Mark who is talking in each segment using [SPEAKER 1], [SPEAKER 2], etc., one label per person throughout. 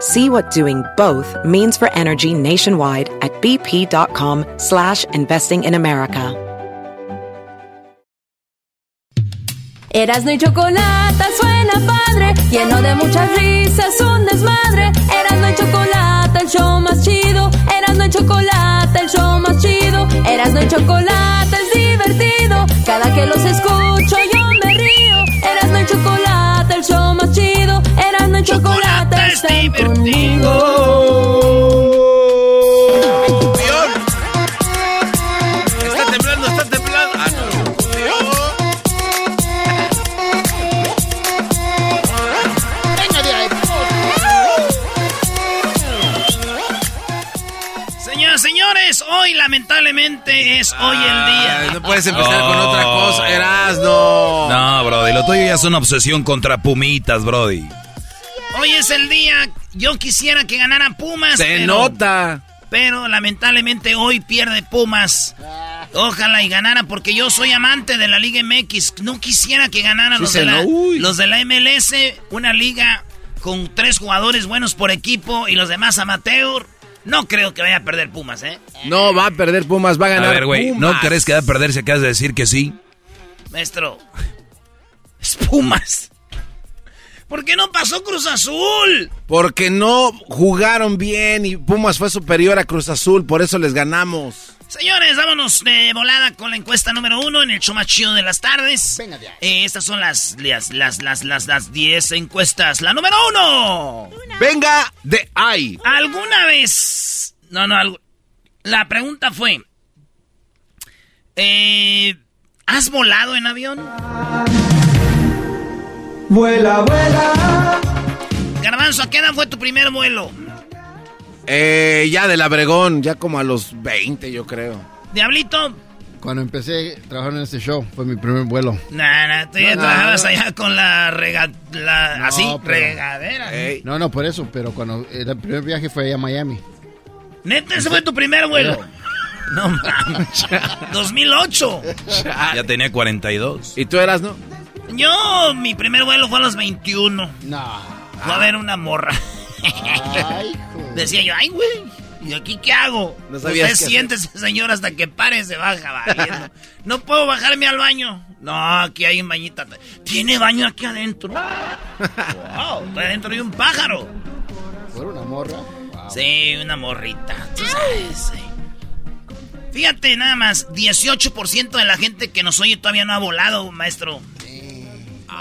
[SPEAKER 1] See what doing both means for energy nationwide at bp.com slash investing in America.
[SPEAKER 2] Erasno y chocolate suena padre, lleno de muchas risas, un desmadre. Erasno y chocolate, el show más chido. Erasno y chocolate, el show más chido. Erasno y chocolate es divertido. Cada que los escucho yo me río. Erasno y chocolate, el show más chido. Están conmigo.
[SPEAKER 3] Está temblando, está temblando. Ah, no.
[SPEAKER 4] Venga de ahí,
[SPEAKER 5] Señoras, señores, hoy lamentablemente es hoy el día.
[SPEAKER 3] No puedes empezar con otra cosa, Erasno.
[SPEAKER 6] No, Brody, lo tuyo ya es una obsesión contra Pumitas, Brody.
[SPEAKER 5] Hoy es el día. Yo quisiera que ganaran Pumas.
[SPEAKER 3] Se
[SPEAKER 5] pero-
[SPEAKER 3] nota.
[SPEAKER 5] Pero lamentablemente hoy pierde Pumas. Ojalá y ganara porque yo soy amante de la Liga MX. No quisiera que ganaran
[SPEAKER 3] Sí
[SPEAKER 5] los, de la,
[SPEAKER 3] no- uy.
[SPEAKER 5] los de la MLS, una liga con tres jugadores buenos por equipo y los demás amateur. No creo que vaya a perder Pumas, ¿eh?
[SPEAKER 3] No, va a perder Pumas, va a
[SPEAKER 6] A
[SPEAKER 3] ganar
[SPEAKER 6] ver, güey, ¿no crees que va a perder si acabas de decir que sí?
[SPEAKER 5] Maestro. Es Pumas. ¿Por qué no pasó Cruz Azul?
[SPEAKER 3] Porque no jugaron bien y Pumas fue superior a Cruz Azul, por eso les ganamos.
[SPEAKER 5] Señores, vámonos de volada con la encuesta número uno en el show más chido de las tardes.
[SPEAKER 4] Venga de ahí.
[SPEAKER 5] Eh, estas son las las las las las las 10 encuestas. La número uno.
[SPEAKER 3] Venga de ahí.
[SPEAKER 5] ¿Alguna vez? No, no, algo. La pregunta fue. Eh, ¿Has volado en avión?
[SPEAKER 7] Vuela, vuela.
[SPEAKER 5] Garbanzo, ¿a qué edad fue tu primer vuelo?
[SPEAKER 3] Eh, ya del Abregón, ya como a los 20 yo creo.
[SPEAKER 5] Diablito.
[SPEAKER 8] Cuando empecé a trabajar en este show, fue mi primer vuelo.
[SPEAKER 5] Nah, nah, tú ya
[SPEAKER 8] No,
[SPEAKER 5] trabajabas
[SPEAKER 8] no.
[SPEAKER 5] allá con la rega... la-
[SPEAKER 8] No,
[SPEAKER 5] así,
[SPEAKER 8] pero-
[SPEAKER 5] regadera.
[SPEAKER 8] No, no, por eso, pero cuando el primer viaje fue allá a Miami.
[SPEAKER 5] Neta, ese fue tu primer vuelo. No mames. 2008.
[SPEAKER 6] Ya tenía 42.
[SPEAKER 3] ¿Y tú eras, no?
[SPEAKER 5] Yo, mi primer vuelo fue a los 21.
[SPEAKER 8] No.
[SPEAKER 5] Fue a ver una morra. Decía yo, ay, güey, ¿y aquí qué hago?
[SPEAKER 3] No
[SPEAKER 5] Usted siéntese, señor, hasta que pare se baja. No puedo bajarme al baño. No, aquí hay un bañito. Tiene baño aquí adentro. wow, adentro hay un pájaro.
[SPEAKER 8] ¿Fue una morra?
[SPEAKER 5] Sí, una morrita. Tú sabes, sí. Fíjate nada más, 18% de la gente que nos oye todavía no ha volado, maestro.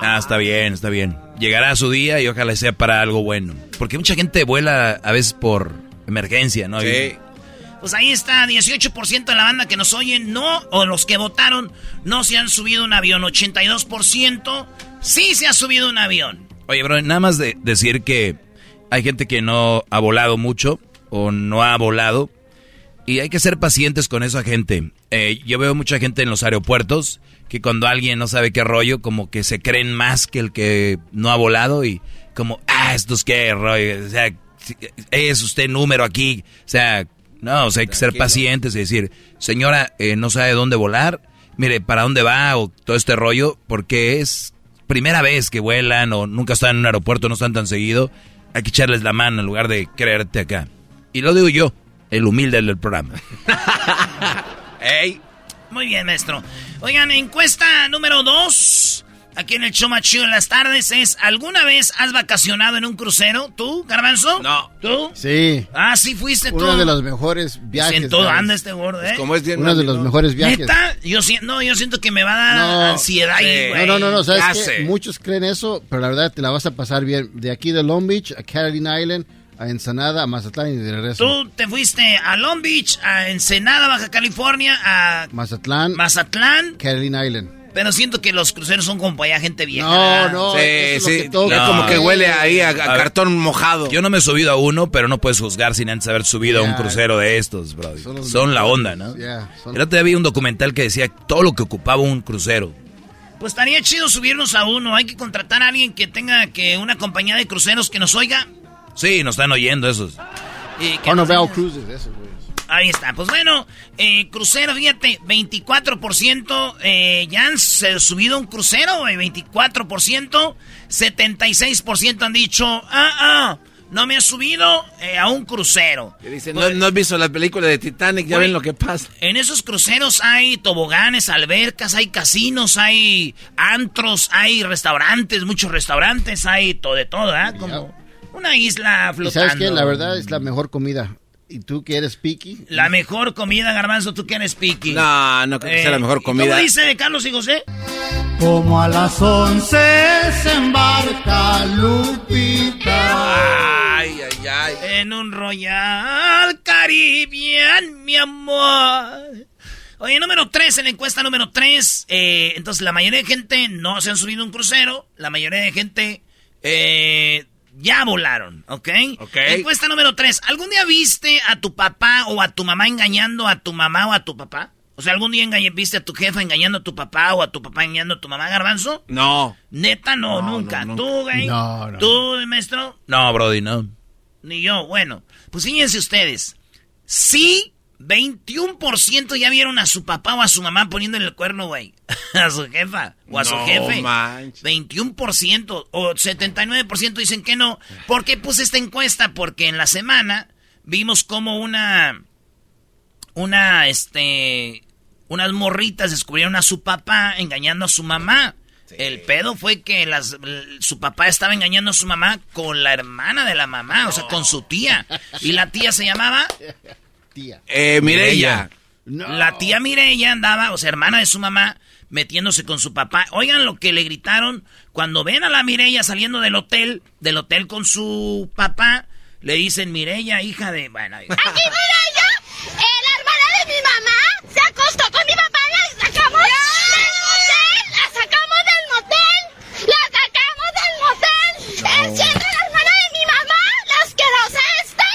[SPEAKER 6] Ah, está bien, está bien. Llegará su día y ojalá sea para algo bueno. Porque mucha gente vuela a veces por emergencia, ¿no?
[SPEAKER 3] Sí.
[SPEAKER 5] Pues ahí está, 18% de la banda que nos oye no, o los que votaron, no se han subido un avión. 82% sí se ha subido un avión.
[SPEAKER 6] Oye, bro, nada más de decir que hay gente que no ha volado mucho o no ha volado y hay que ser pacientes con esa gente. Eh, yo veo mucha gente en los aeropuertos que cuando alguien no sabe qué rollo, como que se creen más que el que no ha volado y como, ah, estos qué rollo, o sea, es usted número aquí, o sea, no, o sea, hay que ser pacientes y decir, señora, eh, no sabe dónde volar, mire, para dónde va o todo este rollo, porque es primera vez que vuelan o nunca están en un aeropuerto, no están tan seguido, hay que echarles la mano en lugar de creerte acá. Y lo digo yo, el humilde del programa.
[SPEAKER 3] ¡Ey!
[SPEAKER 5] Muy bien, maestro. Oigan, encuesta número 2. aquí en el show más chido en las tardes es, ¿alguna vez has vacacionado en un crucero? ¿Tú, Garbanzo?
[SPEAKER 3] No.
[SPEAKER 5] ¿Tú?
[SPEAKER 8] Sí.
[SPEAKER 5] Ah, sí fuiste tú.
[SPEAKER 8] Uno de los mejores viajes.
[SPEAKER 5] En todo
[SPEAKER 8] ¿sabes?
[SPEAKER 5] anda este gordo, ¿eh?
[SPEAKER 3] Como es bien
[SPEAKER 8] Uno de los mejores viajes.
[SPEAKER 5] ¿Neta? Yo, no, yo siento que me va a dar
[SPEAKER 8] No.
[SPEAKER 5] ansiedad ahí,
[SPEAKER 3] Sí.
[SPEAKER 5] güey.
[SPEAKER 8] No, no, no, no, ¿sabes qué? Muchos creen eso, pero la verdad te la vas a pasar bien. De aquí de Long Beach a Carolina Island, a Ensenada, a Mazatlán y de regreso.
[SPEAKER 5] Tú te fuiste a Long Beach, a Ensenada, Baja California, a
[SPEAKER 8] Mazatlán,
[SPEAKER 5] Mazatlán,
[SPEAKER 8] Carolina Island.
[SPEAKER 5] pero siento que los cruceros son como para allá gente vieja.
[SPEAKER 8] No, no,
[SPEAKER 3] Sí,
[SPEAKER 8] es
[SPEAKER 3] sí. Es
[SPEAKER 6] No.
[SPEAKER 3] como que huele ahí a, a
[SPEAKER 6] A ver.
[SPEAKER 3] cartón mojado.
[SPEAKER 6] Yo no me he subido a uno, pero no puedes juzgar sin antes haber subido a un crucero de estos, bro.
[SPEAKER 8] Son
[SPEAKER 6] la onda, ¿no?
[SPEAKER 8] Son-
[SPEAKER 6] otro día vi un documental que decía todo lo que ocupaba un crucero.
[SPEAKER 5] Pues estaría chido subirnos a uno. Hay que contratar a alguien que tenga que una compañía de cruceros que nos oiga.
[SPEAKER 6] Sí, nos están oyendo esos.
[SPEAKER 8] Carnival Cruises, eso, güey.
[SPEAKER 5] Ahí está. Pues bueno, eh, crucero, fíjate, 24% eh, ya han subido a un crucero, güey, 24%. 76% han dicho, ah, ah, no me he subido eh, a un crucero.
[SPEAKER 3] Dicen,
[SPEAKER 5] Pues,
[SPEAKER 3] no, no has visto la película de Titanic, ya
[SPEAKER 5] Güey.
[SPEAKER 3] ven lo que pasa.
[SPEAKER 5] En esos cruceros hay toboganes, albercas, hay casinos, hay antros, hay restaurantes, muchos restaurantes, hay todo de todo, ¿ah? Como una isla
[SPEAKER 8] Y
[SPEAKER 5] flotando.
[SPEAKER 8] sabes qué, la verdad es la mejor comida. Y tú que eres picky,
[SPEAKER 5] La mejor comida, Garbanzo, tú que eres piqui.
[SPEAKER 3] No, no creo que sea la mejor
[SPEAKER 5] ¿y
[SPEAKER 3] comida.
[SPEAKER 5] ¿Cómo dice Carlos y José?
[SPEAKER 9] Como a las once se embarca Lupita.
[SPEAKER 3] Ay, ay, ay.
[SPEAKER 5] En un Royal Caribbean, mi amor. Oye, número 3, en la encuesta número 3. entonces, la mayoría de gente no se han subido a un crucero. La mayoría de gente eh, ya volaron, ¿ok?
[SPEAKER 3] Ok.
[SPEAKER 5] Encuesta número 3. ¿Algún día viste a tu papá o a tu mamá engañando a tu mamá o a tu papá? O sea, ¿algún día viste a tu jefa engañando a tu papá o a tu papá engañando a tu mamá, Garbanzo?
[SPEAKER 3] No.
[SPEAKER 5] Neta, no,
[SPEAKER 3] No,
[SPEAKER 5] nunca.
[SPEAKER 3] no,
[SPEAKER 5] ¿Tú, güey?
[SPEAKER 8] No, no.
[SPEAKER 5] ¿Tú, maestro?
[SPEAKER 6] No, Brody, no.
[SPEAKER 5] Ni yo. Bueno, pues fíjense ustedes. Sí, 21% ya vieron a su papá o a su mamá poniéndole el cuerno, güey. A su jefa o a su jefe.
[SPEAKER 3] manches.
[SPEAKER 5] 21% o 79% dicen que no. ¿Por qué puse esta encuesta? Porque en la semana vimos como una... Una, este... Unas morritas descubrieron a su papá engañando a su mamá. El pedo fue que las, su papá estaba engañando a su mamá con la hermana de la mamá, o sea, con su tía. Y la tía se llamaba...
[SPEAKER 8] tía.
[SPEAKER 3] Eh, Mireya.
[SPEAKER 8] No.
[SPEAKER 5] La tía Mireya andaba, o sea, hermana de su mamá, metiéndose con su papá. Oigan lo que le gritaron cuando ven a la Mireya saliendo del hotel, del hotel con su papá. Le dicen, Mireya, hija de... Bueno,
[SPEAKER 10] Aquí Mireya, eh, la hermana de mi mamá, se acostó con mi papá, la sacamos del motel, la sacamos del motel, la sacamos del motel. Es siempre la hermana de mi mamá, la asquerosa esta.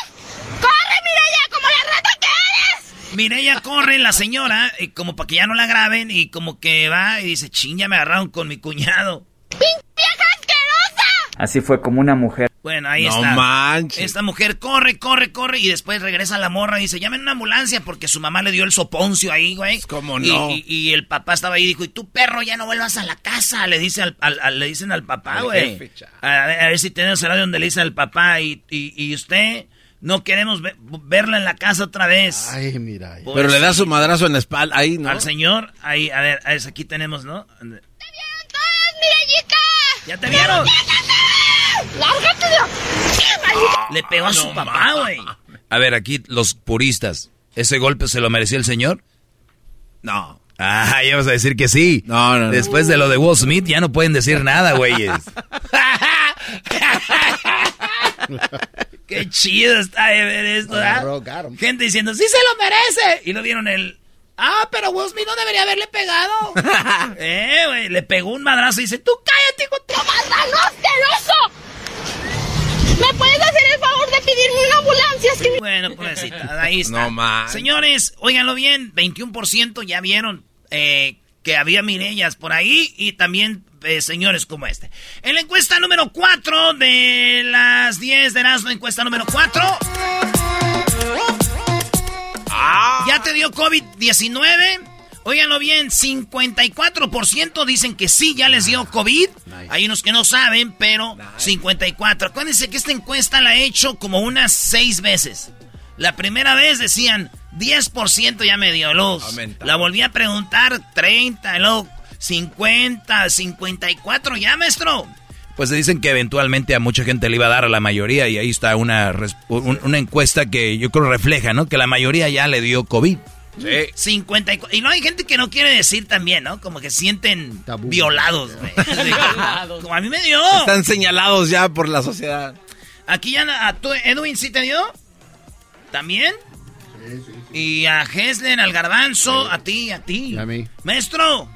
[SPEAKER 10] Corre Mireya, como la rata que eres.
[SPEAKER 5] Mireya corre, la señora, y como para que ya no la graben, y como que va y dice, ching, ya me agarraron con mi cuñado.
[SPEAKER 10] ¡Pinche vieja asquerosa!
[SPEAKER 11] Así fue como una mujer.
[SPEAKER 5] Bueno, ahí
[SPEAKER 3] No
[SPEAKER 5] está.
[SPEAKER 3] manches.
[SPEAKER 5] Esta mujer corre, corre, corre y después regresa a la morra y dice, llamen una ambulancia porque su mamá le dio el soponcio ahí, güey.
[SPEAKER 3] ¿Cómo
[SPEAKER 5] Y-
[SPEAKER 3] no?
[SPEAKER 5] Y, y el papá estaba ahí y dijo, y tú perro ya no vuelvas a la casa, le dice al, al- al- le dicen al papá, güey. A, ver, a ver si tenemos el radio donde le dice al papá y, y, y usted no queremos ve- verla en la casa otra vez.
[SPEAKER 8] Ay, mira.
[SPEAKER 3] Pero le da su madrazo en la espalda ahí, ¿no?
[SPEAKER 5] Al señor, ahí, a ver, a ver, aquí tenemos, ¿no?
[SPEAKER 10] ¡Te vieron todas!
[SPEAKER 5] ¿Ya te vieron?
[SPEAKER 10] ¡Lárgate de!
[SPEAKER 5] Le pegó a su papá, güey.
[SPEAKER 6] A ver, aquí los puristas. ¿Ese golpe se lo mereció el señor?
[SPEAKER 3] No.
[SPEAKER 6] Ah, ya vas a decir que sí.
[SPEAKER 3] No, no, no.
[SPEAKER 6] Después de lo de Will Smith ya no pueden decir nada, güeyes.
[SPEAKER 5] Qué chido está de ver esto,
[SPEAKER 8] him.
[SPEAKER 5] Gente diciendo, sí se lo merece. Y no vieron el... Ah, pero Will Smith no debería haberle pegado. eh, güey, le pegó un madrazo y dice, tú cállate, hijo de-
[SPEAKER 10] ¡Marrano asqueroso! ¿Me puedes hacer el favor de pedirme una ambulancia? Es que mi-
[SPEAKER 5] Bueno, pobrecita, ahí está.
[SPEAKER 3] No más.
[SPEAKER 5] Señores, óiganlo bien, 21% ya vieron eh, que había Mirellas por ahí y también eh, señores como este. En la encuesta número 4 de las 10 de Erasmo, encuesta número 4. ¿Ya te dio COVID-19? Óiganlo bien, 54% dicen que sí, ya les dio COVID. Hay unos que no saben, pero 54. Acuérdense que esta encuesta la he hecho como unas seis veces. La primera vez decían 10% ya me dio luz. La volví a preguntar 30, y luego 50, 54 ya, maestro.
[SPEAKER 6] Pues se dicen que eventualmente a mucha gente le iba a dar a la mayoría y ahí está una, un- una encuesta que yo creo refleja, ¿no? Que la mayoría ya le dio COVID.
[SPEAKER 3] Sí.
[SPEAKER 5] 54. Y no hay gente que no quiere decir también, ¿no? Como que sienten violados, güey. Así, Como a mí me dio.
[SPEAKER 3] Están señalados ya por la sociedad.
[SPEAKER 5] Aquí ya a tú, Edwin, ¿sí te dio? ¿También? Y a Hesler, al Garbanzo, a ti, a ti.
[SPEAKER 8] a mí.
[SPEAKER 5] Maestro,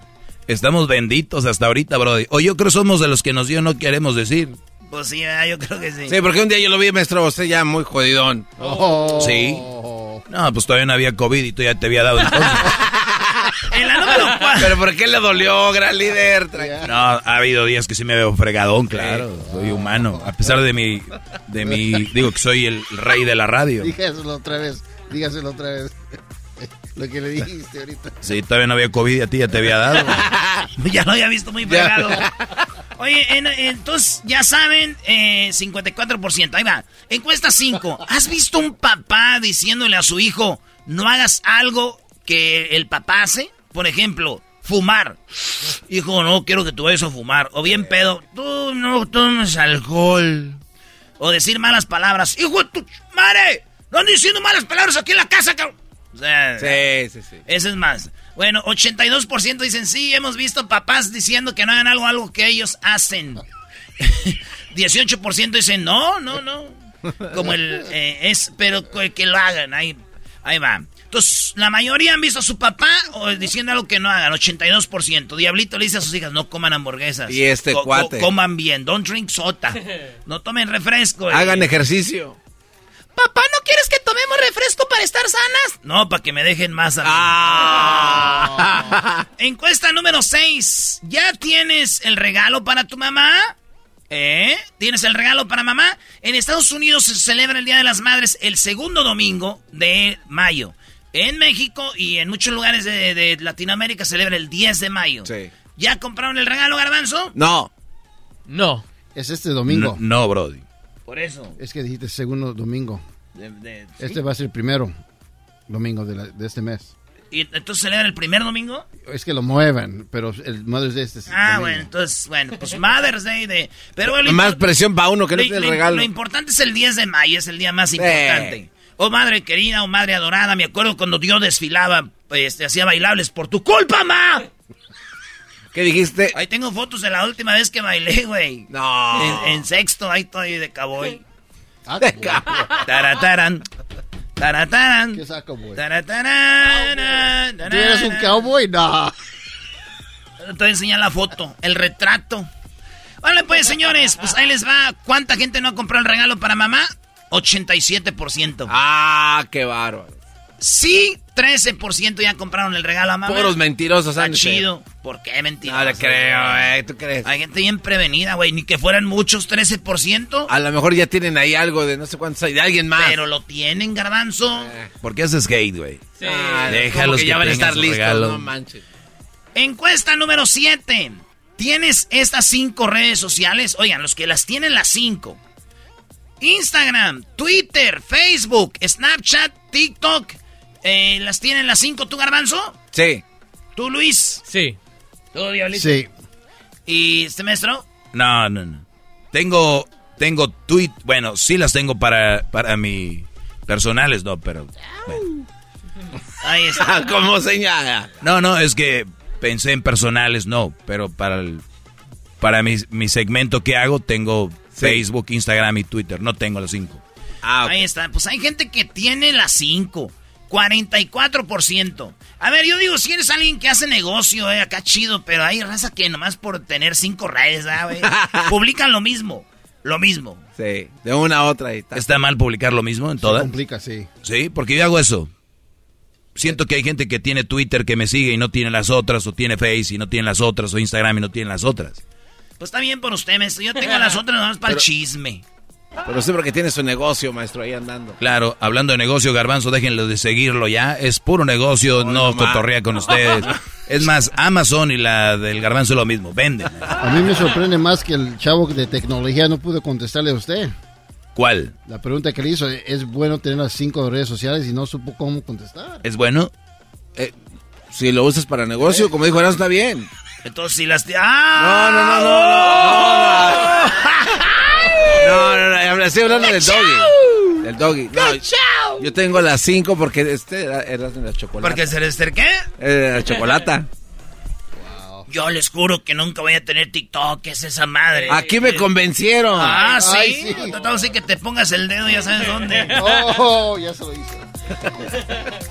[SPEAKER 6] Estamos benditos hasta ahorita, Brody. O yo creo somos de los que nos dio, no queremos decir.
[SPEAKER 5] pues sí, ¿verdad? yo creo que sí.
[SPEAKER 3] Sí, porque un día yo lo vi, maestro, usted ya muy jodidón.
[SPEAKER 8] Oh.
[SPEAKER 6] Sí. No, pues todavía no había COVID y tú ya te había dado entonces.
[SPEAKER 5] En la número 4.
[SPEAKER 3] Pero ¿por qué le dolió, gran líder? Tranquilo.
[SPEAKER 6] No, ha habido días que sí me veo fregadón, claro. Soy humano. A pesar de mi, de mi, digo que soy el rey de la radio.
[SPEAKER 8] Dígaselo otra vez. Dígaselo otra vez. Lo que le dijiste ahorita.
[SPEAKER 6] Sí, todavía no había COVID y a ti ya te había dado.
[SPEAKER 5] ya lo había visto muy fregado. Oye, en- entonces ya saben, eh, 54%. Ahí va. Encuesta 5. ¿Has visto un papá diciéndole a su hijo, no hagas algo que el papá hace? Por ejemplo, fumar. Hijo, no quiero que tú vayas a fumar. O bien pedo, tú no tomes alcohol. O decir malas palabras. Hijo de tu madre, no ando diciendo malas palabras aquí en la casa, cabrón. O sea,
[SPEAKER 3] Sí, sí, sí.
[SPEAKER 5] ese es más. Bueno, 82% dicen sí, hemos visto papás diciendo que no hagan algo, algo que ellos hacen. 18% dicen no, no, no. Como el eh, es, pero que, que lo hagan, ahí, ahí va. Entonces, la mayoría han visto a su papá o diciendo algo que no hagan, 82%. Diablito le dice a sus hijas, no coman hamburguesas.
[SPEAKER 3] Y este
[SPEAKER 5] Co- co-
[SPEAKER 3] cuate.
[SPEAKER 5] coman bien, don't drink sota. No tomen refresco.
[SPEAKER 3] Hagan
[SPEAKER 5] Eh,
[SPEAKER 3] ejercicio.
[SPEAKER 5] Papá, ¿no quieres que tomemos refresco para estar sanas? No, para que me dejen más.
[SPEAKER 3] Ah.
[SPEAKER 5] Encuesta número 6. ¿Ya tienes el regalo para tu mamá? ¿Eh? ¿Tienes el regalo para mamá? En Estados Unidos se celebra el Día de las Madres el segundo domingo de mayo. En México y en muchos lugares de, de Latinoamérica celebra el 10 de mayo.
[SPEAKER 3] Sí.
[SPEAKER 5] ¿Ya compraron el regalo, Garbanzo?
[SPEAKER 3] No.
[SPEAKER 11] No.
[SPEAKER 8] Es este domingo.
[SPEAKER 6] No, no, Brody.
[SPEAKER 5] Por eso.
[SPEAKER 8] Es que dijiste segundo domingo.
[SPEAKER 5] De- de-
[SPEAKER 8] Este va a ser el primero domingo de, la- de este mes.
[SPEAKER 5] ¿Y entonces celebra el primer domingo?
[SPEAKER 8] Es que lo mueven, pero el Mother's Day este es
[SPEAKER 5] Ah,
[SPEAKER 8] domingo.
[SPEAKER 5] bueno, entonces, bueno, pues Mother's Day de... Pero
[SPEAKER 3] Más presión para uno que no
[SPEAKER 5] lo-
[SPEAKER 3] tiene el
[SPEAKER 5] lo-
[SPEAKER 3] regalo.
[SPEAKER 5] Lo importante es el 10 de mayo, es el día más importante. Oh, madre querida, oh, madre adorada, me acuerdo cuando Dios desfilaba, este, hacía bailables por tu culpa, ma.
[SPEAKER 3] ¿Qué dijiste?
[SPEAKER 5] Ahí tengo fotos de la última vez que bailé, güey.
[SPEAKER 3] No.
[SPEAKER 5] En, en sexto, ahí estoy de cowboy.
[SPEAKER 8] Ah,
[SPEAKER 5] Tarataran. Tarataran.
[SPEAKER 8] ¿Qué saco, güey?
[SPEAKER 5] Tarataran.
[SPEAKER 8] ¿Tú eres un cowboy? No.
[SPEAKER 5] Te voy a enseñar la foto, el retrato. Vale, pues, señores, pues ahí les va. ¿Cuánta gente no ha comprado el regalo para mamá? 87%.
[SPEAKER 3] Ah, qué bárbaro.
[SPEAKER 5] Sí, 13% ya compraron el regalo a mamá.
[SPEAKER 3] Puros mentirosos,
[SPEAKER 5] Está chido. ¿Por qué mentirosos?
[SPEAKER 3] No le creo, eh. ¿Tú crees?
[SPEAKER 5] Hay gente bien prevenida, güey. Ni que fueran muchos, 13%.
[SPEAKER 3] A lo mejor ya tienen ahí algo de no sé cuántos hay, de alguien más.
[SPEAKER 5] Pero lo tienen, garbanzo.
[SPEAKER 6] ¿Por qué haces hate, güey?
[SPEAKER 3] Ah,
[SPEAKER 6] Déjalos que
[SPEAKER 3] ya van a estar listos,
[SPEAKER 6] regalo.
[SPEAKER 3] no manches.
[SPEAKER 5] Encuesta número 7. ¿Tienes estas cinco redes sociales? Oigan, los que las tienen las cinco. Instagram, Twitter, Facebook, Snapchat, TikTok. Eh, ¿Las tienen las cinco tú, Garbanzo?
[SPEAKER 3] Sí.
[SPEAKER 5] ¿Tú, Luis?
[SPEAKER 11] Sí.
[SPEAKER 5] ¿Tú, Diablito?
[SPEAKER 8] Sí.
[SPEAKER 5] ¿Y este maestro?
[SPEAKER 6] No, no, no. Tengo, tengo tweet, bueno, sí las tengo para, para mi personales, no, pero... bueno.
[SPEAKER 5] Ahí está.
[SPEAKER 3] Como señala.
[SPEAKER 6] No, no, es que pensé en personales, no, pero para el, para mi, mi segmento que hago tengo Facebook, Instagram y Twitter, no tengo los cinco.
[SPEAKER 3] Ah.
[SPEAKER 5] Ahí está. Pues hay gente que tiene las 5. 44%. A ver, yo digo, si eres alguien que hace negocio, eh, acá chido, pero hay raza que nomás por tener cinco redes, ¿ah, güey? Publican lo mismo. Lo mismo.
[SPEAKER 3] Sí, de una a otra y tal.
[SPEAKER 6] ¿Está mal publicar lo mismo en
[SPEAKER 8] Se
[SPEAKER 6] todas?
[SPEAKER 8] complica, sí.
[SPEAKER 6] Sí, porque yo hago eso. Siento que hay gente que tiene Twitter que me sigue y no tiene las otras, o tiene Face y no tiene las otras, o Instagram y no tiene las otras.
[SPEAKER 5] Pues está bien por usted, maestro. Yo tengo las otras nomás para el chisme.
[SPEAKER 3] Pero usted porque tiene su negocio, maestro, ahí andando.
[SPEAKER 6] Claro, hablando de negocio, Garbanzo, déjenlo de seguirlo ya. Es puro negocio, no,
[SPEAKER 3] no
[SPEAKER 6] cotorrea con ustedes. Es más, Amazon y la del Garbanzo es lo mismo, venden.
[SPEAKER 8] A mí me sorprende más que el chavo de tecnología no pudo contestarle a usted.
[SPEAKER 6] ¿Cuál?
[SPEAKER 8] La pregunta que le hizo, ¿es bueno tener las cinco redes sociales y no supo cómo contestar?
[SPEAKER 6] ¿Es bueno?
[SPEAKER 3] Eh, si lo usas para negocio, como dijo Erasmo, está bien.
[SPEAKER 5] Entonces, si las... ¡Ah!
[SPEAKER 3] No, no, no, no, no. No, no, no, no, estoy hablando del doggy. Del doggy. No, yo tengo las cinco porque este era, era de la chocolate.
[SPEAKER 5] ¿Porque se les qué?
[SPEAKER 3] Era la chocolata.
[SPEAKER 5] Yo les juro que nunca voy a tener TikTok, es esa madre.
[SPEAKER 3] Aquí me convencieron.
[SPEAKER 5] Ah, sí.
[SPEAKER 8] Ay, sí.
[SPEAKER 5] Tratamos de que te pongas el dedo, ya sabes dónde.
[SPEAKER 8] Oh, ya se lo hizo.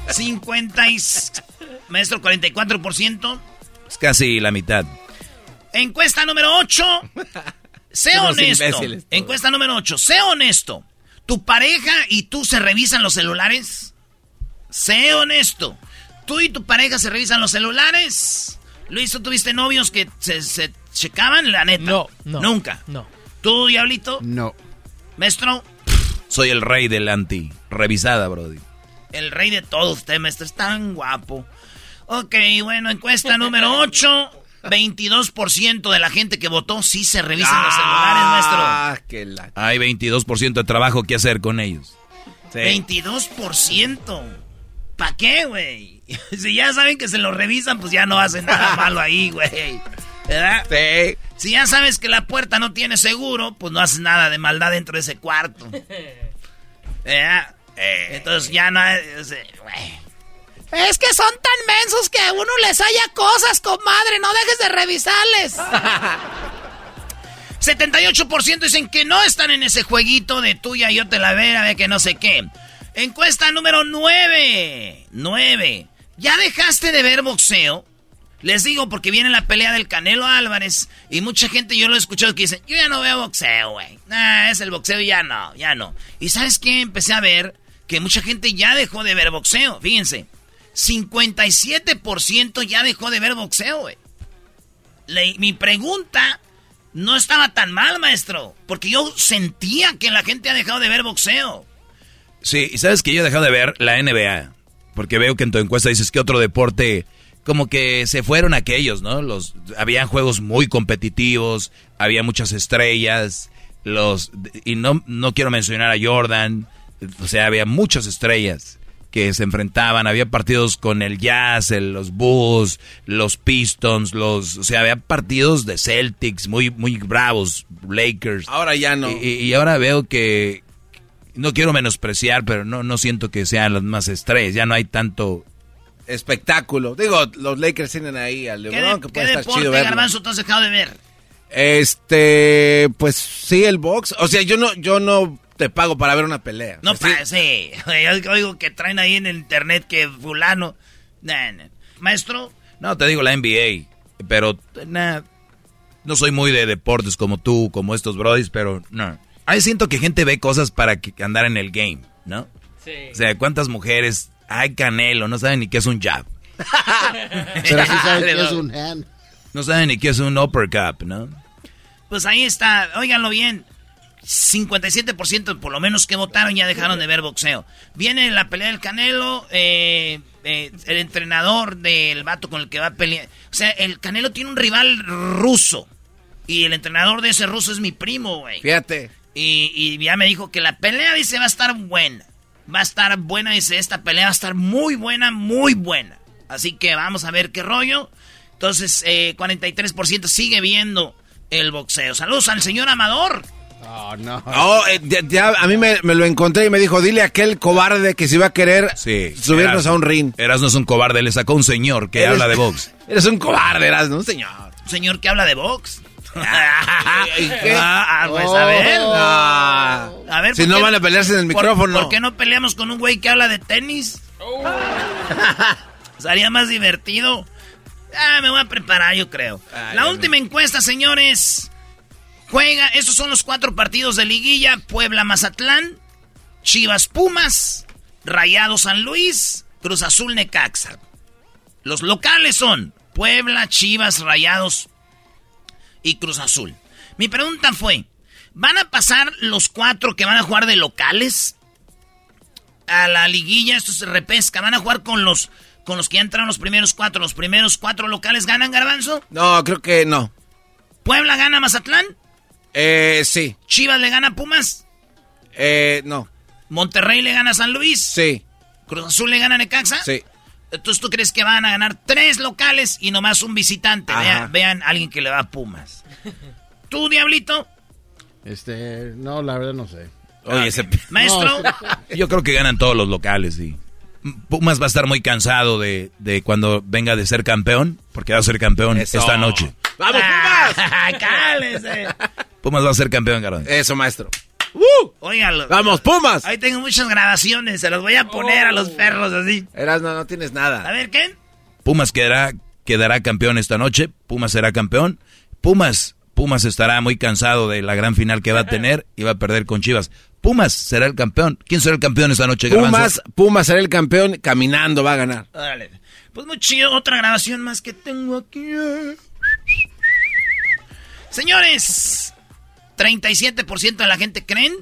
[SPEAKER 5] 50 y... Maestro, 44%.
[SPEAKER 6] Es casi la mitad.
[SPEAKER 5] Encuesta número 8. Sé honesto.
[SPEAKER 3] todos.
[SPEAKER 5] Encuesta número 8. Sé honesto. ¿Tu pareja y tú se revisan los celulares? Sé honesto. ¿Tú y tu pareja se revisan los celulares? Luis, ¿tú tuviste novios que se, se checaban? La neta.
[SPEAKER 11] No, no.
[SPEAKER 5] Nunca.
[SPEAKER 11] No.
[SPEAKER 5] ¿Tú, Diablito?
[SPEAKER 8] No.
[SPEAKER 5] Maestro,
[SPEAKER 6] Soy el rey del anti. Revisada, Brody.
[SPEAKER 5] el rey de todo usted, maestro. Es tan guapo. Ok, bueno, encuesta número 8. 22% de la gente que votó sí se revisan los celulares, maestro.
[SPEAKER 3] Ah, la...
[SPEAKER 6] Hay 22% de trabajo que hacer con ellos.
[SPEAKER 5] 22%. ¿Para qué, güey? Si ya saben que se lo revisan, pues ya no hacen nada malo ahí, güey. ¿Verdad?
[SPEAKER 3] Sí.
[SPEAKER 5] Si ya sabes que la puerta no tiene seguro, pues no haces nada de maldad dentro de ese cuarto. ¿Verdad? Entonces ya no... güey. Es que son tan mensos que a uno les haya cosas, comadre. No dejes de revisarles. 78% dicen que no están en ese jueguito de tuya, yo te la veré, a ver que no sé qué. Encuesta número 9. 9. ¿Ya dejaste de ver boxeo? Les digo porque viene la pelea del Canelo Álvarez y mucha gente yo lo he escuchado que dicen, yo ya no veo boxeo, güey. Nah, es el boxeo ya no, ya no. Y ¿sabes qué? Empecé a ver que mucha gente ya dejó de ver boxeo. Fíjense, 57% ya dejó de ver boxeo, mi pregunta no estaba tan mal, maestro, porque yo sentía que la gente ha dejado de ver boxeo.
[SPEAKER 6] Sí, y sabes que yo he dejado de ver la NBA. Porque veo que en tu encuesta dices que otro deporte. Como que se fueron aquellos, ¿no? Los, habían juegos muy competitivos, había muchas estrellas, los y no, no quiero mencionar a Jordan, o sea, había muchas estrellas que se enfrentaban, había partidos con el Jazz, el- los Bulls, los Pistons, los, o sea, había partidos de Celtics muy muy bravos, Lakers.
[SPEAKER 3] Ahora ya no.
[SPEAKER 6] Y, ahora veo que no quiero menospreciar, pero no, no siento que sean las más estrellas. Ya no hay tanto.
[SPEAKER 3] Espectáculo. Digo, los Lakers tienen ahí al
[SPEAKER 5] ¿Qué,
[SPEAKER 3] LeBron,
[SPEAKER 5] de-
[SPEAKER 3] que
[SPEAKER 5] qué
[SPEAKER 3] puede estar
[SPEAKER 5] deporte,
[SPEAKER 3] chido verlo.
[SPEAKER 5] Garbanzo, tú has dejado de ver?
[SPEAKER 3] Este, pues sí, el box. O sea, yo no, yo no te pago para ver una pelea.
[SPEAKER 5] No
[SPEAKER 3] sea,
[SPEAKER 5] parece. Yo oigo que traen ahí en el internet que fulano... Nah, nah. Maestro,
[SPEAKER 6] No, te digo la NBA. Pero, nah, no soy muy de deportes como tú, como estos brodis, pero no. Ahí siento que gente ve cosas para que, andar en el game, ¿no?
[SPEAKER 11] Sí.
[SPEAKER 6] O sea, ¿cuántas mujeres? Ay, Canelo, no saben ni qué es un jab.
[SPEAKER 8] Pero sí saben que es un hand.
[SPEAKER 6] No saben ni qué es un uppercut, ¿no?
[SPEAKER 5] pues ahí está. Óiganlo bien. 57% por lo menos que votaron ya dejaron de ver boxeo. Viene la pelea del Canelo, eh, eh, el entrenador del vato con el que va a pelear. O sea, el Canelo tiene un rival ruso. Y el entrenador de ese ruso es mi primo, güey.
[SPEAKER 3] Fíjate.
[SPEAKER 5] Y, y ya me dijo que la pelea, dice, va a estar buena. Va a estar buena, dice, esta pelea va a estar muy buena, muy buena. Así que vamos a ver qué rollo. Entonces, eh, 43% sigue viendo el boxeo. Saludos al señor Amador.
[SPEAKER 8] Oh, no.
[SPEAKER 3] Oh, eh, ya, ya a mí me, me lo encontré y me dijo, dile a aquel cobarde que si va a querer
[SPEAKER 6] Sí.
[SPEAKER 3] subirnos a un ring.
[SPEAKER 6] Erasmo es un cobarde, le sacó un señor que
[SPEAKER 3] Eres-
[SPEAKER 6] habla de box.
[SPEAKER 3] Eres un cobarde, Erasmo, un señor.
[SPEAKER 5] Un señor que habla de box. Ah, ah, pues a ver.
[SPEAKER 3] Ah.
[SPEAKER 5] A ver,
[SPEAKER 3] si
[SPEAKER 5] ¿por
[SPEAKER 3] no
[SPEAKER 5] qué-
[SPEAKER 3] van a pelearse en el
[SPEAKER 5] ¿por-
[SPEAKER 3] micrófono.
[SPEAKER 5] ¿Por qué no peleamos con un güey que habla de tenis? Sería más divertido. Ah, me voy a preparar, yo creo.
[SPEAKER 3] Ay,
[SPEAKER 5] La última encuesta, señores. Juega, estos son los cuatro partidos de liguilla. Puebla, Mazatlán, Chivas, Pumas, Rayado, San Luis, Cruz Azul, Necaxa. Los locales son Puebla, Chivas, Rayados y Cruz Azul. Mi pregunta fue, ¿van a pasar los cuatro que van a jugar de locales a la liguilla? Esto se repesca. ¿Van a jugar con los, con los que ya entraron los primeros cuatro? ¿Los primeros cuatro locales ganan, Garbanzo?
[SPEAKER 3] No, creo que no.
[SPEAKER 5] ¿Puebla gana Mazatlán?
[SPEAKER 3] Eh, sí.
[SPEAKER 5] ¿Chivas le gana a Pumas?
[SPEAKER 3] Eh, no.
[SPEAKER 5] ¿Monterrey le gana a San Luis?
[SPEAKER 3] Sí.
[SPEAKER 5] ¿Cruz Azul le gana a Necaxa?
[SPEAKER 3] Sí.
[SPEAKER 5] Entonces tú crees que van a ganar tres locales y nomás un visitante.
[SPEAKER 3] Ajá.
[SPEAKER 5] Vean, vean a alguien que le va a Pumas. ¿Tú, Diablito?
[SPEAKER 8] Este, no, la verdad no sé.
[SPEAKER 3] Oye, ese...
[SPEAKER 5] Maestro.
[SPEAKER 6] Yo creo que ganan todos los locales, sí. Pumas va a estar muy cansado de, de cuando venga de ser campeón, porque va a ser campeón
[SPEAKER 3] Eso.
[SPEAKER 6] esta noche.
[SPEAKER 3] ¡Vamos, Pumas!
[SPEAKER 5] ¡Cálese!
[SPEAKER 6] Pumas va a ser campeón, Garbanzo.
[SPEAKER 3] Eso, maestro.
[SPEAKER 5] Óigalo.
[SPEAKER 3] ¡Vamos, Pumas!
[SPEAKER 5] Ahí tengo muchas grabaciones, se las voy a poner a los perros así.
[SPEAKER 3] Eras, no, no tienes
[SPEAKER 5] A
[SPEAKER 3] nada.
[SPEAKER 5] ver, ¿qué?
[SPEAKER 6] Pumas quedará, quedará campeón esta noche. Pumas será campeón. Pumas, Pumas estará muy cansado de la gran final que va a tener y va a perder con Chivas. Pumas será el campeón. ¿Quién será el campeón esta noche, Garbanzo?
[SPEAKER 3] Pumas, Pumas será el campeón, caminando va a ganar.
[SPEAKER 5] Órale. Pues muy chido, otra grabación más que tengo aquí. Señores, 37% de la gente creen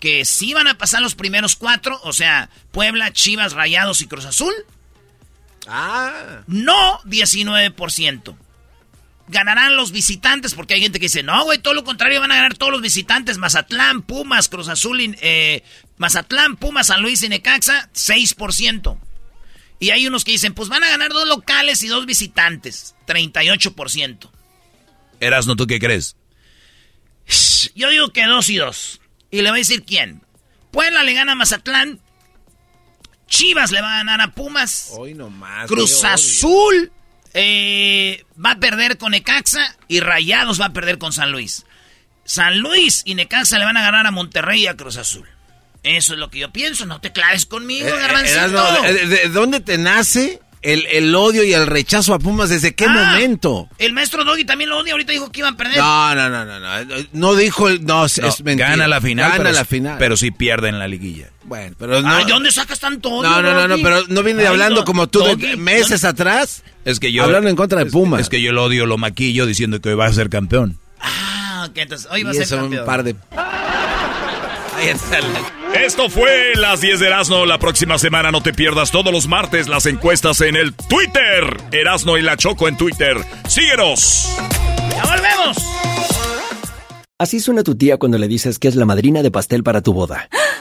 [SPEAKER 5] que sí van a pasar los primeros cuatro, o sea, Puebla, Chivas, Rayados y Cruz Azul.
[SPEAKER 3] Ah.
[SPEAKER 5] No 19%. Ganarán los visitantes, porque hay gente que dice, no, güey, todo lo contrario, van a ganar todos los visitantes. Mazatlán, Pumas, Cruz Azul, y, eh, Mazatlán, Pumas, San Luis y Necaxa, 6%. Y hay unos que dicen, pues van a ganar dos locales y dos visitantes, 38%.
[SPEAKER 6] Erasno, ¿tú qué crees?
[SPEAKER 5] Yo digo que dos y dos. Y le voy a decir quién. Puebla le gana a Mazatlán. Chivas le va a ganar a Pumas.
[SPEAKER 3] Hoy nomás.
[SPEAKER 5] Cruz. Azul eh, va a perder con Necaxa y Rayados va a perder con San Luis. San Luis y Necaxa le van a ganar a Monterrey y a Cruz Azul. Eso es lo que yo pienso. No te claves conmigo,
[SPEAKER 3] Eh, eh,
[SPEAKER 5] garbancito.
[SPEAKER 3] Erasmo, ¿de, de dónde te nace el, el odio y el rechazo a Pumas? ¿Desde qué
[SPEAKER 5] Ah,
[SPEAKER 3] momento?
[SPEAKER 5] El maestro Doggy también lo odia. Ahorita dijo que iban a perder.
[SPEAKER 3] No, no, no, no, no. No dijo el. No, es
[SPEAKER 6] No,
[SPEAKER 3] es mentira.
[SPEAKER 6] gana la final,
[SPEAKER 3] Gana
[SPEAKER 6] pero,
[SPEAKER 3] la final.
[SPEAKER 6] pero sí pierde en la liguilla.
[SPEAKER 3] bueno, pero no.
[SPEAKER 5] Ay, ¿de dónde sacas tanto odio,
[SPEAKER 3] no, no, no, no, pero no viene
[SPEAKER 5] Ay,
[SPEAKER 3] hablando
[SPEAKER 5] no,
[SPEAKER 3] como tú de meses atrás.
[SPEAKER 6] Es que yo
[SPEAKER 3] Hablando en contra de
[SPEAKER 6] es-
[SPEAKER 3] Pumas.
[SPEAKER 6] Es que yo lo odio, lo maquillo diciendo que hoy va a ser campeón.
[SPEAKER 5] Ah, ok, entonces hoy va a
[SPEAKER 3] Y
[SPEAKER 5] ser
[SPEAKER 3] eso un
[SPEAKER 5] campeón.
[SPEAKER 3] par de. Ahí está la-
[SPEAKER 11] Esto fue las 10 de Erasmo. La próxima semana no te pierdas todos los martes las encuestas en el Twitter. Erasmo y la Choco en Twitter. Síguenos.
[SPEAKER 5] ¡Ya volvemos!
[SPEAKER 12] Así suena tu tía cuando le dices que es la madrina de pastel para tu boda.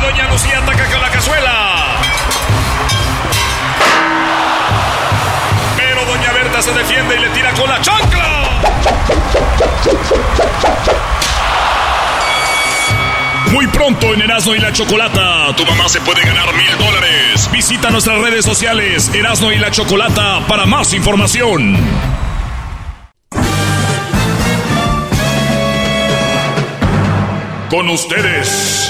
[SPEAKER 11] Doña Lucía ataca con la cazuela. Pero Doña Berta se defiende y le tira con la chancla. Muy pronto en Erasmo y la Chocolata, tu mamá se puede ganar mil dólares. Visita nuestras redes sociales Erasmo y la Chocolata para más información. Con ustedes.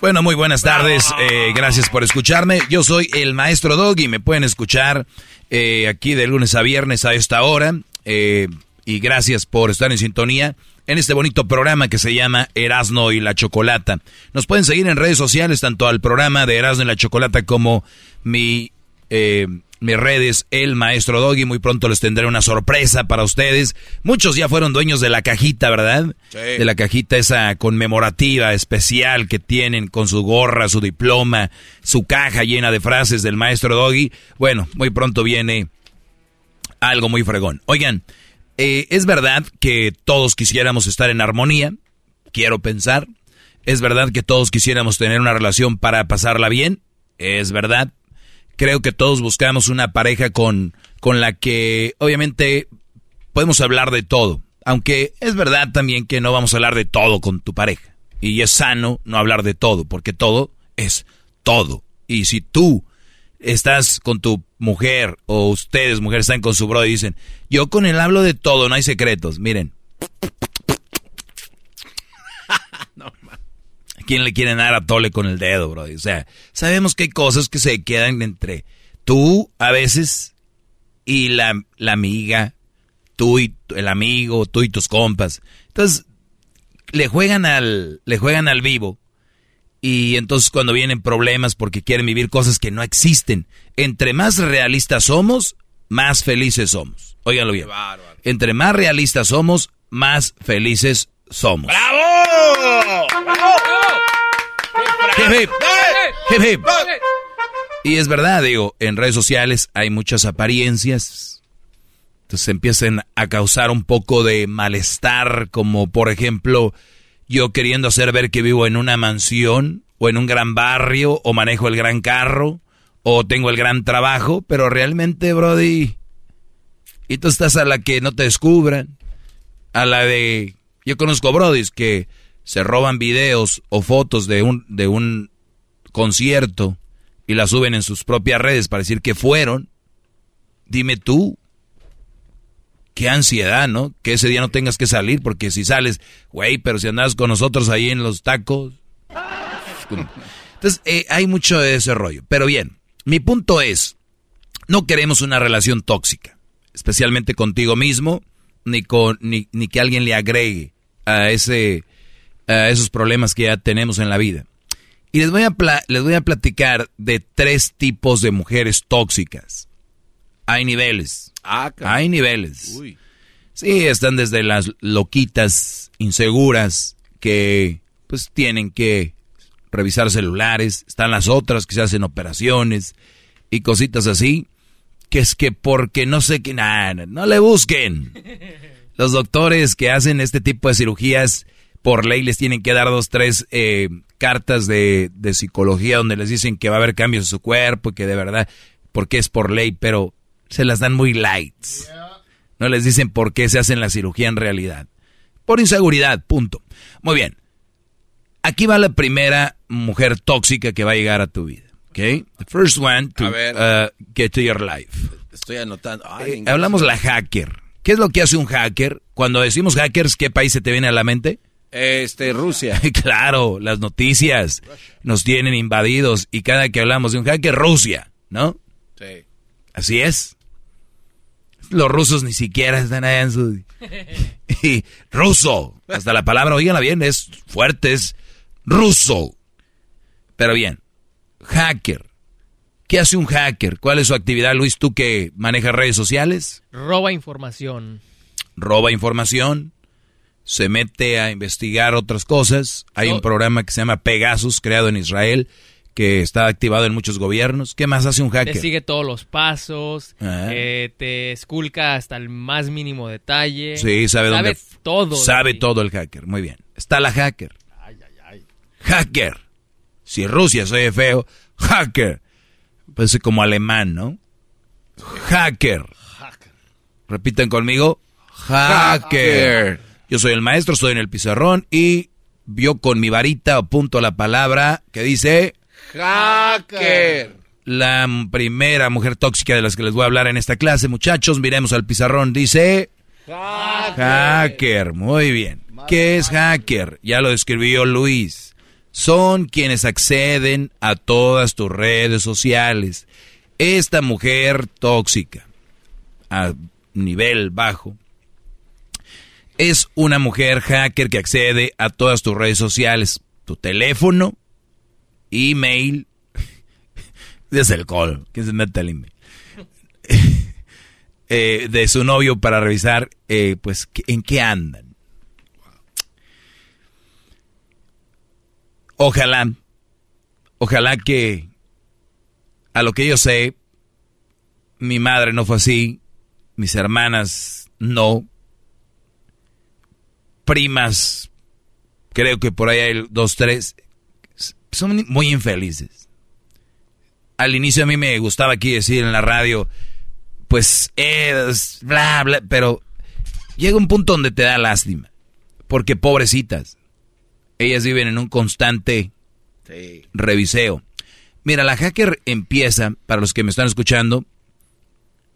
[SPEAKER 6] Bueno, muy buenas tardes. eh, gracias por escucharme. Yo soy el maestro Doggy. Me pueden escuchar eh, aquí de lunes a viernes a esta hora. eh, y gracias por estar en sintonía. en este bonito programa que se llama Erasno y la Chocolata. Nos pueden seguir en redes sociales, tanto al programa de Erasno y la Chocolata como mi, eh, mis redes, el maestro Doggy. Muy pronto les tendré una sorpresa para ustedes. Muchos ya fueron dueños de la cajita, ¿verdad? De la cajita esa conmemorativa especial que tienen con su gorra, su diploma, su caja llena de frases del maestro Doggy. Bueno, muy pronto viene algo muy fregón. Oigan, eh, es verdad que todos quisiéramos estar en armonía, quiero pensar. Es verdad que todos quisiéramos tener una relación para pasarla bien, es verdad creo que todos buscamos una pareja con, con la que obviamente podemos hablar de todo. Aunque es verdad también que no vamos a hablar de todo con tu pareja. Y es sano no hablar de todo, porque todo es todo. Y si tú estás con tu mujer o ustedes, mujeres, están con su bro y dicen, yo con él hablo de todo, no hay secretos. Miren, quién le quiere dar a tole con el dedo, bro? O sea, sabemos que hay cosas que se quedan entre tú a veces y la, la amiga, tú y el amigo, tú y tus compas. Entonces, le juegan al, le juegan al vivo. Y entonces cuando vienen problemas porque quieren vivir cosas que no existen, entre más realistas somos, más felices somos. Óiganlo bien. Entre más realistas somos, más felices somos.
[SPEAKER 5] ¡Bravo!
[SPEAKER 6] Y es verdad, digo, en redes sociales hay muchas apariencias. Entonces empiezan a causar un poco de malestar, como por ejemplo, yo queriendo hacer ver que vivo en una mansión, o en un gran barrio, o manejo el gran carro, o tengo el gran trabajo, pero realmente, Brody, y tú estás a la que no te descubran, a la de... Yo conozco Brodis que se roban videos o fotos de un, de un concierto y la suben en sus propias redes para decir que fueron, dime tú, qué ansiedad, ¿no? Que ese día no tengas que salir, porque si sales, güey, pero si andas con nosotros ahí en los tacos. Entonces, eh, hay mucho de ese rollo. Pero bien, mi punto es, no queremos una relación tóxica, especialmente contigo mismo, ni, con, ni, ni que alguien le agregue a ese esos problemas que ya tenemos en la vida. Y les voy, a les voy a platicar de tres tipos de mujeres tóxicas. Hay niveles.
[SPEAKER 3] Ah,
[SPEAKER 6] Hay niveles. Sí, están desde las loquitas, inseguras, que pues tienen que revisar celulares. Están las otras que se hacen operaciones y cositas así. Que es que porque no sé qué, nada, no le busquen. Los doctores que hacen este tipo de cirugías por ley les tienen que dar dos, tres eh, cartas de, de, psicología donde les dicen que va a haber cambios en su cuerpo, que de verdad, porque es por ley, pero se las dan muy lights. No les dicen por qué se hacen la cirugía en realidad. Por inseguridad, punto. Muy bien. Aquí va la primera mujer tóxica que va a llegar a tu vida. ¿Ok? The first one to uh, get to your life.
[SPEAKER 3] Estoy anotando.
[SPEAKER 6] Eh, hablamos la hacker. ¿Qué es lo que hace un hacker? Cuando decimos hackers, ¿qué país se te viene a la mente?
[SPEAKER 3] Este, Rusia.
[SPEAKER 6] claro, las noticias nos tienen invadidos y cada que hablamos de un hacker, Rusia, ¿no?
[SPEAKER 3] Sí.
[SPEAKER 6] Así es. Los rusos ni siquiera están allá en su... y ruso, hasta la palabra, oíganla bien, es fuerte, es ruso. Pero bien, hacker. ¿Qué hace un hacker? ¿Cuál es su actividad, Luis, tú que manejas redes sociales?
[SPEAKER 13] Roba información.
[SPEAKER 6] Roba información se mete a investigar otras cosas. Hay un programa que se llama Pegasus, creado en Israel, que está activado en muchos gobiernos. ¿Qué más hace un hacker?
[SPEAKER 13] Te sigue todos los pasos, ah. eh, te esculca hasta el más mínimo detalle.
[SPEAKER 6] Sí, sabe,
[SPEAKER 13] sabe todo.
[SPEAKER 6] Sabe todo el hacker, muy bien. Está la hacker. Ay, ay, ay. Hacker. Si Rusia soy feo, hacker. Parece como alemán, ¿no? Hacker. hacker. Repiten conmigo. hacker. Yo soy el maestro, estoy en el pizarrón y vio con mi varita apunto la palabra que dice
[SPEAKER 3] hacker.
[SPEAKER 6] La primera mujer tóxica de las que les voy a hablar en esta clase, muchachos, miremos al pizarrón, dice
[SPEAKER 3] hacker.
[SPEAKER 6] hacker. Muy bien. ¿Qué es hacker? Ya lo describió Luis. Son quienes acceden a todas tus redes sociales. Esta mujer tóxica, a nivel bajo, Es una mujer hacker que accede a todas tus redes sociales, tu teléfono, email, desde el call, que se mete el email, eh, de su novio para revisar, eh, pues, en qué andan. Ojalá, ojalá que a lo que yo sé, mi madre no fue así, mis hermanas no, primas, creo que por ahí hay dos, tres, son muy infelices. Al inicio a mí me gustaba aquí decir en la radio, pues es bla, bla, pero llega un punto donde te da lástima, porque pobrecitas, ellas viven en un constante reviseo. Mira, la hacker empieza, para los que me están escuchando,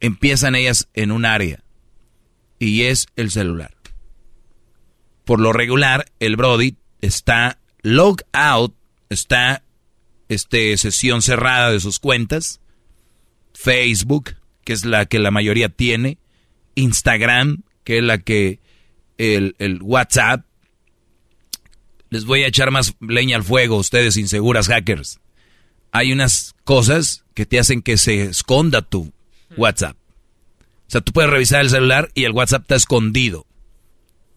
[SPEAKER 6] empiezan ellas en un área y es el celular. Por lo regular, el Brody está log out, está este sesión cerrada de sus cuentas, Facebook, que es la que la mayoría tiene, Instagram, que es la que el, el WhatsApp. Les voy a echar más leña al fuego, ustedes inseguras hackers hay unas cosas que te hacen que se esconda tu WhatsApp. O sea, tú puedes revisar el celular y el WhatsApp está escondido.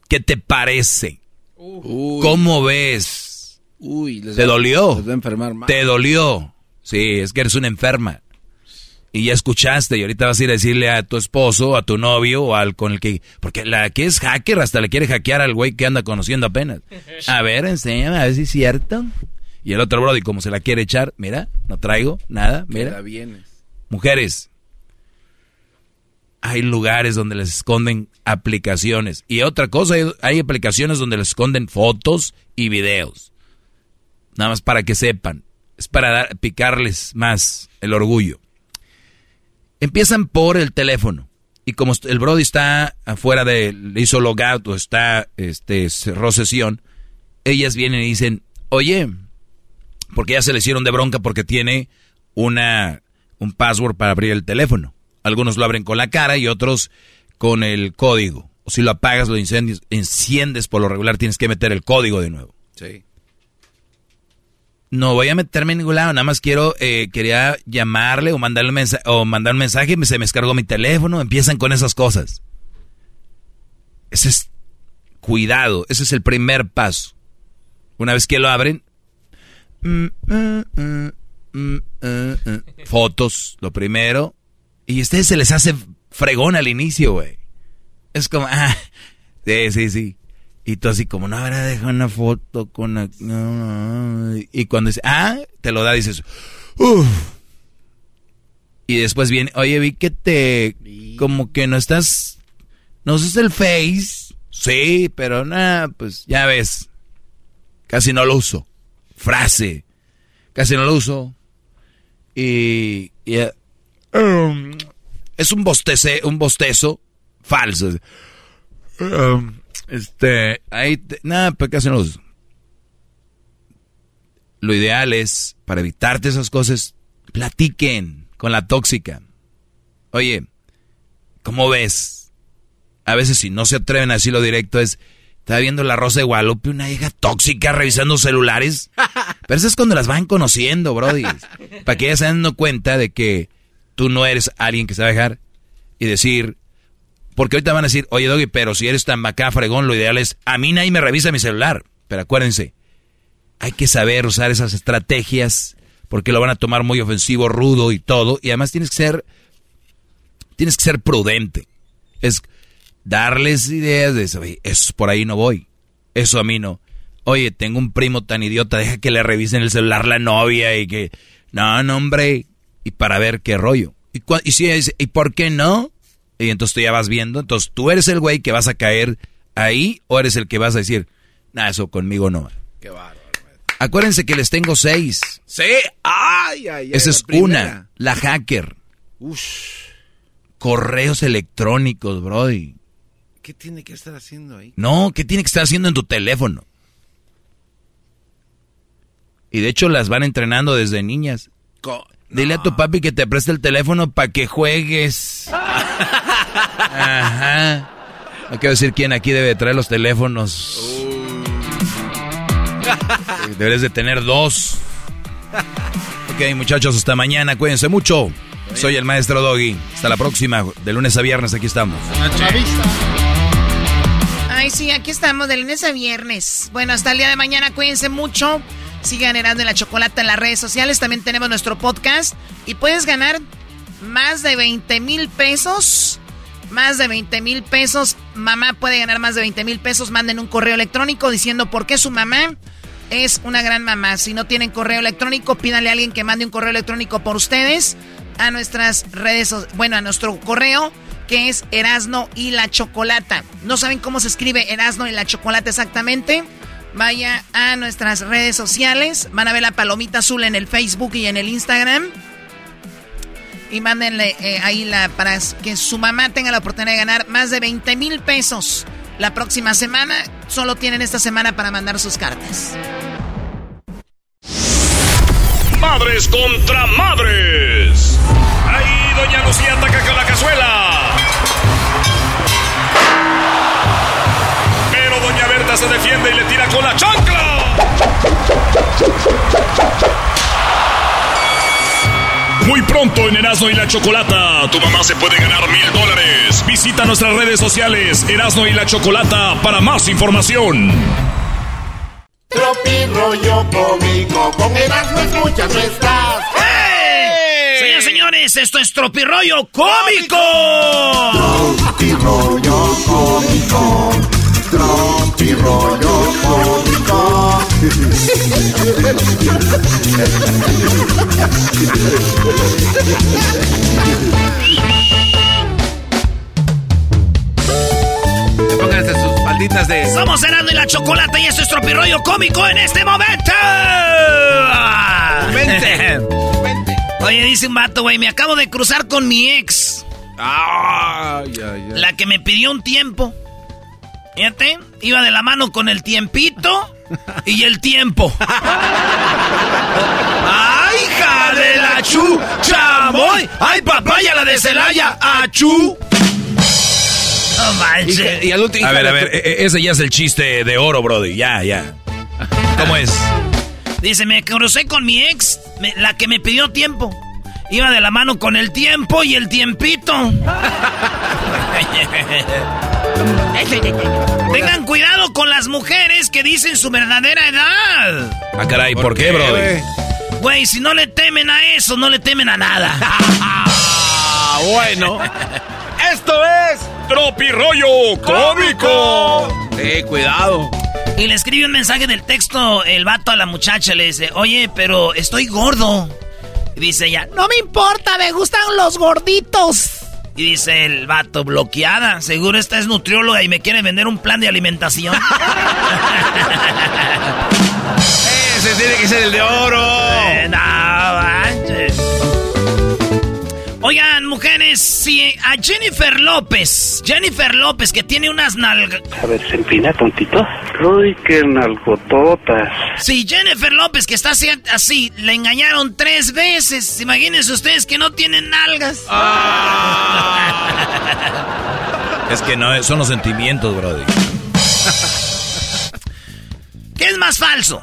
[SPEAKER 6] ¿Qué te parece? ¿Cómo ves?
[SPEAKER 3] Uy,
[SPEAKER 6] ¿Te dolió?
[SPEAKER 3] enfermar
[SPEAKER 6] ¿Te dolió? Sí, es que eres una enferma. Y ya escuchaste y ahorita vas a ir a decirle a tu esposo, a tu novio o al con el que... Porque la que es hacker hasta le quiere hackear al güey que anda conociendo apenas. A ver, enséñame a ver si es cierto. Y el otro brody, como se la quiere echar, mira, no traigo nada, mira. Mujeres, hay lugares donde les esconden aplicaciones. Y otra cosa, hay, aplicaciones donde les esconden fotos y videos. Nada más para que sepan. Es para picarles más el orgullo. Empiezan por el teléfono. Y como el Brody está afuera de, hizo logout o está, este, cerró sesión, ellas vienen y dicen, oye, porque ya se le hicieron de bronca porque tiene una, un password para abrir el teléfono. Algunos lo abren con la cara y otros con el código. O si lo apagas, lo incendies, enciendes por lo regular, tienes que meter el código de nuevo.
[SPEAKER 3] Sí.
[SPEAKER 6] No voy a meterme en ningún lado, nada más quiero, eh, quería llamarle o mandarle mensaje, o mandar un mensaje, se me descargó mi teléfono, empiezan con esas cosas. Ese es cuidado, ese es el primer paso. Una vez que lo abren, Fotos, lo primero. Y a ustedes se les hace fregón al inicio, güey. Es como, ah, sí, sí, sí. Y tú así como, no, ahora deja una foto con... Y cuando dice, ah, te lo da, dices, uff. Y después viene, oye, vi que te... Como que no estás... No usas el Face. Sí, pero nada, pues ya ves. Casi no lo uso frase. Casi no lo uso. Y, um, es un bostece, un bostezo falso. Um, este, ahí, nada, pues casi no lo. Lo ideal es, para evitarte esas cosas, platiquen con la tóxica. Oye, ¿cómo ves? A veces si no se atreven a decirlo directo es, estaba viendo la Rosa de Guadalupe, una hija tóxica revisando celulares. Pero eso es cuando las van conociendo, brody. Para que ellas se den cuenta de que tú no eres alguien que se va a dejar y decir. Porque ahorita van a decir, oye, Doggy, pero si eres tan bacá, fregón, lo ideal es, a mí nadie me revisa mi celular. Pero acuérdense, hay que saber usar esas estrategias porque lo van a tomar muy ofensivo, rudo y todo. Y además tienes que ser, tienes que ser prudente. Es darles ideas de eso, eso por ahí no voy, eso a mí no. Oye, tengo un primo tan idiota, deja que le revisen el celular la novia y que... No, no, hombre. Y para ver qué rollo. Y, y si es, ¿y por qué no? Y entonces tú ya vas viendo. Entonces, ¿tú eres el güey que vas a caer ahí o eres el que vas a decir, nah, eso conmigo no?
[SPEAKER 3] Qué bárbaro.
[SPEAKER 6] Acuérdense que les tengo seis.
[SPEAKER 3] Sí, ay, ay, ay
[SPEAKER 6] Esa es una, la hacker. Correos electrónicos, brody.
[SPEAKER 3] ¿Qué tiene que estar haciendo ahí?
[SPEAKER 6] No, ¿qué tiene que estar haciendo en tu teléfono? Y de hecho las van entrenando desde niñas. Dile a tu papi que te preste el teléfono para que juegues. Ajá. No quiero decir quién aquí debe traer los teléfonos. Deberes de tener dos. Ok, muchachos, hasta mañana. Cuídense mucho. Soy el maestro Doggy. Hasta la próxima. De lunes a viernes aquí estamos.
[SPEAKER 14] Ay, sí, aquí estamos de lunes a viernes. Bueno, hasta el día de mañana. Cuídense mucho. Sigan ganando la chocolate en las redes sociales. También tenemos nuestro podcast. Y puedes ganar más de 20 mil pesos. Más de 20 mil pesos. Mamá puede ganar más de 20 mil pesos. Manden un correo electrónico diciendo por qué su mamá es una gran mamá. Si no tienen correo electrónico, pídanle a alguien que mande un correo electrónico por ustedes a nuestras redes, bueno, a nuestro correo que es Erasno y la Chocolata. ¿No saben cómo se escribe Erasno y la Chocolata exactamente? Vaya a nuestras redes sociales, van a ver la palomita azul en el Facebook y en el Instagram. Y mándenle eh, ahí la, para que su mamá tenga la oportunidad de ganar más de 20 mil pesos la próxima semana. Solo tienen esta semana para mandar sus cartas.
[SPEAKER 11] Madres contra madres. Ahí doña Lucía ataca con la cazuela. Se defiende y le tira con la chancla. Muy pronto en Erasmo y la Chocolata, tu mamá se puede ganar mil dólares. Visita nuestras redes sociales, Erasmo y la Chocolata, para más información.
[SPEAKER 9] Tropi rollo cómico, con Erasmo escuchas no estás.
[SPEAKER 5] ¡Hey! Señores, señores, esto es Tropi rollo cómico.
[SPEAKER 9] Tropi rollo cómico. Rollo cómico.
[SPEAKER 3] Pónganse sus palditas de.
[SPEAKER 5] Somos Erasmo y la Chocolata y esto es rollo cómico en este momento.
[SPEAKER 3] Vente.
[SPEAKER 5] Oye, dice un vato, güey, me acabo de cruzar con mi ex.
[SPEAKER 3] Ay, ay, ay.
[SPEAKER 5] La que me pidió un tiempo. Fíjate, iba de la mano con el tiempito y el tiempo. ¡Ay, hija de la chu! ¡Chamoy! ¡Ay, papaya la de Celaya! ¡Achú! No manches.
[SPEAKER 3] Y, y al último.
[SPEAKER 6] A ver, a ver, e- e- ese ya es el chiste de oro, Brody. Ya, ya. ¿Cómo es?
[SPEAKER 5] Dice, me crucé con mi ex, me- la que me pidió tiempo. Iba de la mano con el tiempo y el tiempito. Tengan cuidado con las mujeres que dicen su verdadera edad.
[SPEAKER 6] Ah, caray, ¿por, qué, Brody?
[SPEAKER 5] Güey, si no le temen a eso, no le temen a nada.
[SPEAKER 3] Ah, bueno. Esto es.
[SPEAKER 11] Tropi rollo cómico.
[SPEAKER 3] Eh, cuidado.
[SPEAKER 5] Y le escribe un mensaje del texto el vato a la muchacha. Le dice, oye, pero estoy gordo. Y dice ella, no me importa, me gustan los gorditos. Y dice el vato, bloqueada. Seguro esta es nutrióloga y me quiere vender un plan de alimentación.
[SPEAKER 3] Ese tiene que ser el de oro.
[SPEAKER 5] Eh, no. Oigan, mujeres, si a Jennifer López, Jennifer López, que tiene unas nalgas.
[SPEAKER 15] A ver, se empina tontito. Uy, qué nalgototas.
[SPEAKER 5] Si Jennifer López, que está así, así, le engañaron tres veces. Imagínense ustedes que no tienen nalgas.
[SPEAKER 6] Es que no, son los sentimientos, Brody.
[SPEAKER 5] ¿Qué es más falso?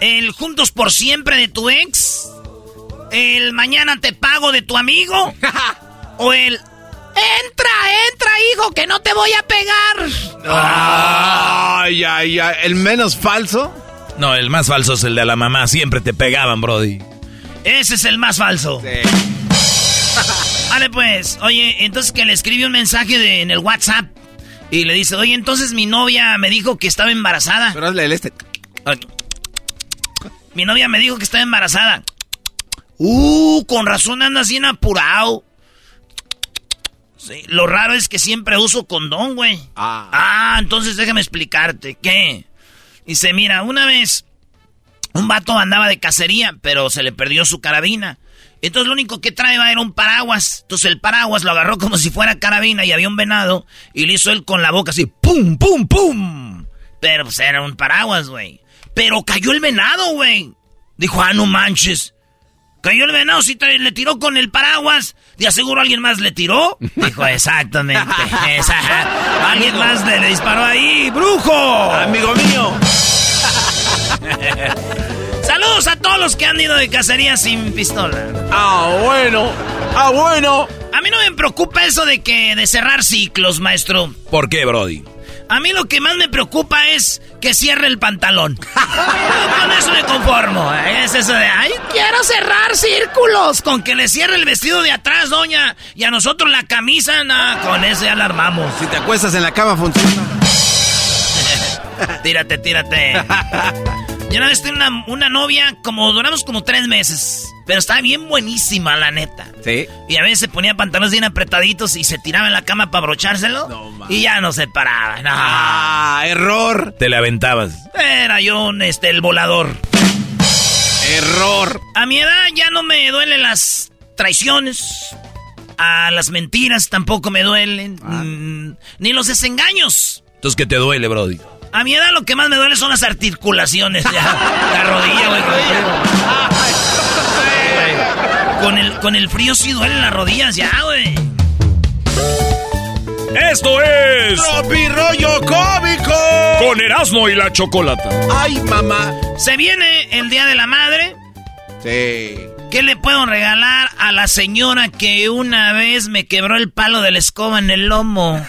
[SPEAKER 5] ¿El juntos por siempre de tu ex? ¿El mañana te pago de tu amigo? ¿O el entra, entra, hijo, que no te voy a pegar?
[SPEAKER 3] Ay, ay, ay. ¿El menos falso?
[SPEAKER 6] No, el más falso es el de la mamá. Siempre te pegaban, Brody.
[SPEAKER 5] Ese es el más falso. Vale, pues, oye, entonces que le escribe un mensaje de- en el WhatsApp y le dice, oye, entonces mi novia me dijo que estaba embarazada.
[SPEAKER 3] Pero hazle el este.
[SPEAKER 5] Mi novia me dijo que estaba embarazada. Uh, con razón anda así en apurado. Sí, lo raro es que siempre uso condón, güey.
[SPEAKER 3] Ah.
[SPEAKER 5] Ah, entonces déjame explicarte. ¿Qué? Dice, mira, una vez un vato andaba de cacería, pero se le perdió su carabina. Entonces lo único que trae era un paraguas. Entonces el paraguas lo agarró como si fuera carabina y había un venado. Y le hizo él con la boca así, ¡pum, pum, pum! Pero pues era un paraguas, güey. Pero cayó el venado, güey. Dijo, ah, no manches. Cayó el venado, tra- le tiró con el paraguas. ¿De aseguro alguien más le tiró? Dijo, exactamente. esa- alguien más le, le disparó ahí. ¡Brujo!
[SPEAKER 3] Amigo mío.
[SPEAKER 5] Saludos a todos los que han ido de cacería sin pistola.
[SPEAKER 3] Ah, bueno. Ah, bueno.
[SPEAKER 5] A mí no me preocupa eso de que de cerrar ciclos, maestro.
[SPEAKER 6] ¿Por qué, Brody?
[SPEAKER 5] A mí lo que más me preocupa es que cierre el pantalón. Con eso me conformo. ¿eh? Es eso de, ay, quiero cerrar círculos. Con que le cierre el vestido de atrás, doña. Y a nosotros la camisa, nada, con eso ya la armamos.
[SPEAKER 3] Si te acuestas en la cama funciona.
[SPEAKER 5] tírate, tírate. Yo una vez tenía una, una novia, como duramos como tres meses. Pero estaba bien buenísima, la neta.
[SPEAKER 3] Sí.
[SPEAKER 5] Y a veces se ponía pantalones bien apretaditos y se tiraba en la cama para abrochárselo. y ya no se paraba. No.
[SPEAKER 3] Ah, error.
[SPEAKER 6] Te le aventabas.
[SPEAKER 5] Era yo un, este, el volador.
[SPEAKER 3] Error.
[SPEAKER 5] A mi edad ya no me duelen las traiciones. A las mentiras tampoco me duelen. mm, ni los desengaños.
[SPEAKER 6] Entonces, ¿qué te duele, Brody?
[SPEAKER 5] A mi edad lo que más me duele son las articulaciones. Ya. La rodilla, güey. Con el, con el frío sí duelen las rodillas ya, güey.
[SPEAKER 11] Esto es.
[SPEAKER 3] ¡Tropi rollo cómico!
[SPEAKER 11] Con Erasmo y la Chocolata.
[SPEAKER 3] ¡Ay, mamá!
[SPEAKER 5] Se viene el Día de la Madre.
[SPEAKER 3] Sí.
[SPEAKER 5] ¿Qué le puedo regalar a la señora que una vez me quebró el palo de la escoba en el lomo?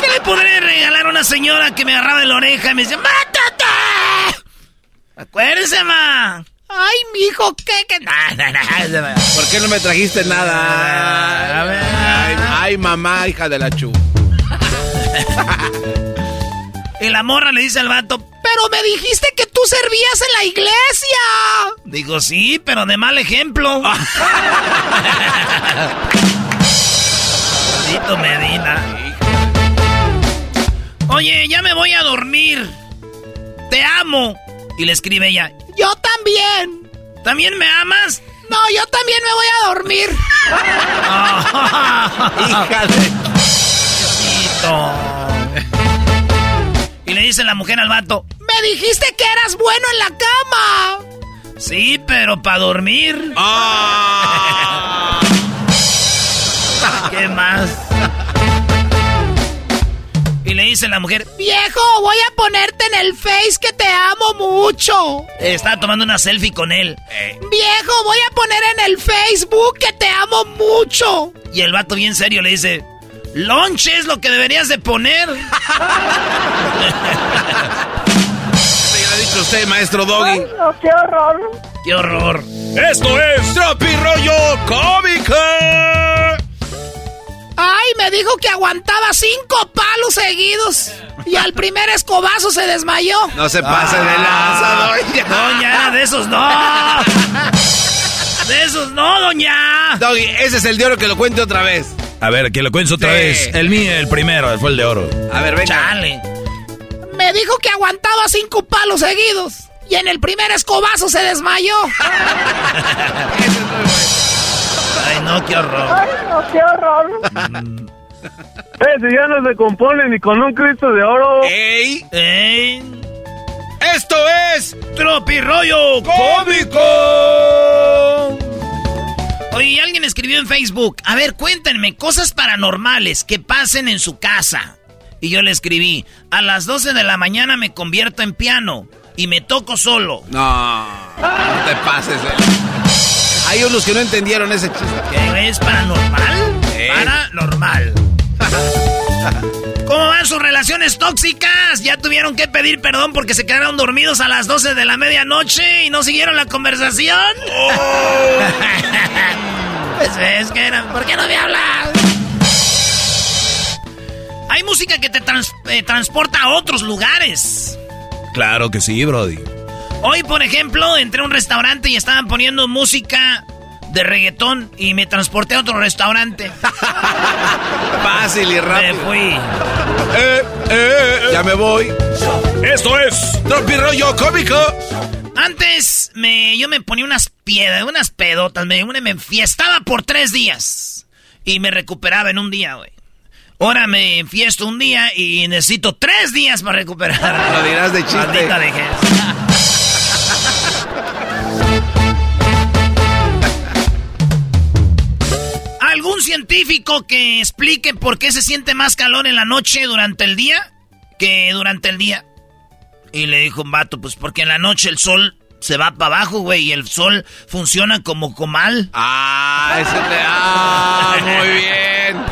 [SPEAKER 5] ¿Qué le podré regalar a una señora que me agarraba de la oreja y me decía, ¡mátate! Acuérdese, ma. Ay, mijo, ¿qué? qué?
[SPEAKER 3] ¿Por qué no me trajiste nada?
[SPEAKER 5] A ver.
[SPEAKER 3] Ay, ay, mamá, hija de la chu.
[SPEAKER 5] Y la morra le dice al vato, pero me dijiste que tú servías en la iglesia. Digo, sí, pero de mal ejemplo. Maldito Medina. Oye, ya me voy a dormir. Te amo. Y le escribe ella, yo también. ¿También me amas? No, yo también me voy a dormir.
[SPEAKER 3] Hija de...
[SPEAKER 5] Y le dice la mujer al vato, me dijiste que eras bueno en la cama. Sí, pero para dormir.
[SPEAKER 3] Ah.
[SPEAKER 5] ¿Qué más? Le dice la mujer, viejo, voy a ponerte en el face que te amo mucho. Está tomando una selfie con él. Viejo, voy a poner en el Facebook que te amo mucho. Y el vato bien serio le dice, lunch es lo que deberías de poner.
[SPEAKER 3] Ya lo ha dicho usted, maestro Doggy.
[SPEAKER 10] qué horror.
[SPEAKER 5] ¡Qué horror!
[SPEAKER 11] Esto es.
[SPEAKER 3] ¡Tropi rollo cómico!
[SPEAKER 5] Dijo que aguantaba cinco palos seguidos. Y al primer escobazo se desmayó.
[SPEAKER 3] No se pase de lanza, doña.
[SPEAKER 5] Doña, de esos no. De esos no, doña.
[SPEAKER 3] Doggy, ese es el de oro que lo cuente otra vez.
[SPEAKER 6] A ver, que lo cuentes otra
[SPEAKER 3] Sí.
[SPEAKER 6] vez. El mío, el primero, fue el de oro.
[SPEAKER 3] A ver, venga.
[SPEAKER 5] Chale. Me dijo que aguantaba cinco palos seguidos. Y en el primer escobazo se desmayó. Ay, no, qué horror.
[SPEAKER 10] Ay, no, qué horror.
[SPEAKER 15] Ese ya no se compone ni con un Cristo de oro.
[SPEAKER 3] ¡Ey!
[SPEAKER 5] ¡Ey!
[SPEAKER 3] ¡Esto es
[SPEAKER 5] Tropirollo
[SPEAKER 3] cómico!
[SPEAKER 5] Oye, alguien escribió en Facebook, a ver, cuéntenme cosas paranormales que pasen en su casa. Y yo le escribí, a las 12 de la mañana me convierto en piano y me toco solo.
[SPEAKER 3] No, no te pases. eh. Hay unos que no entendieron ese chiste.
[SPEAKER 5] ¿Qué es paranormal? Paranormal. ¿Cómo van sus relaciones tóxicas? Ya tuvieron que pedir perdón porque se quedaron dormidos a las 12 de la medianoche y no siguieron la conversación. pues es que eran. ¿Por qué no me hablas? Hay música que te trans- eh, transporta a otros lugares.
[SPEAKER 6] Claro que sí, Brody.
[SPEAKER 5] Hoy, por ejemplo, entré a un restaurante y estaban poniendo música de reggaetón y me transporté a otro restaurante.
[SPEAKER 3] Fácil y
[SPEAKER 5] Me
[SPEAKER 3] rápido.
[SPEAKER 5] fui.
[SPEAKER 3] Eh, eh, ya me voy.
[SPEAKER 11] Esto es.
[SPEAKER 3] Tropi rollo cómico.
[SPEAKER 5] Antes me, yo me ponía unas piedras, unas pedotas, me, una- me enfiestaba por tres días y me recuperaba en un día, güey. Ahora me enfiesto un día y necesito tres días para recuperar.
[SPEAKER 3] Lo dirás de chiste.
[SPEAKER 5] Maldita vejez.
[SPEAKER 16] Científico que explique por qué se siente más calor en la noche durante el día que durante el día. Y le dijo un vato, pues porque en la noche el sol se va para abajo, güey, y el sol funciona como comal.
[SPEAKER 3] Ah, ese. Ah, muy bien.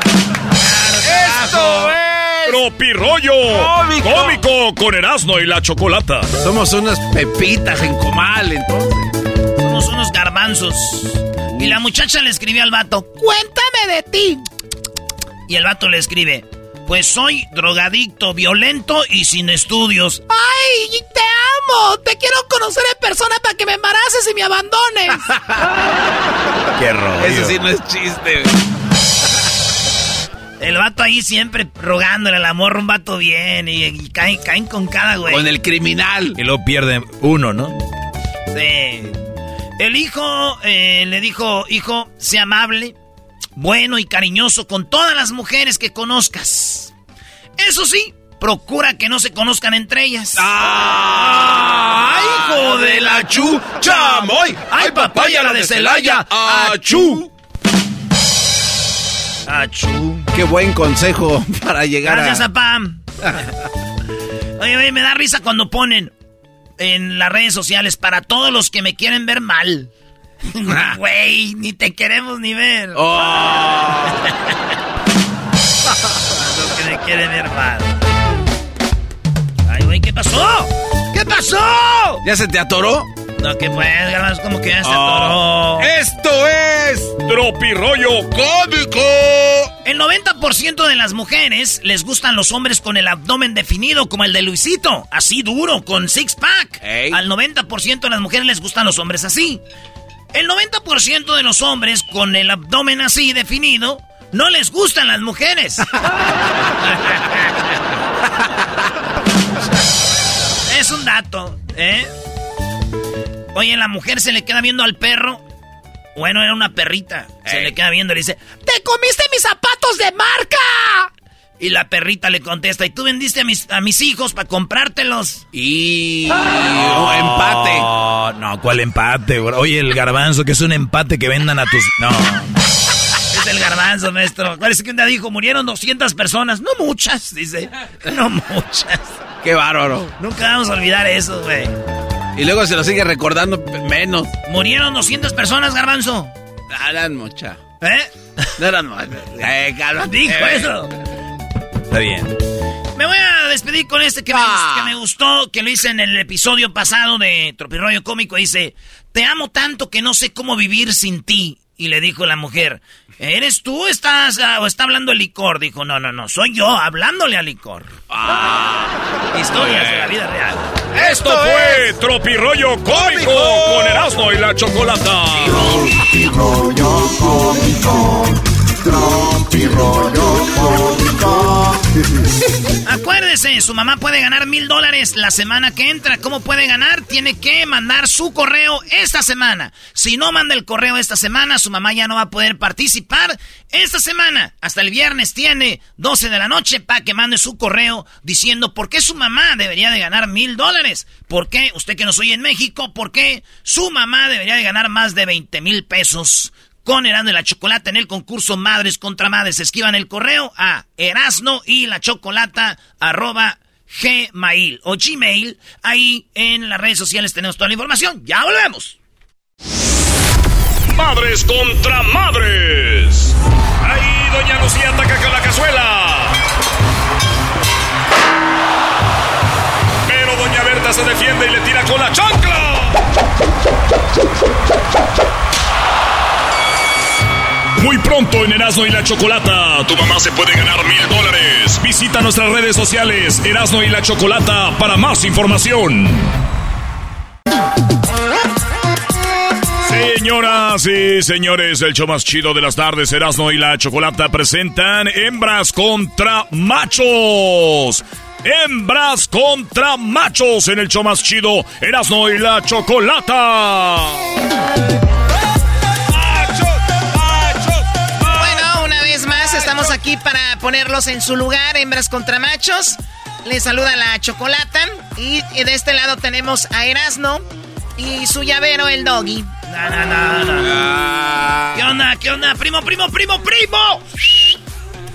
[SPEAKER 3] ¡Esto es!
[SPEAKER 11] Tropirollo
[SPEAKER 3] Cómico.
[SPEAKER 11] cómico con Erasmo y la Chocolata.
[SPEAKER 3] Somos unas pepitas en comal, entonces.
[SPEAKER 16] Somos unos garbanzos. Y la muchacha le escribió al vato, cuéntame de ti. Y el vato le escribe, pues soy drogadicto, violento y sin estudios.
[SPEAKER 5] ¡Ay, te amo! Te quiero conocer en persona para que me embaraces y me abandones.
[SPEAKER 6] Qué rollo.
[SPEAKER 3] Ese sí no es chiste. güey.
[SPEAKER 16] El vato ahí siempre rogándole al amor, un vato bien. Y, y caen, caen con cada güey.
[SPEAKER 3] Con el criminal.
[SPEAKER 6] Y luego pierde uno, ¿no?
[SPEAKER 16] Sí. El hijo eh, le dijo, hijo, sea amable, bueno y cariñoso con todas las mujeres que conozcas. Eso sí, procura que no se conozcan entre ellas.
[SPEAKER 3] ¡Ah! hijo de la chu! ¡Chamoy! ¡Ay, papaya la de Celaya! ¡Achú!
[SPEAKER 16] Achú.
[SPEAKER 3] Qué buen consejo para llegar
[SPEAKER 16] Gracias,
[SPEAKER 3] a...
[SPEAKER 16] a Pam. Oye, oye, me da risa cuando ponen en las redes sociales para todos los que me quieren ver mal. Güey, ni te queremos ni ver.
[SPEAKER 3] Oh.
[SPEAKER 16] los que me quieren ver mal. Ay, güey, ¿qué pasó? ¿Qué pasó?
[SPEAKER 3] ¿Ya se te atoró?
[SPEAKER 16] No, que pues, es como que ya se
[SPEAKER 3] Oh.
[SPEAKER 16] atoró.
[SPEAKER 3] ¡Esto es...
[SPEAKER 11] Tropirollo
[SPEAKER 3] ¡Cómico!
[SPEAKER 16] El 90% de las mujeres les gustan los hombres con el abdomen definido, como el de Luisito, así duro, con six pack.
[SPEAKER 3] Ey.
[SPEAKER 16] Al 90% de las mujeres les gustan los hombres así. El 90% de los hombres con el abdomen así definido no les gustan las mujeres. es un dato, ¿eh? Oye, la mujer se le queda viendo al perro. Bueno, era una perrita. Se
[SPEAKER 3] Ey.
[SPEAKER 16] le queda viendo y le dice, ¡Te comiste mis zapatos de marca! Y la perrita le contesta, ¿y tú vendiste a mis, a mis hijos para comprártelos?
[SPEAKER 3] Y... oh, empate.
[SPEAKER 6] No, no, ¿cuál empate? bro? Oye, el garbanzo, que es un empate que vendan a tus... No.
[SPEAKER 16] Es el garbanzo, maestro. Parece que un día dijo, murieron 200 personas. No muchas, dice. No muchas.
[SPEAKER 3] ¡Qué bárbaro!
[SPEAKER 16] Nunca vamos a olvidar eso, güey.
[SPEAKER 3] Y luego se lo sigue recordando menos.
[SPEAKER 16] Murieron 200 personas, garbanzo.
[SPEAKER 3] No eran mucha.
[SPEAKER 16] ¿Eh?
[SPEAKER 3] No eran muchas. Eh.
[SPEAKER 16] Dijo
[SPEAKER 3] Eh.
[SPEAKER 16] eso.
[SPEAKER 6] Está bien.
[SPEAKER 16] Me voy a despedir con este que, me,
[SPEAKER 3] Ah.
[SPEAKER 16] que me gustó, que lo hice en el episodio pasado de Tropirroyo Cómico. Dice, te amo tanto que no sé cómo vivir sin ti. Y le dijo la mujer, ¿eres tú estás, ah, o está hablando el licor? Dijo, no, no, no, soy yo hablándole al licor. Historias de la vida real.
[SPEAKER 11] Esto fue Tropirollo cómico con Erasmo y la Chocolata.
[SPEAKER 9] Tropirollo cómico.
[SPEAKER 16] Su mamá puede ganar mil dólares la semana que entra. ¿Cómo puede ganar? Tiene que mandar su correo esta semana. Si no manda el correo esta semana, su mamá ya no va a poder participar. Esta semana, hasta el viernes, tiene 12 de la noche para que mande su correo diciendo por qué su mamá debería de ganar mil dólares. ¿Por qué? Usted que nos oye en México, ¿por qué su mamá debería de ganar más de 20 mil pesos? Con Erasmo y la Chocolata en el concurso Madres contra Madres. Escriban el correo a Erasno y la Chocolata arroba Gmail o Gmail. Ahí en las redes sociales tenemos toda la información. Ya volvemos.
[SPEAKER 11] Madres contra madres. Ahí doña Lucía ataca con la cazuela. Pero doña Berta se defiende y le tira con la chancla. Muy pronto en Erasmo y la Chocolata, tu mamá se puede ganar mil dólares. Visita nuestras redes sociales, Erasmo y la Chocolata, para más información. Señoras y señores, el show más chido de las tardes, Erasmo y la Chocolata presentan Hembras contra Machos. Hembras contra machos en el show más chido, Erasmo y la Chocolata.
[SPEAKER 5] Estamos aquí para ponerlos en su lugar, hembras contra machos. Les saluda la Chocolata y de este lado tenemos a Erasno y su llavero el Doggy.
[SPEAKER 16] No, no, no, no. ¿Qué onda? ¿Qué onda? primo, primo, primo, primo.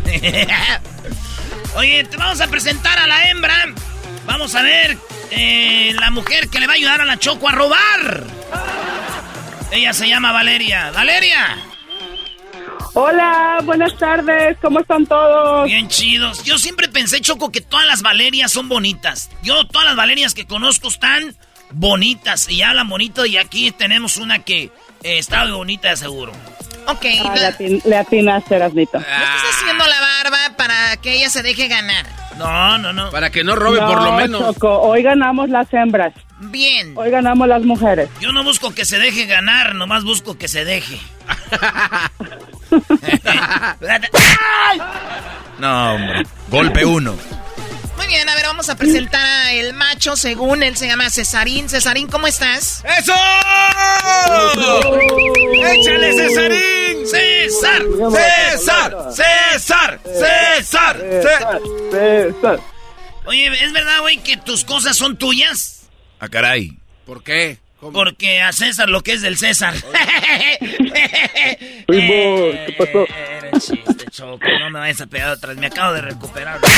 [SPEAKER 16] Oye, te vamos a presentar a la hembra. Vamos a ver eh, la mujer que le va a ayudar a la Choco a robar. Ella se llama Valeria. Valeria.
[SPEAKER 14] Hola, buenas tardes, ¿cómo están todos?
[SPEAKER 16] Bien chidos. Yo siempre pensé, Choco, que todas las Valerias son bonitas. Yo, todas las Valerias que conozco están bonitas y hablan bonito y aquí tenemos una que eh, está bonita de seguro.
[SPEAKER 5] Ok.
[SPEAKER 14] Ah, le, atin le atinaste, Erasnito.
[SPEAKER 5] ¿No estás haciendo la barba para que ella se deje ganar?
[SPEAKER 16] No, no, no.
[SPEAKER 3] Para que no robe por lo menos.
[SPEAKER 14] Choco, hoy ganamos las hembras.
[SPEAKER 5] Bien.
[SPEAKER 14] Hoy ganamos las mujeres.
[SPEAKER 16] Yo no busco que se deje ganar, nomás busco que se deje.
[SPEAKER 6] No, hombre. Golpe uno.
[SPEAKER 5] Muy bien, a ver, vamos a presentar a el macho según él se llama Cesarín. Cesarín, ¿cómo estás?
[SPEAKER 3] ¡Eso! ¡Échale, Cesarín!
[SPEAKER 16] ¡César!
[SPEAKER 3] ¡César! ¡César! ¡César!
[SPEAKER 14] César.
[SPEAKER 16] Oye, ¿es verdad, güey, que tus cosas son tuyas?
[SPEAKER 6] A caray.
[SPEAKER 3] ¿Por qué?
[SPEAKER 16] Porque a César lo que es del César.
[SPEAKER 14] Primo, ¿qué pasó?
[SPEAKER 16] Era chiste, Choco. No me vayas a pegar atrás. Me acabo de recuperar.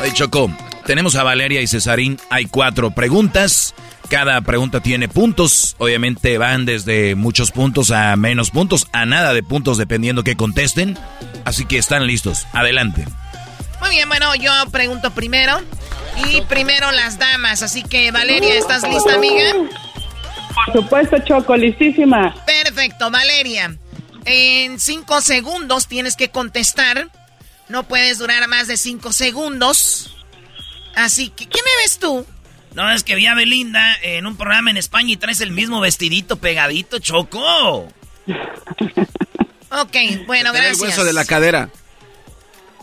[SPEAKER 6] Oye, Choco, tenemos a Valeria y Cesarín. Hay cuatro preguntas. Cada pregunta tiene puntos. Obviamente van desde muchos puntos a menos puntos, a nada de puntos dependiendo que contesten. Así que están listos. Adelante.
[SPEAKER 5] Muy bien, bueno, yo pregunto primero. Y primero las damas. Así que, Valeria, ¿estás lista, amiga?
[SPEAKER 14] Por supuesto, Choco, listísima.
[SPEAKER 5] Perfecto, Valeria. En cinco segundos tienes que contestar. No puedes durar más de cinco segundos. Así que, ¿qué me ves tú?
[SPEAKER 16] No, es que vi a Belinda en un programa en España y traes el mismo vestidito pegadito, Choco.
[SPEAKER 5] Ok, bueno, gracias.
[SPEAKER 3] El hueso de la cadera.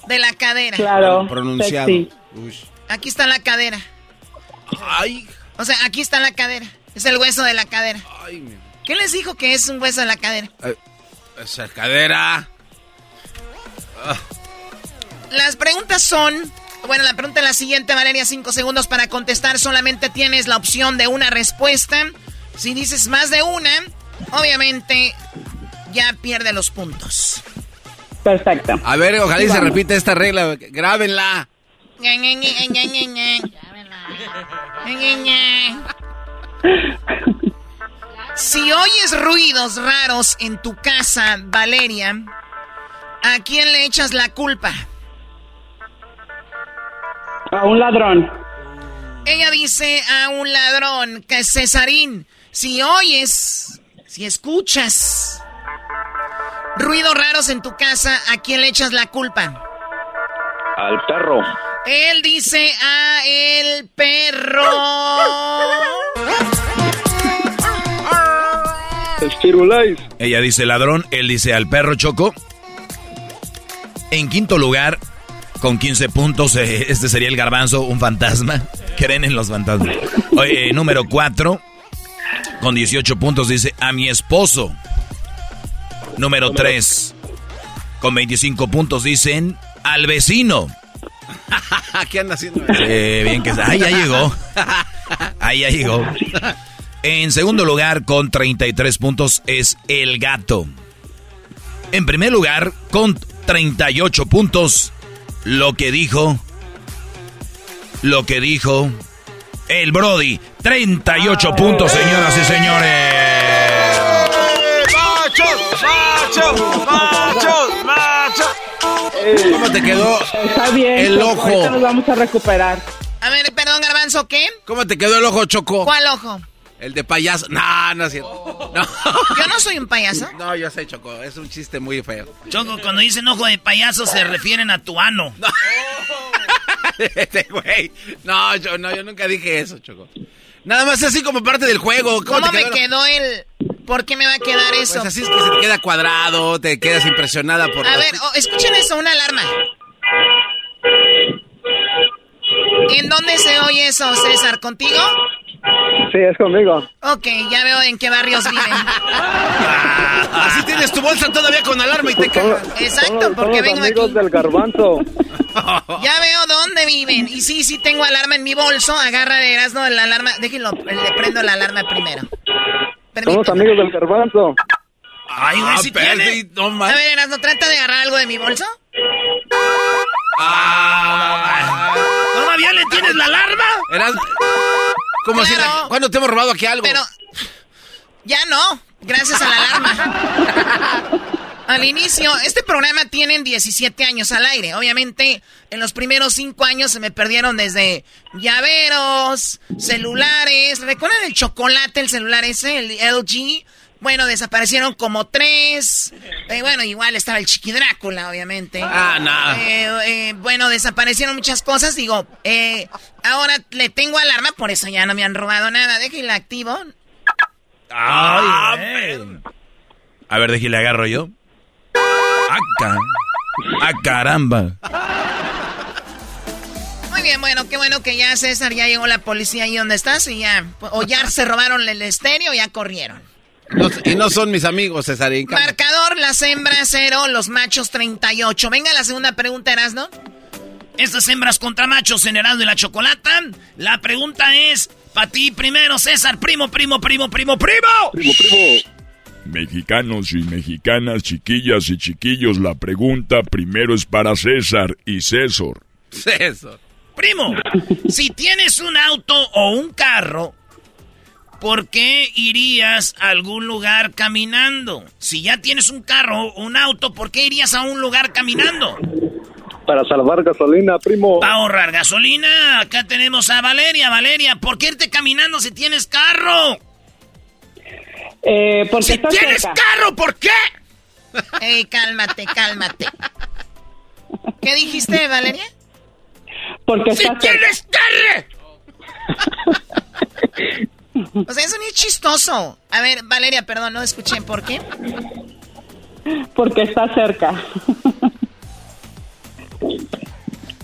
[SPEAKER 5] De la cadera.
[SPEAKER 14] Claro.
[SPEAKER 3] Pronunciado.
[SPEAKER 5] Aquí está la cadera.
[SPEAKER 3] Ay.
[SPEAKER 5] O sea, aquí está la cadera. Es el hueso de la cadera.
[SPEAKER 3] Ay, mi-
[SPEAKER 5] ¿Qué les dijo que es un hueso de la cadera?
[SPEAKER 3] Ay, Esa cadera.
[SPEAKER 5] Las preguntas son... Bueno, la pregunta es la siguiente, Valeria. Cinco segundos para contestar. Solamente tienes la opción de una respuesta. Si dices más de una, obviamente ya pierde los puntos.
[SPEAKER 14] Perfecto.
[SPEAKER 3] A ver, ojalá y se repita esta regla. Grábenla.
[SPEAKER 5] Si oyes ruidos raros en tu casa, Valeria, ¿a quién le echas la culpa?
[SPEAKER 14] A un ladrón.
[SPEAKER 5] Ella dice a un ladrón, que Cesarín, si oyes, si escuchas ruidos raros en tu casa, ¿a quién le echas la culpa?
[SPEAKER 15] Al perro.
[SPEAKER 5] Él dice a el perro.
[SPEAKER 6] Ella dice ladrón, él dice al perro Choco. En quinto lugar, con 15 puntos, eh, este sería el garbanzo, un fantasma. Creen en los fantasmas. Oye, número 4, con 18 puntos, dice a mi esposo. Número 3, con 25 puntos, dicen al vecino.
[SPEAKER 3] ¿Qué anda haciendo?
[SPEAKER 6] Eh, bien que ahí ya llegó. Ahí ya llegó. En segundo lugar, con 33 puntos, es el gato. En primer lugar, con 38 puntos, lo que dijo. Lo que dijo. El Brody. 38 puntos, señoras y señores.
[SPEAKER 3] ¡Machos! ¡Machos! ¡Machos! ¿Cómo te quedó
[SPEAKER 14] Está bien.
[SPEAKER 3] el
[SPEAKER 14] Choco,
[SPEAKER 3] ojo?
[SPEAKER 14] ahorita nos vamos a recuperar.
[SPEAKER 5] A ver, perdón, Garbanzo, ¿qué?
[SPEAKER 3] ¿Cómo te quedó el ojo, Choco?
[SPEAKER 5] ¿Cuál ojo?
[SPEAKER 3] El de payaso. No, no es cierto. No.
[SPEAKER 5] Yo no soy un payaso.
[SPEAKER 3] No, yo sé, Choco. Es un chiste muy feo.
[SPEAKER 16] Choco, cuando dicen ojo de payaso se refieren a tu ano.
[SPEAKER 3] Este güey. No, yo, no, yo nunca dije eso, Choco. Nada más así como parte del juego.
[SPEAKER 5] ¿Cómo
[SPEAKER 3] te
[SPEAKER 5] me quedó el...? ¿Por qué me va a quedar eso?
[SPEAKER 3] Pues así es que se te queda cuadrado, te quedas impresionada por...
[SPEAKER 5] A
[SPEAKER 3] los-
[SPEAKER 5] ver, oh, escuchen eso, una alarma. ¿En dónde se oye eso, César? ¿Contigo?
[SPEAKER 15] Sí, es conmigo.
[SPEAKER 5] Ok, ya veo en qué barrios viven.
[SPEAKER 3] Así tienes tu bolsa todavía con alarma y te cagas.
[SPEAKER 5] Exacto, porque
[SPEAKER 15] Somos
[SPEAKER 5] vengo
[SPEAKER 15] amigos
[SPEAKER 5] aquí.
[SPEAKER 15] del garbanzo.
[SPEAKER 5] Ya veo dónde dónde viven. Y sí, sí tengo alarma en mi bolso. Agarra de Erasmo la alarma. Déjenlo, le prendo la alarma primero.
[SPEAKER 15] Somos amigos del garbanzo.
[SPEAKER 17] Ay, güey, si tiene.
[SPEAKER 5] A ver, Erasmo, trata de agarrar algo de mi bolso.
[SPEAKER 17] Ah, ¿Todavía le tienes la alarma?
[SPEAKER 3] Eras... ¿Cómo así? ¿Cuándo te hemos robado aquí algo?
[SPEAKER 5] Pero ya no, gracias a la alarma. Al inicio, este programa tiene 17 años al aire. Obviamente, en los primeros 5 años se me perdieron desde llaveros, celulares. ¿Recuerdan el chocolate, el celular ese, el LG? Bueno, desaparecieron como tres. Eh, bueno, igual estaba el Chiqui Drácula, obviamente.
[SPEAKER 3] Ah, no.
[SPEAKER 5] Eh, eh, bueno, desaparecieron muchas cosas. Digo, ahora le tengo alarma, por eso ya no me han robado nada. Déjenla activo.
[SPEAKER 6] Ah, A ver, déjale agarro yo. ¡Ah, ¡Ah, caramba!
[SPEAKER 5] Muy bien, bueno, qué bueno que ya César, ya llegó la policía ahí donde estás y ya, o ya se robaron el estéreo o ya corrieron.
[SPEAKER 3] y no son mis amigos, César.
[SPEAKER 5] Marcador, las hembras cero, los machos 38. Venga la segunda pregunta, Erasno.
[SPEAKER 17] Estas hembras contra machos en Erasmo y la Chocolata. La pregunta es, para ti primero, César, primo, primo, primo, primo, primo.
[SPEAKER 15] Primo, primo.
[SPEAKER 11] Mexicanos y mexicanas, chiquillas y chiquillos, la pregunta primero es para César y César.
[SPEAKER 3] César.
[SPEAKER 17] Primo, si tienes un auto o un carro, ¿por qué irías a algún lugar caminando? Si ya tienes un carro o un auto, ¿por qué irías a un lugar caminando?
[SPEAKER 15] Para salvar gasolina, primo.
[SPEAKER 17] Para ahorrar gasolina. Acá tenemos a Valeria. Valeria, ¿por qué irte caminando si tienes carro?
[SPEAKER 14] Eh, porque
[SPEAKER 17] si tienes carro, ¿por qué?
[SPEAKER 5] Ey, cálmate, cálmate. ¿Qué dijiste, Valeria?
[SPEAKER 14] Porque
[SPEAKER 17] si tienes carro.
[SPEAKER 5] o sea, eso ni es chistoso. A ver, Valeria, perdón, no escuché. ¿Por qué?
[SPEAKER 14] Porque está cerca.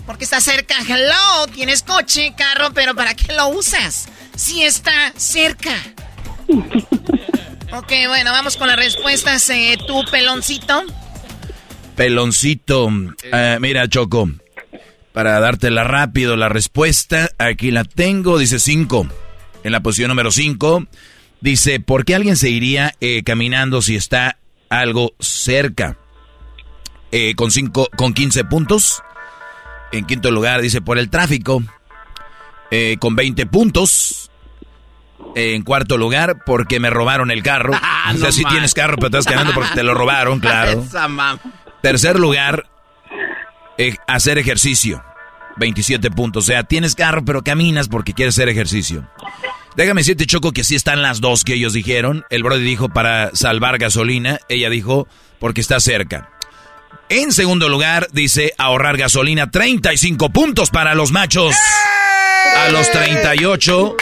[SPEAKER 5] Porque está cerca. Hello, tienes coche, carro, pero ¿para qué lo usas? Si está cerca. Ok, bueno, vamos con las respuestas. Eh, ¿Tú, peloncito?
[SPEAKER 6] Peloncito. Eh, mira, Choco. Para dártela rápido, la respuesta, aquí la tengo, dice 5. En la posición número 5, dice, ¿por qué alguien se iría eh, caminando si está algo cerca? Eh, con, cinco, con 15 puntos. En quinto lugar, dice, por el tráfico. Con 20 puntos. En cuarto lugar, porque me robaron el carro. o sea, si tienes carro, pero estás ganando porque te lo robaron, claro. Tercer lugar, eh, hacer ejercicio. 27 puntos. O sea, tienes carro, pero caminas porque quieres hacer ejercicio. Déjame decirte, Choco, que sí están las dos que ellos dijeron. El Brody dijo para salvar gasolina. Ella dijo porque está cerca. En segundo lugar, dice ahorrar gasolina. 35 puntos para los machos. A los 38.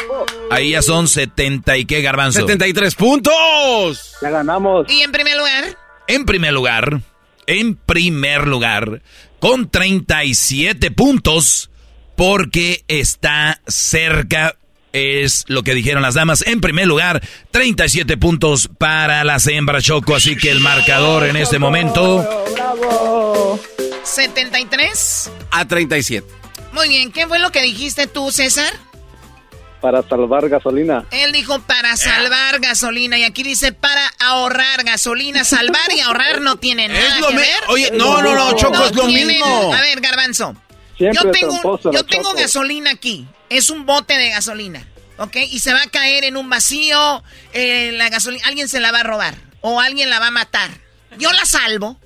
[SPEAKER 6] Ahí ya son 70 y qué garbanzo.
[SPEAKER 3] 73 puntos.
[SPEAKER 15] Ya ganamos.
[SPEAKER 5] ¿Y en primer lugar?
[SPEAKER 6] En primer lugar, en primer lugar, con 37 puntos, porque está cerca, es lo que dijeron las damas. En primer lugar, 37 puntos para las hembras Choco, así que el marcador en este momento...
[SPEAKER 14] ¡Bravo!
[SPEAKER 5] 73
[SPEAKER 3] a 37.
[SPEAKER 5] Muy bien, ¿qué fue lo que dijiste tú, César?
[SPEAKER 15] Para salvar gasolina.
[SPEAKER 5] Él dijo para salvar gasolina y aquí dice para ahorrar gasolina. Salvar y ahorrar no tienen nada
[SPEAKER 3] Es lo
[SPEAKER 5] que ver.
[SPEAKER 3] Oye, no, no, no, Choco, es lo
[SPEAKER 5] tienen-
[SPEAKER 3] mismo.
[SPEAKER 5] A ver, Garbanzo.
[SPEAKER 15] Siempre
[SPEAKER 5] yo tengo,
[SPEAKER 15] tramposo,
[SPEAKER 5] yo
[SPEAKER 15] la
[SPEAKER 5] tengo
[SPEAKER 15] Choco.
[SPEAKER 5] gasolina aquí. Es un bote de gasolina. ¿Ok? Y se va a caer en un vacío. eh, la gasolina. Alguien se la va a robar. O alguien la va a matar. Yo la salvo.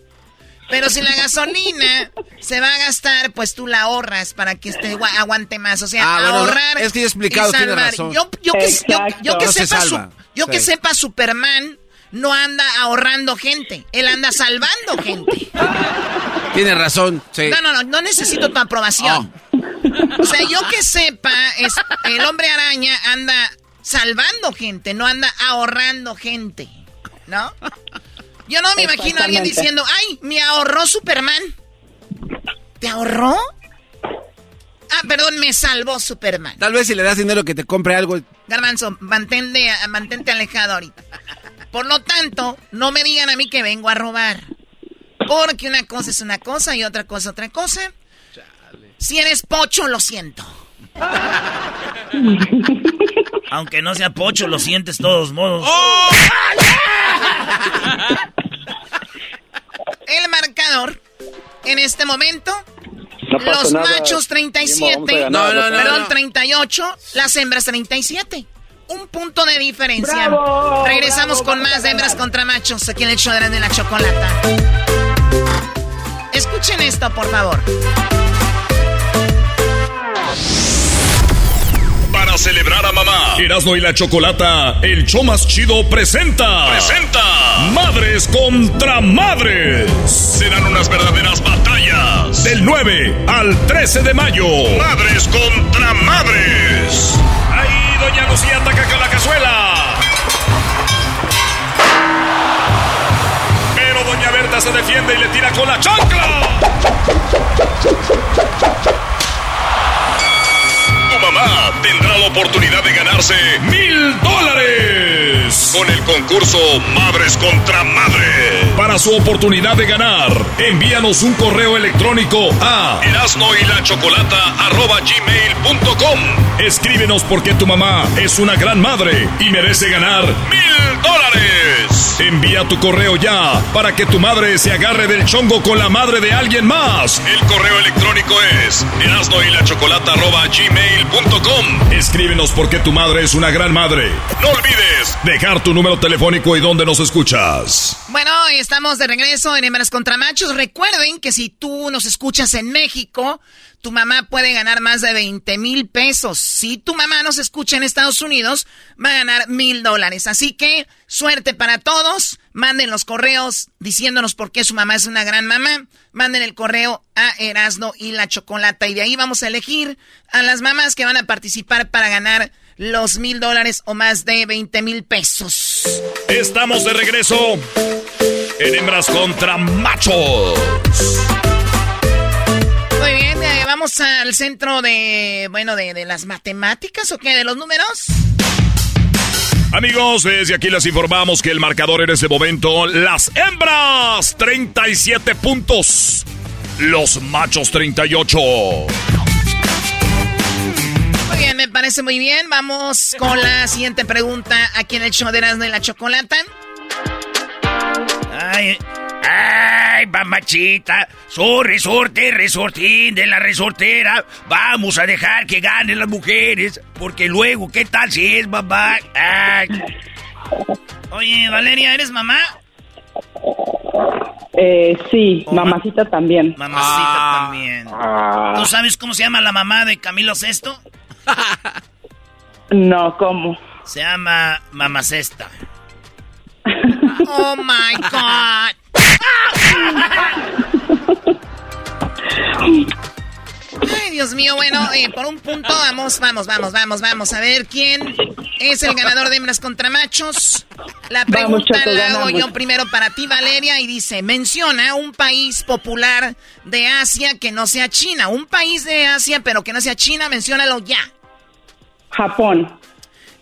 [SPEAKER 5] Pero si la gasolina se va a gastar, pues tú la ahorras para que este gua- aguante más. O sea,
[SPEAKER 3] Ah, bueno,
[SPEAKER 5] ahorrar.
[SPEAKER 3] es que he explicado, tiene razón.
[SPEAKER 5] Yo, yo que, yo, yo que
[SPEAKER 3] No se
[SPEAKER 5] sepa, su- yo que sepa, Superman no anda ahorrando gente. Él anda salvando gente.
[SPEAKER 3] Tienes razón, sí.
[SPEAKER 5] No, no, no, no necesito tu aprobación. O sea, yo que sepa, es, el hombre araña anda salvando gente, no anda ahorrando gente. ¿No? Yo no me imagino a alguien diciendo, ay, me ahorró Superman. ¿Te ahorró? Ah, perdón, me salvó Superman.
[SPEAKER 3] Tal vez si le das dinero que te compre algo.
[SPEAKER 5] Garbanzo, mantente, mantente alejado ahorita. Por lo tanto, no me digan a mí que vengo a robar. Porque una cosa es una cosa y otra cosa otra cosa. Si eres pocho, lo siento.
[SPEAKER 18] Aunque no sea pocho, lo sientes todos modos.
[SPEAKER 5] ¡Oh! El marcador en este momento. los machos 37.
[SPEAKER 3] No, no, no,
[SPEAKER 5] perdón,
[SPEAKER 3] no.
[SPEAKER 5] 38. Las hembras 37. Un punto de diferencia.
[SPEAKER 14] Bravo,
[SPEAKER 5] Regresamos
[SPEAKER 14] bravo,
[SPEAKER 5] con más hembras contra machos aquí en el show de la, de la chocolata. Escuchen esto, por favor.
[SPEAKER 11] Celebrar a mamá, Erasmo y la Chocolata, el show más chido presenta. Presenta. Madres contra madres. Serán unas verdaderas batallas. Del 9 al 13 de mayo. Madres contra madres. Ahí, doña Lucía ataca con la cazuela. Pero doña Berta se defiende y le tira con la chancla. Tu mamá tendrá la oportunidad de ganarse mil dólares con el concurso Madres contra Madres. Para su oportunidad de ganar, envíanos un correo electrónico a erasno Escríbenos porque tu mamá es una gran madre y merece ganar mil dólares. Envía tu correo ya para que tu madre se agarre del chongo con la madre de alguien más. El correo electrónico es erasno Escríbenos porque tu madre es una gran madre. No olvides dejar tu número telefónico y dónde nos escuchas.
[SPEAKER 5] Bueno, estamos de regreso en Hembras contra Machos. Recuerden que si tú nos escuchas en México, tu mamá puede ganar más de 20 mil pesos. Si tu mamá nos escucha en Estados Unidos, va a ganar mil dólares. Así que suerte para todos. Manden los correos diciéndonos por qué su mamá es una gran mamá. Manden el correo a Erasno y la Chocolata. Y de ahí vamos a elegir a las mamás que van a participar para ganar los mil dólares o más de 20 mil pesos.
[SPEAKER 11] Estamos de regreso en Hembras contra Machos.
[SPEAKER 5] Muy bien, eh, vamos al centro de, bueno, de, de las matemáticas o qué, de los números.
[SPEAKER 11] Amigos, desde aquí les informamos que el marcador en este momento, las hembras, 37 puntos. Los machos, 38.
[SPEAKER 5] Muy bien, me parece muy bien. Vamos con la siguiente pregunta aquí en el show de Erasmo y la Chocolata.
[SPEAKER 18] Ay, ay, mamachita. Su resorte, resortín de la resortera. Vamos a dejar que ganen las mujeres. Porque luego, ¿qué tal si es mamá? Ay. Oye, Valeria, ¿eres mamá?
[SPEAKER 14] Eh, sí, mamacita también.
[SPEAKER 18] Mamacita también. ¿Tú sabes cómo se llama la mamá de Camilo Sesto?
[SPEAKER 14] No, ¿cómo?
[SPEAKER 18] Se llama Mamacesta.
[SPEAKER 5] Oh my God. Ay, Dios mío, bueno, eh, por un punto vamos, vamos, vamos, vamos, vamos a ver quién es el ganador de hembras contra machos. La
[SPEAKER 14] Vamos,
[SPEAKER 5] pregunta
[SPEAKER 14] Choco,
[SPEAKER 5] la hago
[SPEAKER 14] ganamos.
[SPEAKER 5] yo primero para ti, Valeria, y dice, menciona un país popular de Asia que no sea China. Un país de Asia, pero que no sea China, menciónalo ya.
[SPEAKER 14] Japón.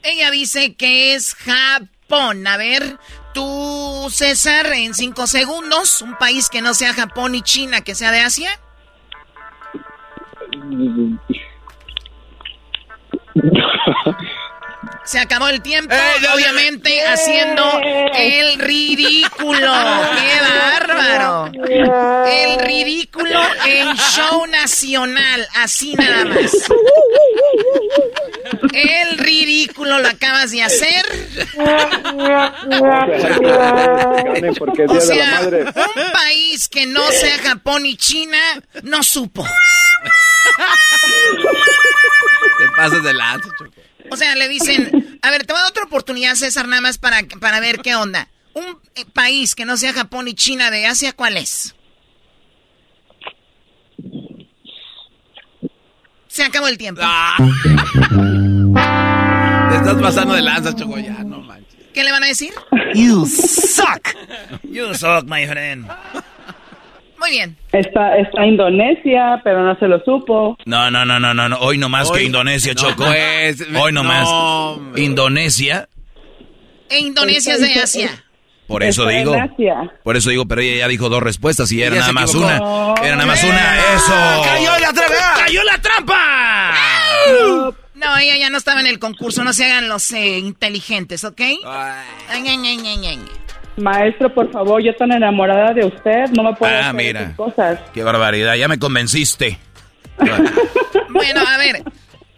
[SPEAKER 5] Ella dice que es Japón. A ver, tú, César, en cinco segundos, un país que no sea Japón y China, que sea de Asia. Se acabó el tiempo, obviamente haciendo el ridículo. ¡Qué bárbaro! El ridículo en show nacional, así nada más. El ridículo lo acabas de hacer.
[SPEAKER 15] porque es
[SPEAKER 5] O
[SPEAKER 15] Día de la
[SPEAKER 5] sea,
[SPEAKER 15] Madre.
[SPEAKER 5] un país que no sea Japón y China no supo.
[SPEAKER 3] Te pasas de lanza, Choco.
[SPEAKER 5] O sea, le dicen, a ver, te voy a dar otra oportunidad, César, nada más para, para ver qué onda. Un eh, país que no sea Japón y China de Asia, ¿cuál es? Se acabó el tiempo.
[SPEAKER 3] Ah. Te estás pasando de lanza, Choco, ya, no manches.
[SPEAKER 5] ¿Qué le van a decir?
[SPEAKER 18] You suck. You suck, my friend.
[SPEAKER 5] Muy bien.
[SPEAKER 14] Está, está Indonesia, pero no se lo supo.
[SPEAKER 6] No, no, no, no, no. Hoy no más que Indonesia, Choco.
[SPEAKER 3] pues,
[SPEAKER 6] Hoy no,
[SPEAKER 3] no,
[SPEAKER 6] más.
[SPEAKER 3] hombre.
[SPEAKER 6] Indonesia.
[SPEAKER 5] E Indonesia es de Asia.
[SPEAKER 6] Por eso digo. Por eso digo, pero ella ya dijo dos respuestas y era nada más una. Era nada más una. Eso.
[SPEAKER 19] ¡Cayó la trampa! ¡Cayó la trampa!
[SPEAKER 5] No, ella ya no estaba en el concurso, no se hagan los eh, inteligentes, ¿ok? Ay, ay, ay, ay, ay.
[SPEAKER 14] Maestro, por favor, yo tan enamorada de usted, no me puedo
[SPEAKER 6] Ah,
[SPEAKER 14] hacer
[SPEAKER 6] mira.
[SPEAKER 14] esas cosas.
[SPEAKER 6] Qué barbaridad. Ya me convenciste.
[SPEAKER 5] Bueno, a ver,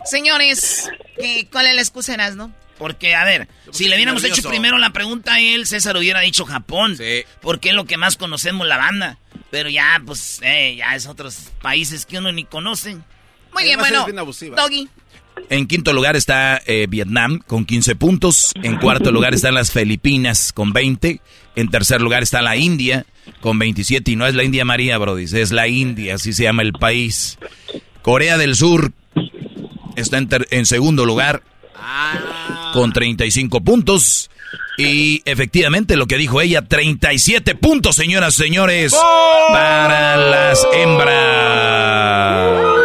[SPEAKER 5] señores, ¿qué- ¿cuál es la excusa, no?
[SPEAKER 19] Porque, a ver, si le hubiéramos
[SPEAKER 3] nervioso.
[SPEAKER 19] hecho primero la pregunta a él, César hubiera dicho Japón. Porque es lo que más conocemos la banda. Pero ya, pues, eh, ya es otros países que uno ni conoce.
[SPEAKER 5] Muy bien,
[SPEAKER 3] Además,
[SPEAKER 5] bueno. Doggy.
[SPEAKER 6] En quinto lugar está eh, Vietnam con 15 puntos. En cuarto lugar están las Filipinas con 20. En tercer lugar está la India con 27. Y no es la India María, Brody, es la India, así se llama el país. Corea del Sur está en, ter- en segundo lugar con 35 puntos. Y efectivamente lo que dijo ella, 37 puntos, señoras y señores, para las hembras.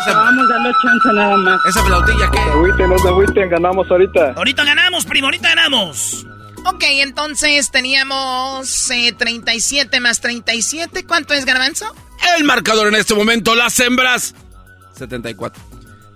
[SPEAKER 14] Les estábamos dando chance nada más.
[SPEAKER 3] ¿Esa flautilla qué?
[SPEAKER 15] No se agüiten, no se agüiten, ganamos ahorita.
[SPEAKER 19] Ahorita ganamos, primo, ahorita ganamos.
[SPEAKER 5] Ok, entonces teníamos eh, 37 más 37. ¿Cuánto es, Garbanzo?
[SPEAKER 3] El marcador en este momento, las hembras. 74.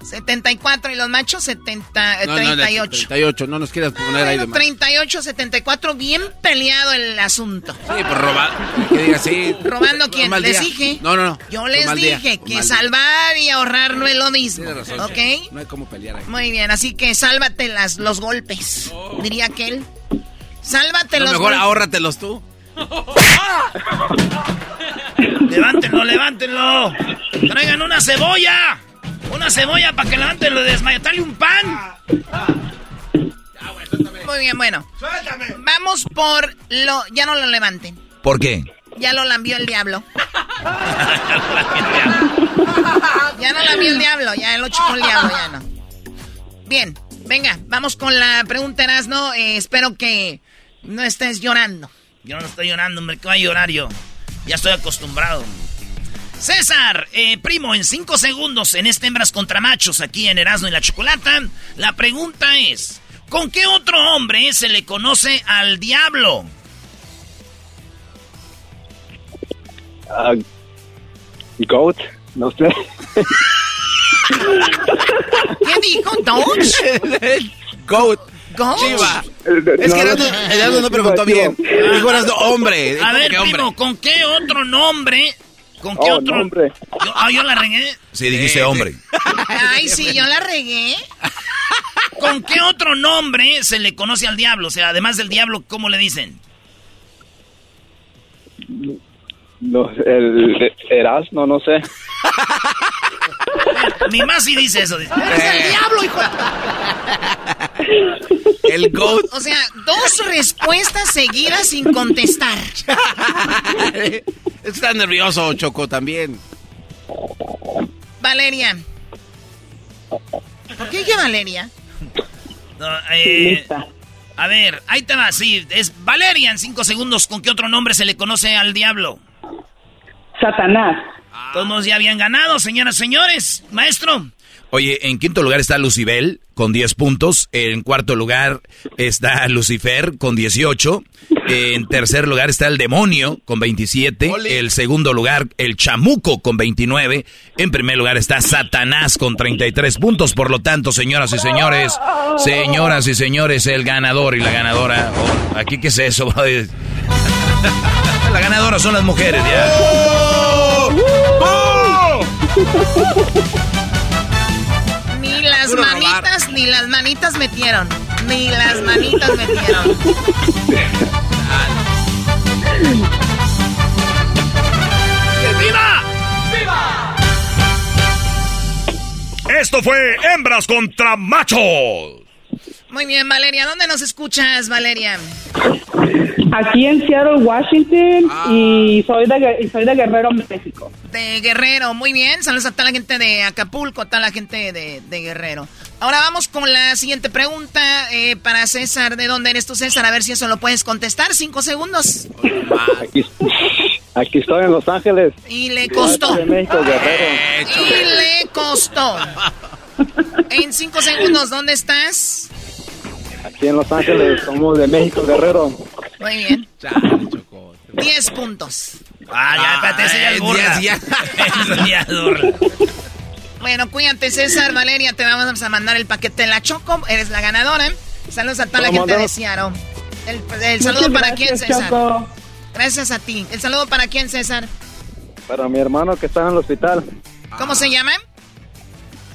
[SPEAKER 5] 74 y los machos 70, eh,
[SPEAKER 3] No, no,
[SPEAKER 5] 38.
[SPEAKER 3] 38, no nos quieras poner ahí de
[SPEAKER 5] Bueno,
[SPEAKER 3] más.
[SPEAKER 5] 38, 74, bien peleado el asunto.
[SPEAKER 3] Sí, pues robar. Que diga sí.
[SPEAKER 5] ¿Robando quién?
[SPEAKER 3] Mal
[SPEAKER 5] Les
[SPEAKER 3] día.
[SPEAKER 5] dije.
[SPEAKER 3] No, no, no.
[SPEAKER 5] Yo les
[SPEAKER 3] día,
[SPEAKER 5] dije que salvar y ahorrar no es lo mismo.
[SPEAKER 3] Tienes razón.
[SPEAKER 5] ¿Ok?
[SPEAKER 3] No hay cómo pelear ahí.
[SPEAKER 5] Muy bien, así que sálvate las, los golpes, diría aquel. Sálvate
[SPEAKER 3] No,
[SPEAKER 5] los
[SPEAKER 3] mejor
[SPEAKER 5] golpes.
[SPEAKER 3] ahórratelos tú.
[SPEAKER 19] Levántenlo, levántenlo. Traigan una cebolla. Una cebolla para que levanten lo de desmayatale un pan.
[SPEAKER 5] Muy bien, bueno. Vamos por lo... Ya no lo levanten.
[SPEAKER 6] ¿Por qué?
[SPEAKER 5] Ya lo lambió el diablo. ya no lambió el diablo, ya lo chupó el diablo, ya no. Bien, venga, vamos con la pregunta, Erasno. Eh, espero que no estés llorando.
[SPEAKER 19] Yo no estoy llorando, hombre, que va a llorar yo. Ya estoy acostumbrado. César, eh, primo, en cinco segundos en este Hembras contra Machos aquí en Erasmo y la Chocolata, la pregunta es, ¿con qué otro hombre se le conoce al diablo?
[SPEAKER 15] Ah, goat, no sé.
[SPEAKER 5] ¿Qué dijo?
[SPEAKER 3] Goat.
[SPEAKER 5] Goat.
[SPEAKER 3] Chiva. Es que
[SPEAKER 15] no,
[SPEAKER 3] Erasmo,
[SPEAKER 15] no,
[SPEAKER 3] no preguntó bien. Dijo Erasmo, hombre.
[SPEAKER 19] A
[SPEAKER 3] ¿Cómo
[SPEAKER 19] ver,
[SPEAKER 3] hombre?
[SPEAKER 19] primo, ¿con qué otro nombre? ¿Con qué
[SPEAKER 15] Oh,
[SPEAKER 19] otro?
[SPEAKER 15] nombre.
[SPEAKER 19] Yo, ah, yo la regué.
[SPEAKER 6] Sí, dijiste hombre.
[SPEAKER 5] Ay, sí, yo la regué.
[SPEAKER 19] ¿Con qué otro nombre se le conoce al diablo? O sea, además del diablo, ¿cómo le dicen?
[SPEAKER 15] No, el Erasmo, no sé.
[SPEAKER 19] Mi más sí dice eso. Dice,
[SPEAKER 5] ¡Es el diablo, hijo!
[SPEAKER 3] El goat.
[SPEAKER 5] O sea, dos respuestas seguidas sin contestar.
[SPEAKER 3] Está nervioso, Choco, también.
[SPEAKER 5] Valeria. ¿Por qué dije Valeria?
[SPEAKER 19] No, eh,
[SPEAKER 14] Lista.
[SPEAKER 19] a ver, ahí te va, sí, es Valeria en cinco segundos. ¿Con qué otro nombre se le conoce al diablo?
[SPEAKER 14] Satanás.
[SPEAKER 19] Todos ya habían ganado, señoras y señores. Maestro,
[SPEAKER 6] Oye, en quinto lugar está Lucibel con 10 puntos. En cuarto lugar está Lucifer con 18. En tercer lugar está el demonio con 27. El segundo lugar, el chamuco con 29. En primer lugar está Satanás con 33 puntos. Por lo tanto, señoras y señores, señoras y señores, el ganador y la ganadora. oh, ¿Aquí qué es eso? la ganadora son las mujeres, ya.
[SPEAKER 3] Puro robar.
[SPEAKER 5] Manitas, ni las manitas metieron. Ni las manitas metieron.
[SPEAKER 19] ¡Viva!
[SPEAKER 11] Esto fue Hembras contra Machos.
[SPEAKER 5] Muy bien, Valeria. ¿Dónde nos escuchas, Valeria?
[SPEAKER 14] Aquí en Seattle, Washington, y soy de, Gue- y soy de Guerrero, México.
[SPEAKER 5] De Guerrero. Muy bien. Saludos a toda la gente de Acapulco, a toda la gente de, de Guerrero. Ahora vamos con la siguiente pregunta eh, para César. ¿De dónde eres tú, César? A ver si eso lo puedes contestar. Cinco segundos.
[SPEAKER 15] Aquí, aquí estoy en Los Ángeles.
[SPEAKER 5] Y le costó.
[SPEAKER 15] de México, Guerrero.
[SPEAKER 5] Y le costó. En cinco segundos, ¿dónde estás?
[SPEAKER 20] Aquí en Los Ángeles, somos de México, Guerrero.
[SPEAKER 5] Muy bien. 10 puntos.
[SPEAKER 3] Ah, ya, espérate, ese ya es burla. Eso ya es burla.
[SPEAKER 5] Bueno, cuídate, César, Valeria, te vamos a mandar el paquete de la Choco. Eres la ganadora. Saludos a toda la gente de Seattle. El, el saludo para quién, César.
[SPEAKER 20] Choco.
[SPEAKER 5] Gracias a ti. El saludo para quién, César.
[SPEAKER 20] Para mi hermano que está en el hospital,
[SPEAKER 5] ¿Cómo se llama?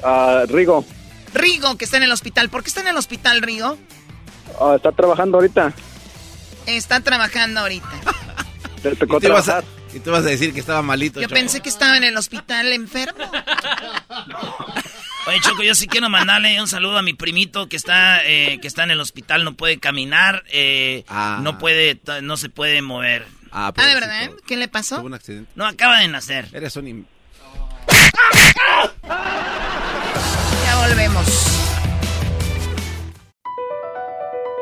[SPEAKER 20] ah, Rigo.
[SPEAKER 5] Rigo, que está en el hospital. ¿Por qué está en el hospital, Rigo?
[SPEAKER 20] Ah, está trabajando ahorita.
[SPEAKER 5] Está trabajando ahorita.
[SPEAKER 20] Tocó
[SPEAKER 15] ¿Y tú, vas a, y tú vas a decir que estaba malito.
[SPEAKER 5] Yo
[SPEAKER 15] Choco.
[SPEAKER 5] pensé que estaba en el hospital enfermo.
[SPEAKER 3] Oye, Choco, yo sí quiero mandarle un saludo a mi primito que está, eh, que está en el hospital, no puede caminar, eh, no puede, no se puede mover.
[SPEAKER 15] Ah,
[SPEAKER 5] Ah, ¿de verdad? ¿Qué le pasó?
[SPEAKER 15] Tuvo un accidente.
[SPEAKER 3] No, acaba de nacer.
[SPEAKER 15] Eres un... im-
[SPEAKER 5] Ya volvemos.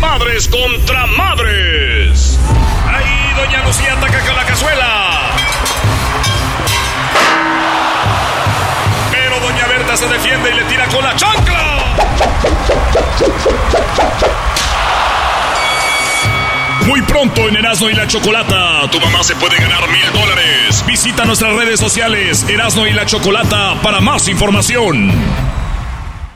[SPEAKER 11] Madres contra madres. Ahí Doña Lucía ataca con la cazuela. Pero Doña Berta se defiende y le tira con la chancla. Muy pronto en Erasmo y la Chocolata, tu mamá se puede ganar mil dólares. Visita nuestras redes sociales Erasmo y la Chocolata para más información.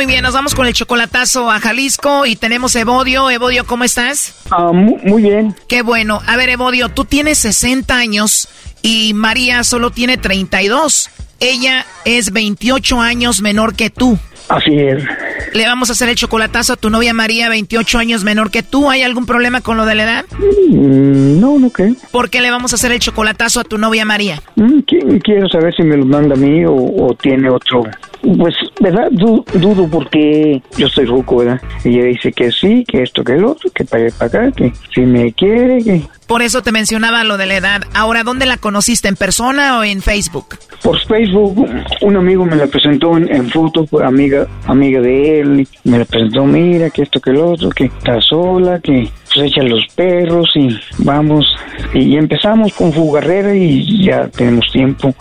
[SPEAKER 5] Muy bien, nos vamos con el chocolatazo a Jalisco y tenemos Evodio. Evodio, ¿cómo estás?
[SPEAKER 20] Mu- muy bien.
[SPEAKER 5] Qué bueno. A ver, Evodio, tú tienes 60 años y María solo tiene 32. Ella es 28 años menor que tú.
[SPEAKER 20] Así es.
[SPEAKER 5] Le vamos a hacer el chocolatazo a tu novia María, 28 años menor que tú. ¿Hay algún problema con lo de la edad?
[SPEAKER 20] Mm, no, no creo.
[SPEAKER 5] ¿Por qué le vamos a hacer el chocolatazo a tu novia María?
[SPEAKER 20] Mm, qui- Quiero saber si me lo manda a mí o, o tiene otro. Pues, ¿verdad? Du- dudo porque yo soy ruco, ¿verdad? Ella dice que sí, que esto, que el otro, que para acá, que si me quiere, que...
[SPEAKER 5] Por eso te mencionaba lo de la edad. Ahora, ¿dónde la conociste? ¿En persona o en Facebook?
[SPEAKER 20] Por Facebook, un amigo me la presentó en, en foto, fue amiga, de él, y me la presentó, mira, que esto, que el otro, que está sola, que pues echa los perros y vamos. Y empezamos con Fugarrera y ya tenemos tiempo.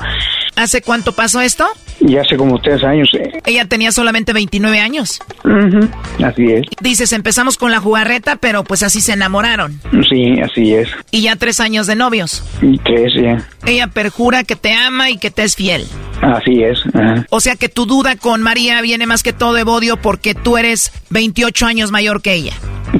[SPEAKER 5] ¿Hace cuánto pasó esto?
[SPEAKER 20] Y hace como tres años. eh.
[SPEAKER 5] Ella tenía solamente 29 años.
[SPEAKER 20] Ujú, Así es.
[SPEAKER 5] Dices, empezamos con la jugarreta, pero pues así se enamoraron.
[SPEAKER 20] Sí, así es.
[SPEAKER 5] Y ya tres años de novios.
[SPEAKER 20] Y tres ya.
[SPEAKER 5] Ella perjura que te ama y que te es fiel.
[SPEAKER 20] Así es. ajá.
[SPEAKER 5] O sea que tu duda con María viene más que todo de Bodio porque tú eres 28 años mayor que ella.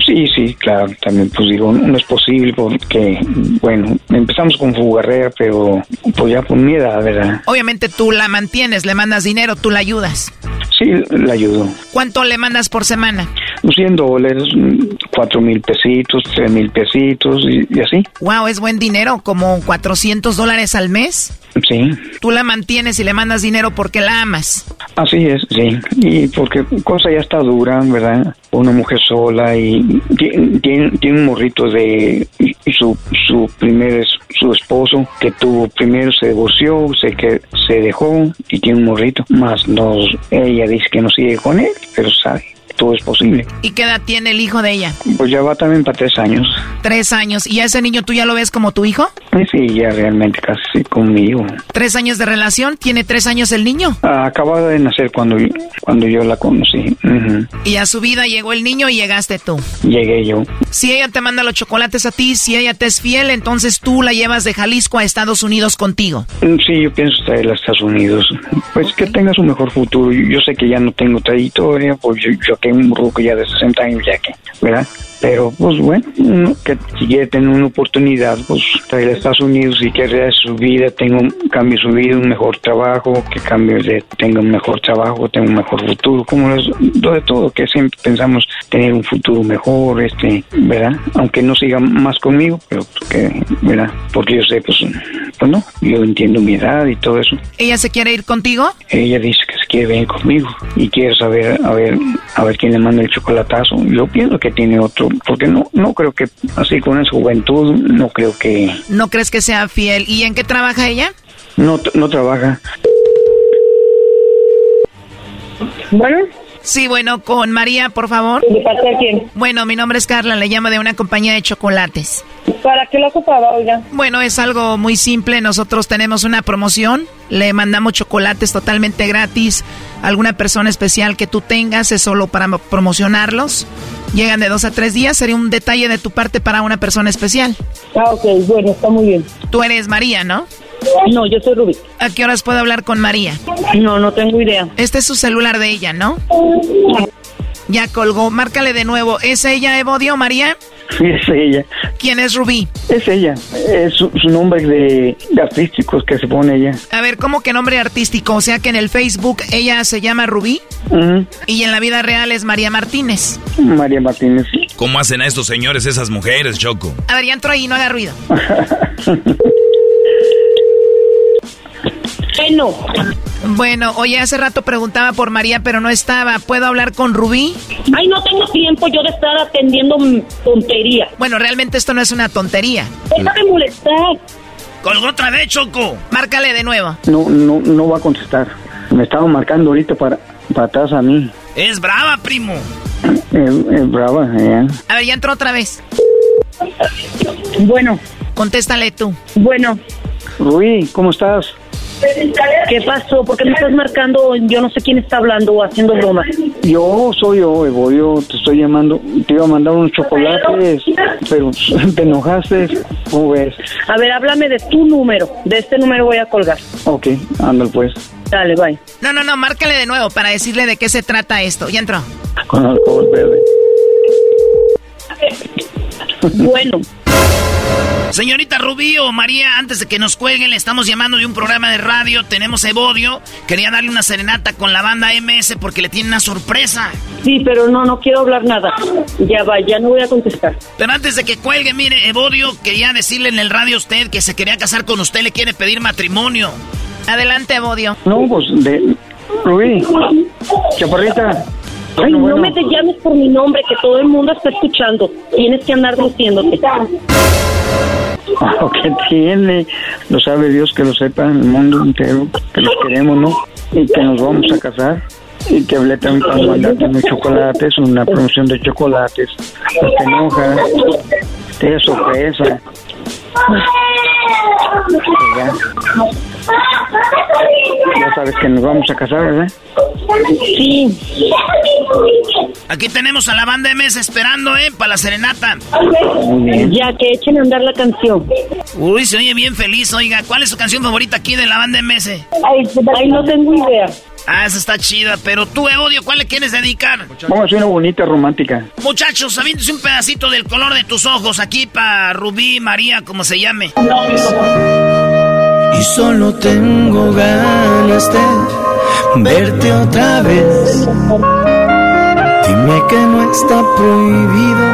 [SPEAKER 20] Sí, sí, claro. También, pues digo, no es posible porque, bueno, empezamos con Fugarrera, pero pues ya por mi edad, ¿verdad?
[SPEAKER 5] Obviamente tú la mantienes, le mandas dinero, tú la ayudas.
[SPEAKER 20] Sí, la ayudo.
[SPEAKER 5] ¿Cuánto le mandas por semana?
[SPEAKER 20] 100 dólares, mm, cuatro mil pesitos, tres mil pesitos y, y así.
[SPEAKER 5] Wow, es buen dinero, como 400 dólares al mes.
[SPEAKER 20] Sí,
[SPEAKER 5] Tú la mantienes y le mandas dinero porque la amas.
[SPEAKER 20] así es, sí. Y porque cosa ya está dura, ¿verdad? Una mujer sola y tiene, un morrito de y su, su primer su esposo que tuvo primero se divorció, se que se dejó y tiene un morrito. Más nos ella dice que no sigue con él, pero sabe. Todo es posible.
[SPEAKER 14] ¿Y qué edad tiene el hijo de ella?
[SPEAKER 20] Pues ya va también para tres años.
[SPEAKER 14] Tres años. ¿Y a ese niño tú ya lo ves como tu hijo?
[SPEAKER 20] Sí, ya realmente casi conmigo.
[SPEAKER 14] ¿Tres años de relación? ¿Tiene tres años el niño?
[SPEAKER 20] Ah, acababa de nacer cuando, cuando yo la conocí.
[SPEAKER 14] Y a su vida llegó el niño y llegaste tú.
[SPEAKER 20] Llegué yo.
[SPEAKER 14] Si ella te manda los chocolates a ti, si ella te es fiel, entonces tú la llevas de Jalisco a Estados Unidos contigo.
[SPEAKER 20] Mm, sí, yo pienso traerla a Estados Unidos. Pues que tenga su mejor futuro. Yo, sé que ya no tengo trayectoria, pues yo, yo que un ruco ya de 60 años ya que, ¿verdad? Pero, pues bueno, que si quiere tener una oportunidad, pues traer a Estados Unidos y que su vida, tenga un, cambie su vida, un mejor trabajo, que cambie de, tenga un mejor trabajo, tenga un mejor futuro, como los, de todo, que siempre pensamos tener un futuro mejor, este, ¿verdad? Aunque no siga más conmigo, pero que, ¿verdad? Porque yo sé, pues, pues no, yo entiendo mi edad y todo eso.
[SPEAKER 14] ¿Ella se quiere ir contigo?
[SPEAKER 20] Ella dice que se quiere venir conmigo y quiere saber, a ver, a ver quién le manda el chocolatazo. Yo pienso que tiene otro porque no, no creo que así con esa juventud, no creo que...
[SPEAKER 14] ¿No crees que sea fiel? ¿Y en qué trabaja ella?
[SPEAKER 20] No, no trabaja.
[SPEAKER 21] Bueno.
[SPEAKER 14] Sí, bueno, con María, por favor.
[SPEAKER 21] ¿De parte de quién?
[SPEAKER 14] Bueno, mi nombre es Carla, le llamo de una compañía de chocolates.
[SPEAKER 21] ¿Para qué lo ocupaba, oiga?
[SPEAKER 14] Bueno, es algo muy simple. Nosotros tenemos una promoción. Le mandamos chocolates totalmente gratis. Alguna persona especial que tú tengas es solo para promocionarlos. Llegan de dos a tres días. Sería un detalle de tu parte para una persona especial.
[SPEAKER 21] Ah, ok. Bueno, está muy bien.
[SPEAKER 14] Tú eres María, ¿no?
[SPEAKER 21] No, yo soy Rubí.
[SPEAKER 14] ¿A qué horas puedo hablar con María?
[SPEAKER 21] No, no tengo idea.
[SPEAKER 14] Este es su celular de ella, ¿no? Ya colgó. Márcale de nuevo. ¿Es ella, Evodio, María?
[SPEAKER 20] Sí, es ella.
[SPEAKER 14] ¿Quién es Rubí?
[SPEAKER 20] Es ella. Es su, nombre de, artísticos que se pone ella.
[SPEAKER 14] A ver, ¿cómo que nombre artístico? O sea que en el Facebook ella se llama Rubí. Y en la vida real es María Martínez.
[SPEAKER 20] María Martínez.
[SPEAKER 6] ¿Cómo hacen a estos señores esas mujeres, Choco?
[SPEAKER 14] A ver, ya entro ahí, no haga ruido.
[SPEAKER 21] Bueno.
[SPEAKER 14] Bueno, oye, hace rato preguntaba por María, pero no estaba. ¿Puedo hablar con Rubí?
[SPEAKER 21] Ay, no tengo tiempo yo de estar atendiendo tontería.
[SPEAKER 14] Bueno, realmente esto no es una tontería.
[SPEAKER 21] Deja de molestar.
[SPEAKER 5] Colgó otra vez, Choco.
[SPEAKER 14] Márcale de nuevo.
[SPEAKER 20] No, no, no va a contestar. Me estaba marcando ahorita para, para atrás a mí.
[SPEAKER 5] Es brava, primo.
[SPEAKER 20] Es, brava, eh.
[SPEAKER 14] A ver, ya entró otra vez.
[SPEAKER 21] Bueno.
[SPEAKER 14] Contéstale tú.
[SPEAKER 21] Bueno.
[SPEAKER 20] Rubí, ¿cómo estás?
[SPEAKER 21] ¿Qué pasó? ¿Por qué me estás marcando? Yo no sé quién está hablando o haciendo broma.
[SPEAKER 20] Yo soy yo, Evo. Yo te estoy llamando. Te iba a mandar unos chocolates, pero te enojaste. ¿Cómo ves?
[SPEAKER 21] A ver, háblame de tu número. De este número voy a colgar.
[SPEAKER 20] Ok, ándale pues.
[SPEAKER 21] Dale, bye.
[SPEAKER 14] No, no, no, márcale de nuevo para decirle de qué se trata esto. Ya entró.
[SPEAKER 20] Con alcohol verde.
[SPEAKER 21] Bueno.
[SPEAKER 5] Señorita Rubí o María, antes de que nos cuelguen, le estamos llamando de un programa de radio. Tenemos Evodio. Quería darle una serenata con la banda MS porque le tiene una sorpresa.
[SPEAKER 21] Sí, pero no, no quiero hablar nada. Ya va, ya no voy a contestar.
[SPEAKER 5] Pero antes de que cuelgue, mire, Evodio quería decirle en el radio a usted que se quería casar con usted, le quiere pedir matrimonio. Adelante, Evodio.
[SPEAKER 20] No, pues de. Rubí, chaparrita.
[SPEAKER 21] Ay, no me te llames por mi nombre, que todo el mundo está escuchando. Tienes que andar luciéndote.
[SPEAKER 20] ¿Qué tiene? Lo sabe Dios que lo sepa el mundo entero, que los queremos, ¿no? Y que nos vamos a casar. Y que hablé también para mandarte unos chocolates, una promoción de chocolates. No te enoja, te sorpresa. Ya. Ya sabes que nos vamos a casar, ¿verdad?
[SPEAKER 21] Sí.
[SPEAKER 5] Aquí tenemos a la banda MS esperando, ¿eh? Para la serenata.
[SPEAKER 21] Ya que echen a andar la canción.
[SPEAKER 5] Uy, se oye bien feliz, oiga. ¿Cuál es su canción favorita aquí de la banda MS?
[SPEAKER 21] Ay, no tengo idea.
[SPEAKER 5] Ah, esa está chida, pero tú, Evodio, ¿cuál le quieres dedicar?
[SPEAKER 20] Vamos a hacer una bonita romántica.
[SPEAKER 5] Muchachos, aviéntese un pedacito del color de tus ojos aquí para Rubí, María, como se llame.
[SPEAKER 22] Y solo tengo ganas de verte otra vez. Dime que no está prohibido.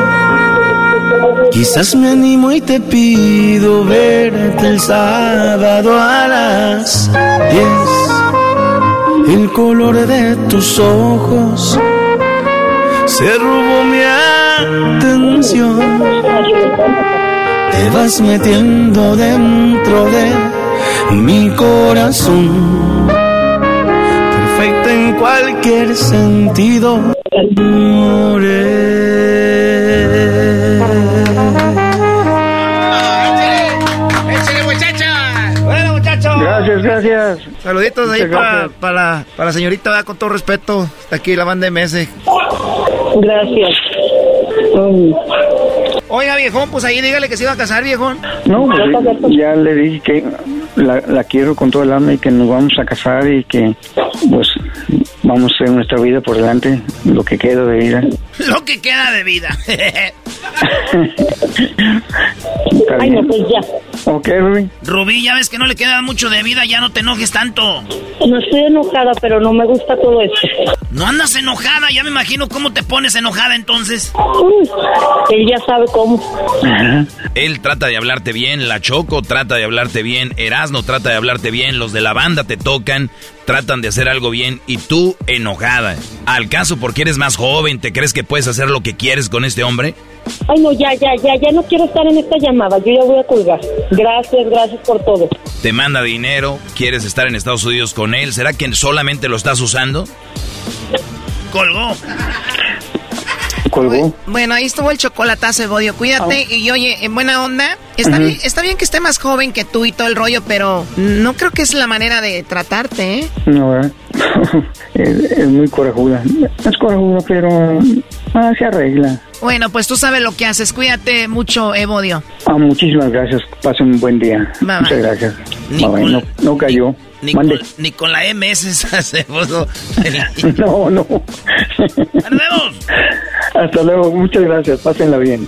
[SPEAKER 22] Quizás me animo y te pido verte el sábado a las 10 el color de tus ojos se robó mi atención. Te vas metiendo dentro de mi corazón, perfecta en cualquier sentido.
[SPEAKER 14] ¡Échale, muchacha! Bueno, muchachos.
[SPEAKER 20] Gracias, gracias.
[SPEAKER 14] Saluditos ahí para, para, la, para la señorita, ¿verdad? con todo respeto. Está aquí la banda MS.
[SPEAKER 21] Gracias.
[SPEAKER 14] Oiga, viejón, pues ahí dígale que se iba a casar, viejón.
[SPEAKER 20] No, pues, ya le dije que la, la quiero con todo el alma y que nos vamos a casar y que pues vamos a hacer nuestra vida por delante, lo que queda de vida.
[SPEAKER 5] Lo que queda de vida.
[SPEAKER 21] Ay, no, pues ya.
[SPEAKER 20] Ok, Rubí.
[SPEAKER 5] Rubí, ya ves que no le queda mucho de vida, ya no te enojes tanto.
[SPEAKER 21] No estoy enojada, pero no me gusta todo esto.
[SPEAKER 5] No andas enojada, ya me imagino cómo te pones enojada entonces.
[SPEAKER 21] Uy, él ya sabe cómo.
[SPEAKER 6] Él trata de hablarte bien, la Choco trata de hablarte bien, Erasno trata de hablarte bien, los de la banda te tocan, tratan de hacer algo bien y tú enojada. ¿Al caso porque eres más joven, te crees que puedes hacer lo que quieres con este hombre?
[SPEAKER 21] Ay, no, ya, ya, ya, ya no quiero estar en esta llamada. Yo ya voy a colgar. Gracias, gracias por todo.
[SPEAKER 6] Te manda dinero, quieres estar en Estados Unidos con él, ¿será que solamente lo estás usando?
[SPEAKER 5] Colgó.
[SPEAKER 20] Colgó.
[SPEAKER 14] Bueno, ahí estuvo el chocolatazo, Evodio. Cuídate. Y oye, en buena onda, está, bien, está bien que esté más joven que tú y todo el rollo, pero no creo que es la manera de tratarte, ¿eh?
[SPEAKER 20] No, ¿verdad? es, es muy corajuda. Es corajuda, pero ah, se arregla.
[SPEAKER 14] Bueno, pues tú sabes lo que haces. Cuídate mucho, Evodio.
[SPEAKER 20] Ah, muchísimas gracias. Pasen un buen día.
[SPEAKER 5] Bye,
[SPEAKER 20] Muchas
[SPEAKER 5] bye.
[SPEAKER 20] gracias. Bye, no cayó.
[SPEAKER 5] Ni con, ni con la MS hacemos.
[SPEAKER 20] No, no.
[SPEAKER 5] ¡Perdemos!
[SPEAKER 20] Hasta luego. Muchas gracias. Pásenla bien.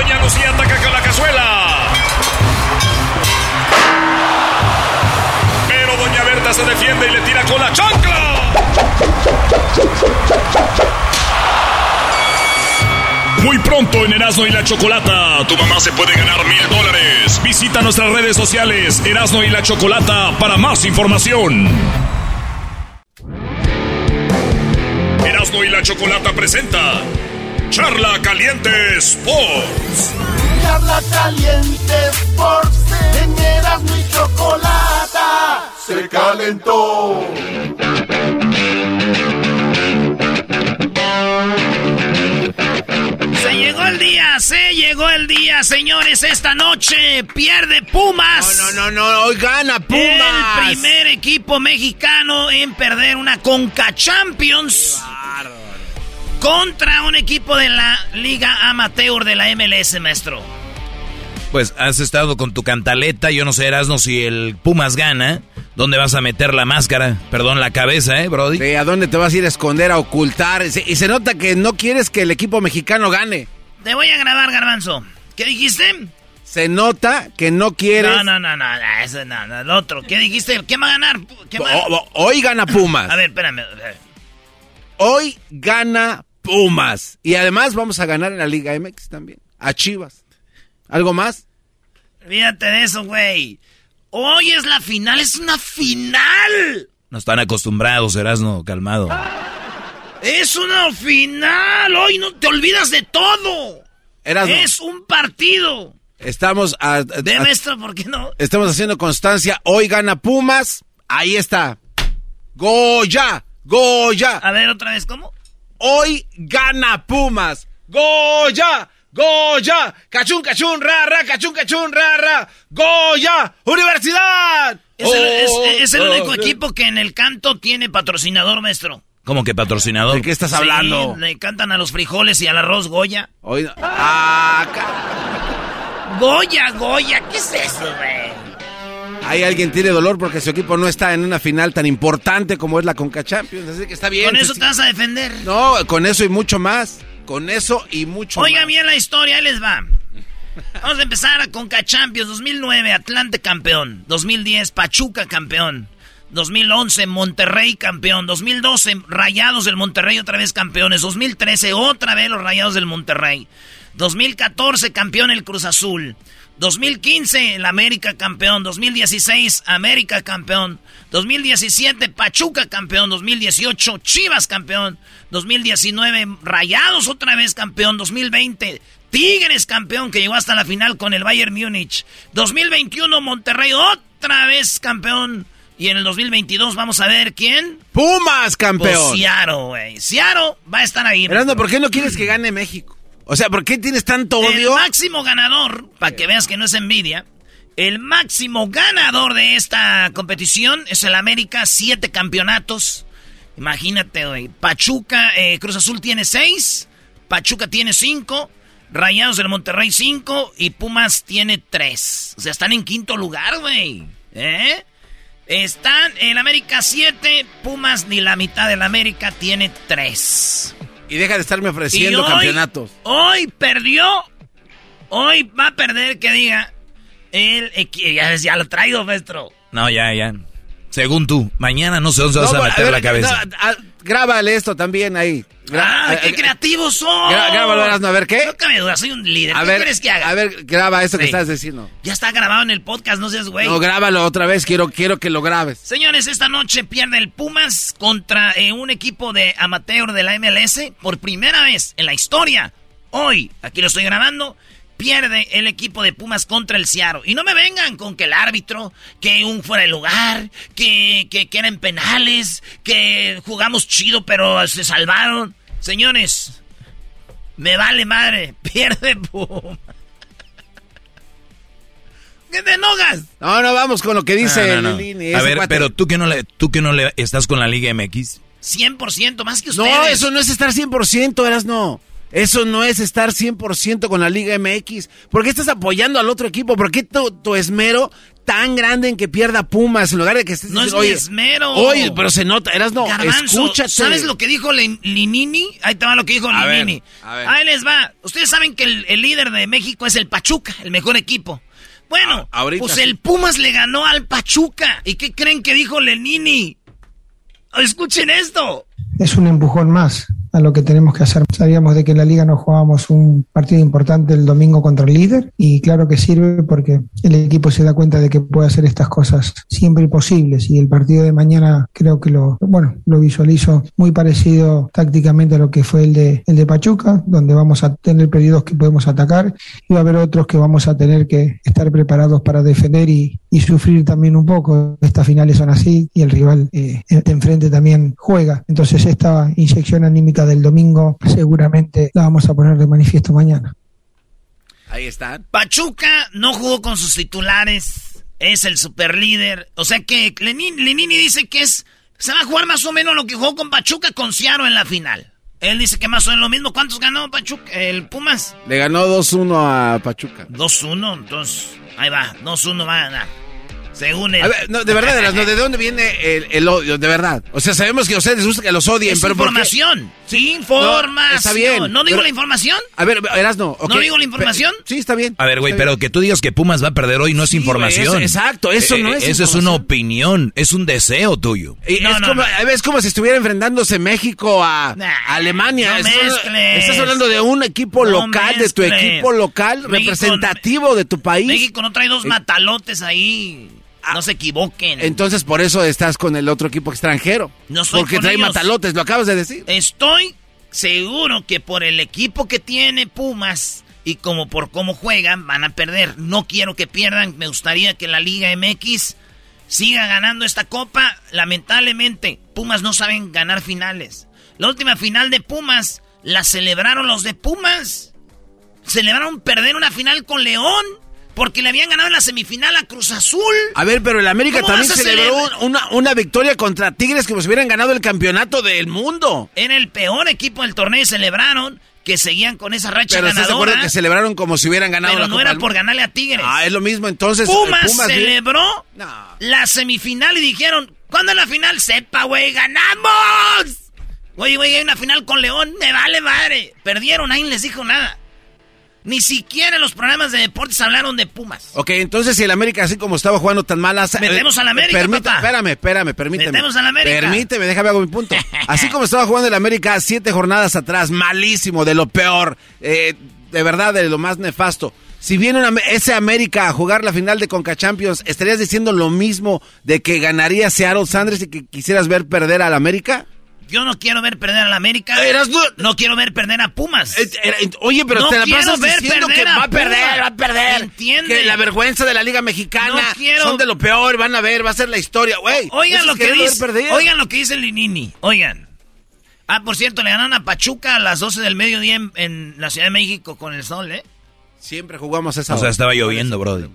[SPEAKER 11] Doña Lucía ataca con la cazuela. Pero doña Berta se defiende y le tira con la chancla. Muy pronto en Erasmo y la Chocolata, tu mamá se puede ganar mil dólares. Visita nuestras redes sociales Erasmo y la Chocolata para más información. Erasmo y la Chocolata presenta Charla Caliente Sports.
[SPEAKER 9] Charla caliente Sports en Erasmo y Chocolata se calentó.
[SPEAKER 5] Se llegó el día, se llegó el día, señores. Esta noche pierde Pumas.
[SPEAKER 3] No, no, no, no, hoy gana Pumas.
[SPEAKER 5] El primer equipo mexicano en perder una Conca Champions. Contra un equipo de la Liga Amateur de la MLS, maestro.
[SPEAKER 6] Pues has estado con tu cantaleta, yo no sé, Erasno, si el Pumas gana, ¿dónde vas a meter la máscara? Perdón, la cabeza, ¿eh, Brody?
[SPEAKER 3] Sí, ¿a dónde te vas a ir a esconder, a ocultar? Y se nota que no quieres que el equipo mexicano gane.
[SPEAKER 5] Te voy a grabar, Garbanzo. ¿Qué dijiste?
[SPEAKER 3] Se nota que no quieres...
[SPEAKER 5] No, no, no, no, ese no, no, el otro. ¿Qué dijiste? ¿Quién va a ganar? ¿Quién va a-
[SPEAKER 3] O- o- hoy gana Pumas.
[SPEAKER 5] A ver, espérame. a ver.
[SPEAKER 3] Hoy gana Pumas. Y además vamos a ganar en la Liga MX también. A Chivas. ¿Algo más?
[SPEAKER 5] Olvídate de eso, güey. Hoy es la final, es una final.
[SPEAKER 6] No están acostumbrados, Erasno, calmado.
[SPEAKER 5] Es una final. Hoy no te olvidas de todo. Es un partido.
[SPEAKER 3] Estamos a- a-
[SPEAKER 5] De maestro, ¿por qué no?
[SPEAKER 3] Estamos haciendo constancia. Hoy gana Pumas. Ahí está. Goya. Goya.
[SPEAKER 5] A ver, otra vez, ¿cómo?
[SPEAKER 3] Hoy gana Pumas. Goya. Goya. Cachún, cachún, ra, ra, cachún, cachún, ra, ra. Goya. Universidad.
[SPEAKER 5] Es el, es-
[SPEAKER 3] Oh,
[SPEAKER 5] es el
[SPEAKER 3] oh,
[SPEAKER 5] único
[SPEAKER 3] oh.
[SPEAKER 5] equipo que en el canto tiene patrocinador, maestro.
[SPEAKER 6] ¿Cómo que patrocinador?
[SPEAKER 3] ¿De qué estás
[SPEAKER 5] Sí,
[SPEAKER 3] hablando?
[SPEAKER 5] le cantan a los frijoles y al arroz Goya.
[SPEAKER 3] Hoy, ah,
[SPEAKER 5] Goya, Goya, ¿qué es eso, güey?
[SPEAKER 3] Hay alguien tiene dolor porque su equipo no está en una final tan importante como es la Conca Champions. Así que está bien.
[SPEAKER 5] Con eso te vas a defender.
[SPEAKER 3] No, con eso y mucho más. Con eso y mucho
[SPEAKER 5] Oiga
[SPEAKER 3] más.
[SPEAKER 5] bien la historia, ahí les va. Vamos a empezar a Conca Champions 2009, Atlante campeón. 2010, Pachuca campeón. 2011, Monterrey campeón. 2012, Rayados del Monterrey otra vez campeones. 2013, otra vez los Rayados del Monterrey. 2014, campeón el Cruz Azul. 2015, el América campeón. 2016, América campeón. 2017, Pachuca campeón. 2018, Chivas campeón. 2019, Rayados otra vez campeón. 2020, Tigres campeón que llegó hasta la final con el Bayern Múnich. 2021, Monterrey otra vez campeón. Y en el 2022 vamos a ver quién.
[SPEAKER 3] Pumas campeón.
[SPEAKER 5] Pues Ciaro, güey. Ciaro va a estar ahí.
[SPEAKER 3] Fernando, ¿por qué no quieres que gane México? O sea, ¿por qué tienes tanto odio?
[SPEAKER 5] El máximo ganador, para que veas que no es envidia, el máximo ganador de esta competición es el América, siete campeonatos. Imagínate, güey. Pachuca, eh, Cruz Azul tiene seis, Pachuca tiene cinco, Rayados del Monterrey cinco y Pumas tiene tres. O sea, están en quinto lugar, güey. ¿Eh? Están en América 7, Pumas ni la mitad del América tiene 3.
[SPEAKER 3] Y deja de estarme ofreciendo campeonatos.
[SPEAKER 5] Hoy perdió. Hoy va a perder que diga. El, ya, ya lo traigo, maestro.
[SPEAKER 6] No, ya, ya. Según tú, mañana no sé dónde vas a meter la cabeza.
[SPEAKER 3] Grábale esto también ahí.
[SPEAKER 5] ¡Ah, qué creativos son!
[SPEAKER 3] grábalo, a ver qué.
[SPEAKER 5] No cabe duda, soy un líder.
[SPEAKER 3] A
[SPEAKER 5] ¿Qué
[SPEAKER 3] ver,
[SPEAKER 5] quieres que haga?
[SPEAKER 3] A ver, graba eso que estás diciendo.
[SPEAKER 5] Ya está grabado en el podcast, no seas güey.
[SPEAKER 3] No, grábalo otra vez, quiero, quiero que lo grabes.
[SPEAKER 5] Señores, esta noche pierde el Pumas contra eh, un equipo de amateur de la MLS por primera vez en la historia. Hoy, aquí lo estoy grabando, pierde el equipo de Pumas contra el Ciaro. Y no me vengan con que el árbitro, que un fuera de lugar, que, que, que eran penales, que jugamos chido pero se salvaron. Señores, me vale madre, pierde Pumas. ¿Qué te enojas?
[SPEAKER 3] No, no, vamos con lo que dice
[SPEAKER 6] No, no, no.
[SPEAKER 3] Lini,
[SPEAKER 6] A ver,
[SPEAKER 3] cuate.
[SPEAKER 6] pero tú que no le, tú que no le estás con la Liga MX.
[SPEAKER 5] 100% más que ustedes.
[SPEAKER 3] No, eso no es estar 100%, eras no. Eso no es estar 100% con la Liga MX. ¿Por qué estás apoyando al otro equipo? ¿Por qué tu, tu esmero tan grande en que pierda Pumas en lugar de que estés
[SPEAKER 5] No es
[SPEAKER 3] diciendo,
[SPEAKER 5] mi
[SPEAKER 3] oye,
[SPEAKER 5] esmero.
[SPEAKER 3] Oye, pero se nota, eras no.
[SPEAKER 5] Garbanzo,
[SPEAKER 3] escúchate.
[SPEAKER 5] ¿Sabes lo que dijo Lin- Linini? Ahí te va lo que dijo
[SPEAKER 3] A ver,
[SPEAKER 5] Linini.
[SPEAKER 3] a ver.
[SPEAKER 5] Ahí les va. Ustedes saben que el, el líder de México es el Pachuca, el mejor equipo. Bueno,
[SPEAKER 3] A- ahorita
[SPEAKER 5] pues
[SPEAKER 3] sí.
[SPEAKER 5] el Pumas le ganó al Pachuca. ¿Y qué creen que dijo Lenini? Escuchen esto.
[SPEAKER 23] es un empujón más a lo que tenemos que hacer. Sabíamos de que en la liga no jugábamos un partido importante el domingo contra el líder y claro que sirve porque el equipo se da cuenta de que puede hacer estas cosas siempre posibles y el partido de mañana creo que lo, bueno, lo visualizo muy parecido tácticamente a lo que fue el de, el de Pachuca, donde vamos a tener periodos que podemos atacar y va a haber otros que vamos a tener que estar preparados para defender y, y sufrir también un poco. Estas finales son así y el rival eh, de enfrente también juega. Entonces esta inyección anímica del domingo seguramente la vamos a poner de manifiesto mañana.
[SPEAKER 3] Ahí están.
[SPEAKER 5] Pachuca no jugó con sus titulares. Es el superlíder. O sea que Lenin- Lenini dice que es. Se va a jugar más o menos lo que jugó con Pachuca con Ciaro en la final. Él dice que más o menos lo mismo. ¿Cuántos ganó Pachuca? El Pumas.
[SPEAKER 3] Le ganó 2-1 a Pachuca.
[SPEAKER 5] 2-1, entonces. Ahí va, 2-1 va a ganar. Según él.
[SPEAKER 3] A ver, no, de verdad, de, las- no, ¿de dónde viene el, el odio? De verdad. O sea, sabemos que a ustedes les gusta que los odien,
[SPEAKER 5] Es
[SPEAKER 3] pero ¿por qué?
[SPEAKER 5] información. Información.
[SPEAKER 3] No, está bien,
[SPEAKER 5] ¿No digo
[SPEAKER 3] pero-
[SPEAKER 5] la información?
[SPEAKER 3] A ver, Erasno. ok.
[SPEAKER 5] ¿No digo la información?
[SPEAKER 3] Pe- Sí, está bien.
[SPEAKER 6] A ver, güey, pero que tú digas que Pumas va a perder hoy no es
[SPEAKER 3] Sí,
[SPEAKER 6] información.
[SPEAKER 3] eso- exacto, eso no es
[SPEAKER 6] Eso es
[SPEAKER 3] información.
[SPEAKER 6] una opinión, es un deseo tuyo.
[SPEAKER 3] Y es, como, es como si estuviera enfrentándose México a, a Alemania.
[SPEAKER 5] no
[SPEAKER 3] estás,
[SPEAKER 5] mezcles.
[SPEAKER 3] estás hablando de un equipo
[SPEAKER 5] No
[SPEAKER 3] local, de tu equipo local,
[SPEAKER 5] México-
[SPEAKER 3] representativo de tu país.
[SPEAKER 5] México no trae dos
[SPEAKER 3] Eh,
[SPEAKER 5] matalotes ahí. No se equivoquen.
[SPEAKER 3] Entonces por eso estás con el otro equipo extranjero.
[SPEAKER 5] No estoy
[SPEAKER 3] porque
[SPEAKER 5] con
[SPEAKER 3] trae
[SPEAKER 5] ellos.
[SPEAKER 3] matalotes, lo acabas de decir.
[SPEAKER 5] Estoy seguro que por el equipo que tiene Pumas y como por cómo juegan van a perder. No quiero que pierdan. Me gustaría que la Liga MX siga ganando esta copa. Lamentablemente, Pumas no saben ganar finales. La última final de Pumas la celebraron los de Pumas. Celebraron perder una final con León porque le habían ganado en la semifinal a Cruz Azul.
[SPEAKER 3] A ver, pero el América
[SPEAKER 5] ¿Cómo
[SPEAKER 3] también celebró una, una victoria contra Tigres que nos hubieran ganado el campeonato del mundo.
[SPEAKER 5] Era el peor equipo del torneo y celebraron que seguían con esa racha
[SPEAKER 3] Pero ¿estás de
[SPEAKER 5] ganadora.
[SPEAKER 3] acuerdo que celebraron como si hubieran ganado
[SPEAKER 5] pero
[SPEAKER 3] la
[SPEAKER 5] no
[SPEAKER 3] Copa
[SPEAKER 5] era por ganarle a Tigres.
[SPEAKER 3] Ah, es lo mismo, entonces.
[SPEAKER 5] Pumas, celebró la semifinal y dijeron, ¿cuándo es la final? Sepa, güey, ganamos. Oye, güey, hay una final con León, me vale madre. Perdieron, nadie les dijo nada. Ni siquiera en los programas de deportes hablaron de Pumas.
[SPEAKER 3] Ok, entonces si el América así como estaba jugando tan malas...
[SPEAKER 5] Metemos al América,
[SPEAKER 3] permítame,
[SPEAKER 5] papá.
[SPEAKER 3] Espérame, espérame, permíteme.
[SPEAKER 5] Metemos al América.
[SPEAKER 3] Permíteme, déjame hago mi punto. Así como estaba jugando el América siete jornadas atrás, malísimo, de lo peor, eh, de verdad, de lo más nefasto. Si viene una- ese América a jugar la final de Conca Champions, ¿estarías diciendo lo mismo de que ganaría Seattle Sanders y que quisieras ver perder al América?
[SPEAKER 5] Yo no quiero ver perder al América. no quiero ver perder a Pumas.
[SPEAKER 3] Oye, pero
[SPEAKER 5] No
[SPEAKER 3] te la pasas
[SPEAKER 5] ver
[SPEAKER 3] diciendo que
[SPEAKER 5] a
[SPEAKER 3] va a perder, va a perder.
[SPEAKER 5] Entiende.
[SPEAKER 3] Que la vergüenza de la Liga Mexicana
[SPEAKER 5] No quiero-
[SPEAKER 3] son de lo peor, van a ver, va a ser la historia, güey.
[SPEAKER 5] Oigan lo que dice. Oigan lo que dice Linini. Oigan. Ah, por cierto, le ganan a Pachuca a las 12 del mediodía en, en la Ciudad de México con el sol, ¿eh?
[SPEAKER 3] Siempre jugamos esa
[SPEAKER 6] O sea,
[SPEAKER 3] hora.
[SPEAKER 6] estaba lloviendo, brody.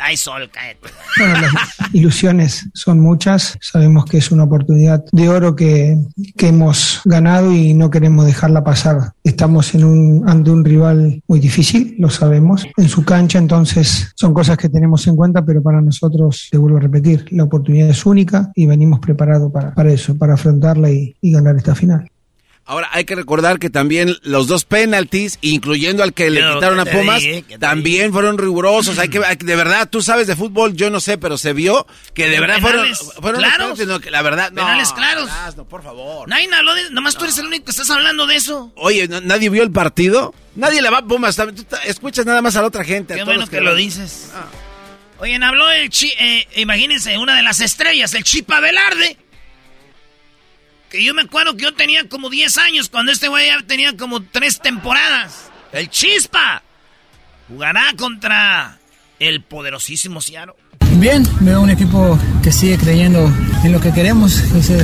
[SPEAKER 5] Hay sol, cállate.
[SPEAKER 23] Bueno, las ilusiones son muchas. Sabemos que es una oportunidad de oro que, que hemos ganado y no queremos dejarla pasar. Estamos en un, ante un rival muy difícil, lo sabemos, en su cancha, entonces son cosas que tenemos en cuenta, pero para nosotros, te vuelvo a repetir, la oportunidad es única y venimos preparados para, para eso, para afrontarla y- y ganar esta final.
[SPEAKER 3] Ahora hay que recordar que también los dos penaltis, incluyendo al que le quitaron a
[SPEAKER 5] ¿qué te
[SPEAKER 3] Pumas, también fueron rigurosos. Hay que, hay que- de verdad, tú sabes de fútbol, yo no sé, pero se vio que de verdad fueron, fueron
[SPEAKER 5] claros.
[SPEAKER 3] penaltis, no, la verdad, no.
[SPEAKER 5] Penales claros.
[SPEAKER 3] no, por favor.
[SPEAKER 5] Nadie habló de... Nomás tú eres el único que estás hablando de eso.
[SPEAKER 3] Oye, ¿no- ¿nadie vio el partido? Nadie le va a Pumas. Tú escuchas nada más a la otra gente. a
[SPEAKER 5] Qué
[SPEAKER 3] todos
[SPEAKER 5] bueno que lo dices. Oigan, habló el chi... eh, imagínense, una de las estrellas, el Chipa Velarde. Que yo me acuerdo que yo tenía como 10 años cuando este güey tenía como 3 temporadas. El Chispa. Jugará contra el poderosísimo Seattle.
[SPEAKER 24] Bien, veo un equipo que sigue creyendo en lo que queremos. Ese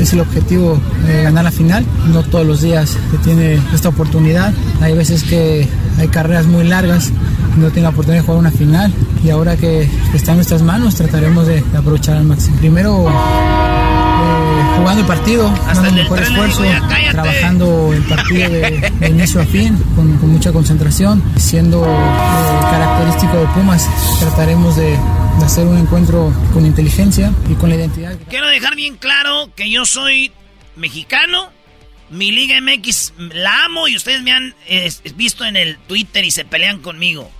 [SPEAKER 24] es el objetivo, eh, ganar la final. No todos los días se tiene esta oportunidad. Hay veces que hay carreras muy largas y no tengo la oportunidad de jugar una final. Y ahora que está en nuestras manos, trataremos de, de aprovechar al máximo. Primero, eh, jugando el partido, dando el mejor esfuerzo, trabajando el partido de, de inicio a fin, con, con mucha concentración. Siendo eh, característico de Pumas, trataremos de, de hacer un encuentro con inteligencia y con la identidad.
[SPEAKER 5] Quiero dejar bien claro que yo soy mexicano. Mi Liga MX la amo y ustedes me han eh, visto en el Twitter y se pelean conmigo.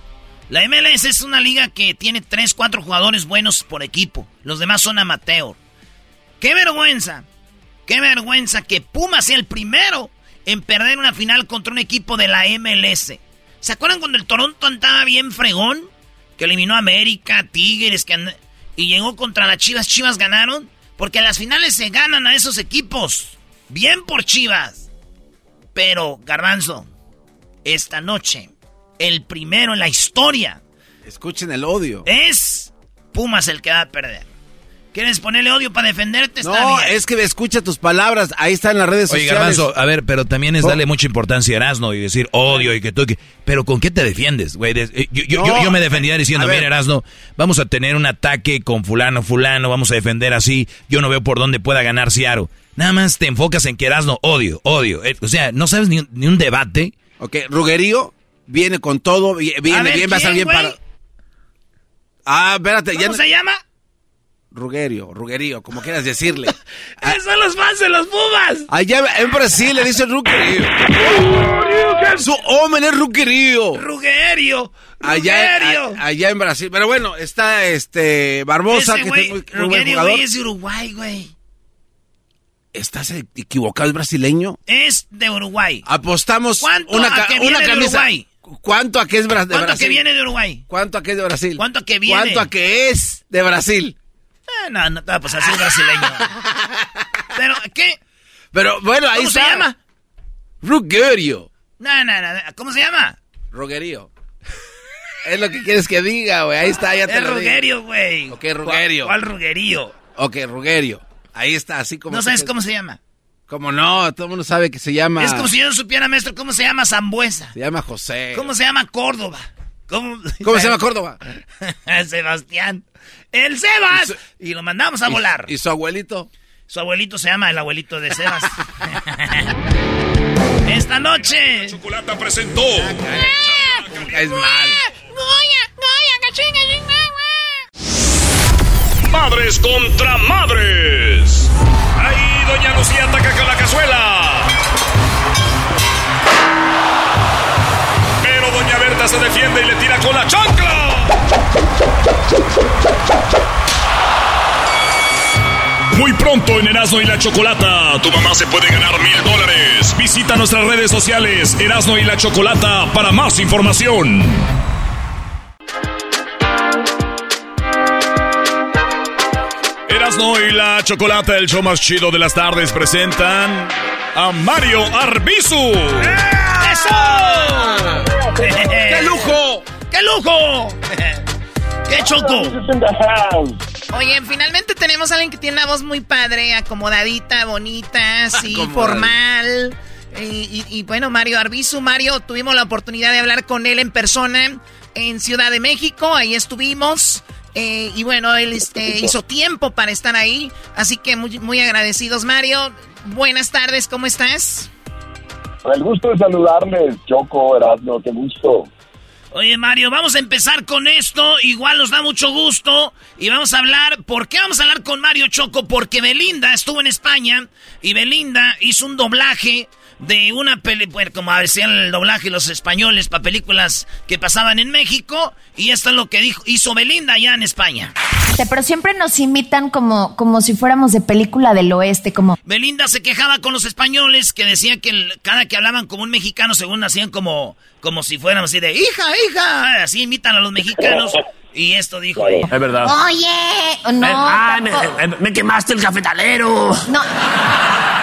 [SPEAKER 5] La MLS es una liga que tiene 3, 4 jugadores buenos por equipo. Los demás son amateur. ¡Qué vergüenza! ¡Qué vergüenza que Pumas sea el primero en perder una final contra un equipo de la MLS! ¿Se acuerdan cuando el Toronto andaba bien fregón? Que eliminó a América, Tigres, que and- y llegó contra las Chivas. Chivas ganaron. Porque en las finales se ganan a esos equipos. Bien por Chivas. Pero, Garbanzo, esta noche, el primero en la historia
[SPEAKER 3] Escuchen el odio.
[SPEAKER 5] es Pumas el que va a perder. ¿Quieres ponerle odio para defenderte? Está
[SPEAKER 3] No,
[SPEAKER 5] bien.
[SPEAKER 3] es que escucha tus palabras. Ahí está en las redes
[SPEAKER 6] Oye,
[SPEAKER 3] sociales.
[SPEAKER 6] Garbanzo, a ver, pero también es
[SPEAKER 3] Oh.
[SPEAKER 6] darle mucha importancia a Erasno y decir odio y que tú... que- Pero ¿con qué te defiendes, güey? Eh, Yo, yo-
[SPEAKER 3] No.
[SPEAKER 6] yo- yo me defendía diciendo,
[SPEAKER 3] A
[SPEAKER 6] mira, Erasno, vamos a tener un ataque con fulano, fulano, vamos a defender así. Yo no veo por dónde pueda ganar Ciaro. Nada más te enfocas en que Erasno, odio, odio. Eh, o sea, no sabes ni, un- ni un debate.
[SPEAKER 3] Ok, Rugerío viene con todo. vi- Viene
[SPEAKER 5] ver,
[SPEAKER 3] bien, va a estar
[SPEAKER 5] ¿quién,
[SPEAKER 3] bien para. Ah, espérate, ya.
[SPEAKER 5] ¿Cómo se llama?
[SPEAKER 3] Rugerio, Rugerío, como quieras decirle.
[SPEAKER 5] Esos son los fans de los Pumas.
[SPEAKER 3] Allá en Brasil le dicen Rugerio. Su hombre es Rugerio.
[SPEAKER 5] Rugerio.
[SPEAKER 3] Allá,
[SPEAKER 5] Rugerio.
[SPEAKER 3] a- allá en Brasil. Pero bueno, está este Barbosa,
[SPEAKER 5] Ese
[SPEAKER 3] que
[SPEAKER 5] güey,
[SPEAKER 3] muy, buen
[SPEAKER 5] Rugerio,
[SPEAKER 3] jugador.
[SPEAKER 5] güey, es de Uruguay, güey.
[SPEAKER 3] ¿Estás equivocado? ¿Es brasileño?
[SPEAKER 5] Es de Uruguay.
[SPEAKER 3] Apostamos
[SPEAKER 5] ¿Cuánto
[SPEAKER 3] una,
[SPEAKER 5] a que
[SPEAKER 3] una
[SPEAKER 5] viene de
[SPEAKER 3] camisa.
[SPEAKER 5] Uruguay?
[SPEAKER 3] ¿Cuánto a qué es de
[SPEAKER 5] ¿Cuánto
[SPEAKER 3] Brasil?
[SPEAKER 5] que viene de Uruguay?
[SPEAKER 3] ¿Cuánto a qué es de Brasil?
[SPEAKER 5] ¿Cuánto a que viene?
[SPEAKER 3] ¿Cuánto a qué es de Brasil?
[SPEAKER 5] No, no, no, pues así es brasileño. Pero, ¿qué?
[SPEAKER 3] Pero bueno, ahí
[SPEAKER 5] ¿Cómo
[SPEAKER 3] está.
[SPEAKER 5] se llama?
[SPEAKER 3] Rugerio.
[SPEAKER 5] No, no, no. ¿Cómo se llama?
[SPEAKER 3] Rugerio. es lo que quieres que diga, güey. Ahí está, ya te
[SPEAKER 5] Es
[SPEAKER 3] lo.
[SPEAKER 5] Rugerio, güey.
[SPEAKER 3] Ok, Rugerio.
[SPEAKER 5] ¿Cuál, cuál Rugerio?
[SPEAKER 3] Ok, Rugerio. Ahí está, así como...
[SPEAKER 5] ¿No sabes cómo se llama?
[SPEAKER 3] Como no, todo el mundo sabe que se llama...
[SPEAKER 5] Es como si yo no supiera, maestro, cómo se llama Zambuesa.
[SPEAKER 3] Se llama José.
[SPEAKER 5] ¿Cómo se llama Córdoba? ¿Cómo,
[SPEAKER 3] ¿Cómo se llama Córdoba?
[SPEAKER 5] Sebastián. ¡El Sebas! Y lo mandamos a
[SPEAKER 3] ¿Y-
[SPEAKER 5] volar.
[SPEAKER 3] ¿Y su abuelito?
[SPEAKER 5] Su abuelito se llama el abuelito de Sebas. Esta noche.
[SPEAKER 11] Chocolata presentó.
[SPEAKER 3] Es mal.
[SPEAKER 11] Madres contra madres. Ahí Doña Lucía ataca con la cazuela. Se defiende y le tira con la chancla. Muy pronto en Erasmo y la Chocolata, tu mamá se puede ganar mil dólares. Visita nuestras redes sociales Erasmo y la Chocolata para más información. Erasmo y la Chocolata, el show más chido de las tardes, presentan a Mario Arbizu.
[SPEAKER 5] ¡Eso! ¡Qué lujo! ¡Qué lujo! ¡Qué choco!
[SPEAKER 14] Oye, finalmente tenemos a alguien que tiene una voz muy padre, acomodadita, bonita, así, formal. Y, y- y bueno, Mario Arbizu, Mario, tuvimos la oportunidad de hablar con él en persona en Ciudad de México, ahí estuvimos. eh, y bueno, él este, hizo tiempo para estar ahí, así que muy, muy agradecidos, Mario. Buenas tardes, ¿cómo estás?
[SPEAKER 25] El gusto de saludarles, Choco, Erasmo, qué gusto.
[SPEAKER 5] Oye, Mario, vamos a empezar con esto. Igual nos da mucho gusto. Y vamos a hablar. ¿Por qué vamos a hablar con Mario Choco? Porque Belinda estuvo en España. Y Belinda hizo un doblaje de una peli. Bueno, como decían el doblaje los españoles para películas que pasaban en México. Y esto es lo que dijo, hizo Belinda allá en España.
[SPEAKER 2] Pero siempre nos imitan como, como si fuéramos de película del oeste, como...
[SPEAKER 5] Belinda se quejaba con los españoles que decían que el- cada que hablaban como un mexicano, según hacían como, como si fuéramos así de hija, hija. Así imitan a los mexicanos. Y esto dijo.
[SPEAKER 26] Es verdad.
[SPEAKER 2] Oye, no.
[SPEAKER 26] Eh, ah, me, me quemaste el cafetalero.
[SPEAKER 2] No,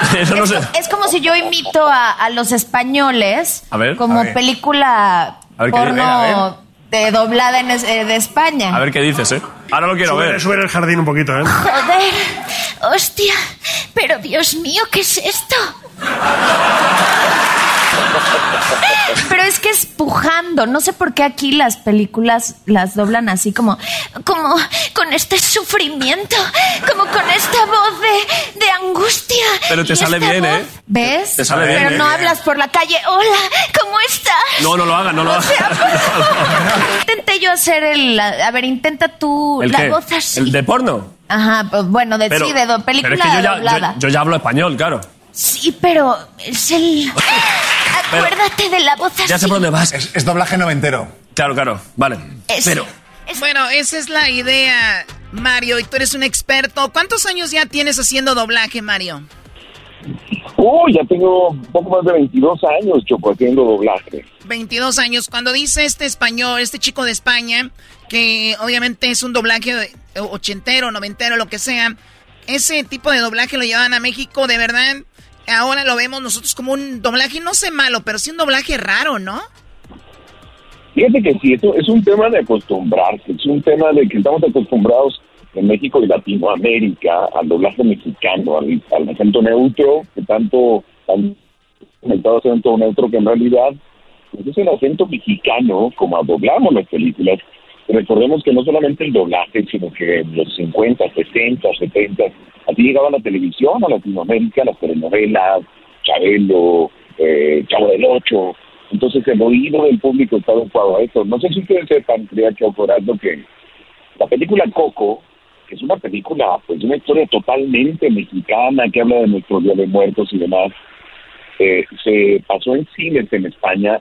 [SPEAKER 26] Eso no sé.
[SPEAKER 2] es como si yo imito a, a los españoles
[SPEAKER 26] A ver,
[SPEAKER 2] como
[SPEAKER 26] a ver.
[SPEAKER 2] película
[SPEAKER 26] A ver, ¿qué
[SPEAKER 2] porno?
[SPEAKER 26] A
[SPEAKER 2] de doblada en es- eh, de España.
[SPEAKER 26] A ver qué dices, ¿eh? Ahora lo quiero
[SPEAKER 27] Sube-
[SPEAKER 26] ver.
[SPEAKER 27] Sube el jardín un poquito, ¿eh?
[SPEAKER 2] Joder, hostia, pero Dios mío, ¿qué es esto? Pero es que es pujando. No sé por qué aquí las películas las doblan así como, como con este sufrimiento, como con esta voz de, de angustia.
[SPEAKER 26] Pero te sale bien,
[SPEAKER 2] voz-
[SPEAKER 26] ¿eh?
[SPEAKER 2] ¿Ves?
[SPEAKER 26] Te sale bien,
[SPEAKER 2] Pero
[SPEAKER 26] ¿eh?
[SPEAKER 2] no hablas por la calle. Hola, ¿cómo estás?
[SPEAKER 26] No, no lo hagas, no lo hagas.
[SPEAKER 2] Intenté yo hacer el. A ver, intenta tú
[SPEAKER 26] ¿El
[SPEAKER 2] la
[SPEAKER 26] qué?
[SPEAKER 2] voz así.
[SPEAKER 26] ¿El de porno?
[SPEAKER 2] Ajá, pues bueno, de
[SPEAKER 26] Pero-
[SPEAKER 2] sí, de película
[SPEAKER 26] pero es que yo ya,
[SPEAKER 2] doblada.
[SPEAKER 26] yo, yo ya hablo español, claro.
[SPEAKER 2] Sí, pero es el. Acuérdate de la voz así.
[SPEAKER 26] Ya sé por dónde vas. Es, doblaje noventero. Claro, claro. Vale. Pero,
[SPEAKER 14] Bueno, esa es la idea, Mario, y tú eres un experto. ¿Cuántos años ya tienes haciendo doblaje, Mario?
[SPEAKER 25] Uy, ya tengo un poco más de 22 años, Choco, haciendo doblaje.
[SPEAKER 14] 22 años. Cuando dice este español, este chico de España, que obviamente es un doblaje de- ochentero, noventero, lo que sea, ese tipo de doblaje lo llevan a México, de verdad. Ahora lo vemos nosotros como un doblaje, no sé malo, pero sí un doblaje raro, ¿no?
[SPEAKER 25] Fíjate que sí, esto es un tema de acostumbrarse, es un tema de que estamos acostumbrados en México y Latinoamérica al doblaje mexicano, al, acento neutro, que tanto han comentado acento neutro que en realidad pues es el acento mexicano, como doblamos las películas. Recordemos que no solamente el doblaje, sino que en los 50, 60, 70, así llegaba la televisión a Latinoamérica, las telenovelas, Chabelo, eh, Chavo del Ocho. Entonces el oído del público está adecuado a eso. No sé si ustedes sepan, quería que que la película Coco, que es una película, pues una historia totalmente mexicana que habla de nuestro Día de Muertos y demás, eh, se pasó en cines en España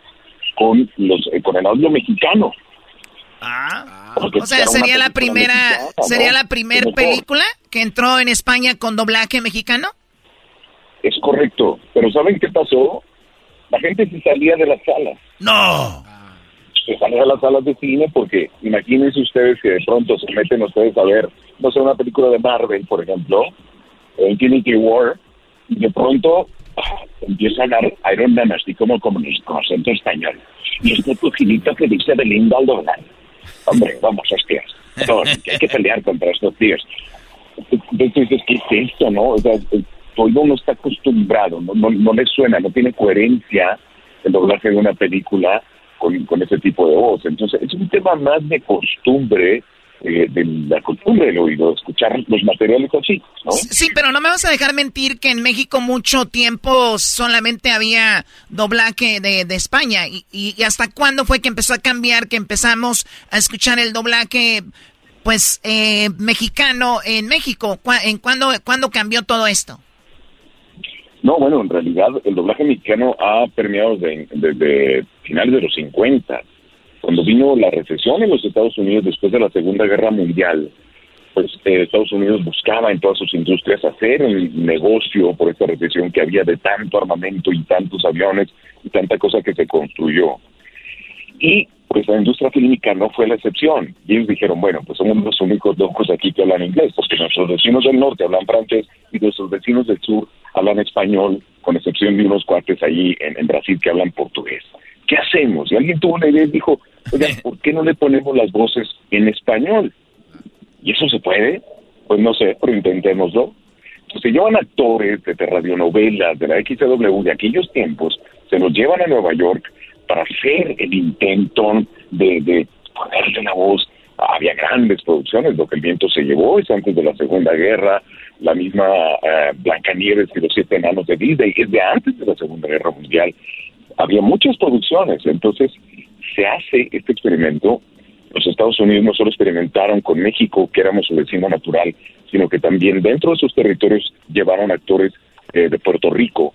[SPEAKER 25] con los eh, con el audio mexicano. Porque
[SPEAKER 14] O sea, sería la primera,
[SPEAKER 25] mexicana, ¿no?
[SPEAKER 14] sería la primer
[SPEAKER 25] Mejor.
[SPEAKER 14] película que entró en España con doblaje mexicano.
[SPEAKER 25] Es correcto, pero ¿saben qué pasó? La gente se salía de las salas.
[SPEAKER 5] ¡No!
[SPEAKER 25] Se salía de las salas de cine porque imagínense ustedes que de pronto se meten ustedes a ver, no sé, una película de Marvel, por ejemplo, Infinity War, y de pronto ah, empieza a hablar Iron Man así como con, con acento español. Y este pujilito que dice Belinda al doblar. Hombre, vamos, hostias. No, hay que pelear contra estos tíos. Entonces dices, ¿qué es esto, no? O sea, oído no está acostumbrado, no, no, no le suena, no tiene coherencia el doblaje de una película con, con ese tipo de voz. Entonces, es un tema más de costumbre, eh, de la costumbre del oído, escuchar los materiales así, ¿no?
[SPEAKER 14] Sí, pero no me vas a dejar mentir que en México mucho tiempo solamente había doblaje de, de España. Y, y- hasta cuándo fue que empezó a cambiar, que empezamos a escuchar el doblaje, pues, eh, mexicano en México? ¿Cuá- ¿En cuándo, cuándo cambió todo esto?
[SPEAKER 25] No, bueno, en realidad el doblaje mexicano ha permeado desde, desde finales de los 50. Cuando vino la recesión en los Estados Unidos después de la Segunda Guerra Mundial, pues eh, Estados Unidos buscaba en todas sus industrias hacer un negocio por esta recesión que había de tanto armamento y tantos aviones y tanta cosa que se construyó. Y pues la industria clínica no fue la excepción. Y ellos dijeron, bueno, pues somos los únicos locos aquí que hablan inglés, porque nuestros vecinos del norte hablan francés y nuestros vecinos del sur hablan español, con excepción de unos cuates allí en, en Brasil que hablan portugués. ¿Qué hacemos? Y alguien tuvo una idea y dijo, oigan, ¿por qué no le ponemos las voces en español? ¿Y eso se puede? Pues no sé, pero intentémoslo. Entonces se llevan actores de, radionovelas, de la XW de aquellos tiempos, se los llevan a Nueva York para hacer el intento de, de ponerle una voz. Había grandes producciones, lo que el viento se llevó es antes de la Segunda Guerra, la misma uh, Blancanieves y los siete enanos de Disney es de antes de la Segunda Guerra Mundial. Había muchas producciones, entonces se hace este experimento los Estados Unidos no solo experimentaron con México, que éramos su vecino natural, sino que también dentro de sus territorios llevaron actores eh, de Puerto Rico.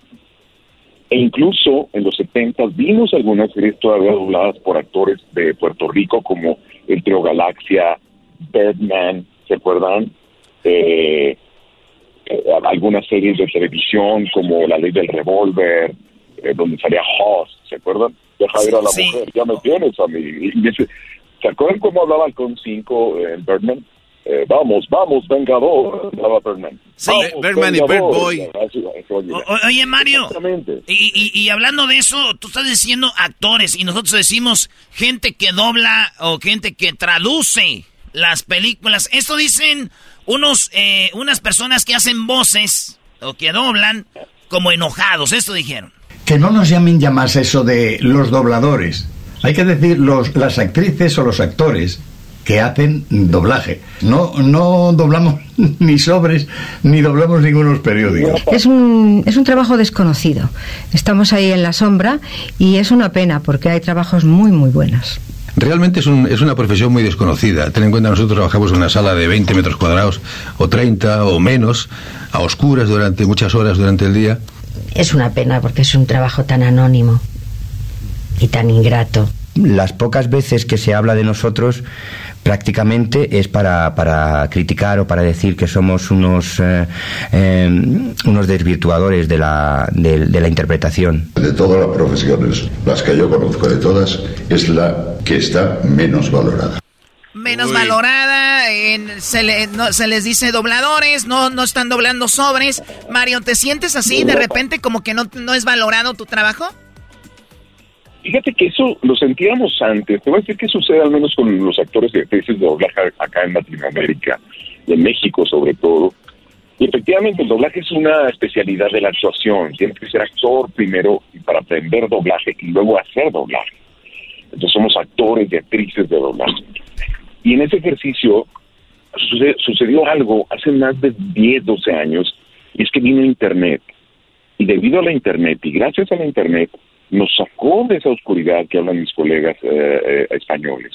[SPEAKER 25] E incluso en los 70 vimos algunas series todavía dobladas por actores de Puerto Rico, como El Trio Galaxia, Birdman, ¿se acuerdan? Eh, eh, algunas series de televisión como La Ley del Revólver, donde salía Hoss, ¿se acuerdan? Deja ir a la mujer, ya me tienes a mí. Y ese, ¿Se acuerdan cómo hablaba con 5 en Birdman? Eh, vamos, vamos, vengador, hablaba Birdman.
[SPEAKER 6] Sí,
[SPEAKER 3] Birdman y Birdboy.
[SPEAKER 6] Oye, Mario, y, y, hablando de eso, tú estás diciendo actores y nosotros decimos gente que dobla o gente que traduce las películas. Esto dicen unos, eh, unas personas que hacen voces o que doblan como enojados. Esto dijeron.
[SPEAKER 28] Que no nos llamen ya más eso de los dobladores hay que decir los, las actrices o los actores que hacen doblaje. No, no doblamos ni sobres ni doblamos ningunos periódicos.
[SPEAKER 24] Es un, es un trabajo desconocido. Estamos ahí en la sombra y es una pena porque hay trabajos muy, muy buenos.
[SPEAKER 29] Realmente es, un, es una profesión muy desconocida. Ten en cuenta, nosotros trabajamos en una sala de 20 metros cuadrados, o 30 o menos, a oscuras durante muchas horas durante el día.
[SPEAKER 24] Es una pena porque es un trabajo tan anónimo y tan ingrato.
[SPEAKER 30] Las pocas veces que se habla de nosotros prácticamente es para, para criticar o para decir que somos unos, eh, eh, unos desvirtuadores de la, de, la interpretación.
[SPEAKER 31] De todas las profesiones, las que yo conozco de todas, es la que está menos valorada
[SPEAKER 5] menos valorada, se, se, les dice dobladores, no, no están doblando sobres. Mario, ¿te sientes así de repente como que no, no es valorado tu trabajo?
[SPEAKER 25] Fíjate que eso lo sentíamos antes. Te voy a decir qué sucede al menos con los actores y actrices de doblaje acá en Latinoamérica y en México sobre todo. Y efectivamente el doblaje es una especialidad de la actuación. Tienes que ser actor primero para aprender doblaje y luego hacer doblaje. Entonces somos actores y actrices de doblaje. Y en ese ejercicio sucedió algo hace más de 10, 12 años y es que vino Internet. Y debido a la Internet y gracias a la Internet nos sacó de esa oscuridad que hablan mis colegas eh, eh, españoles,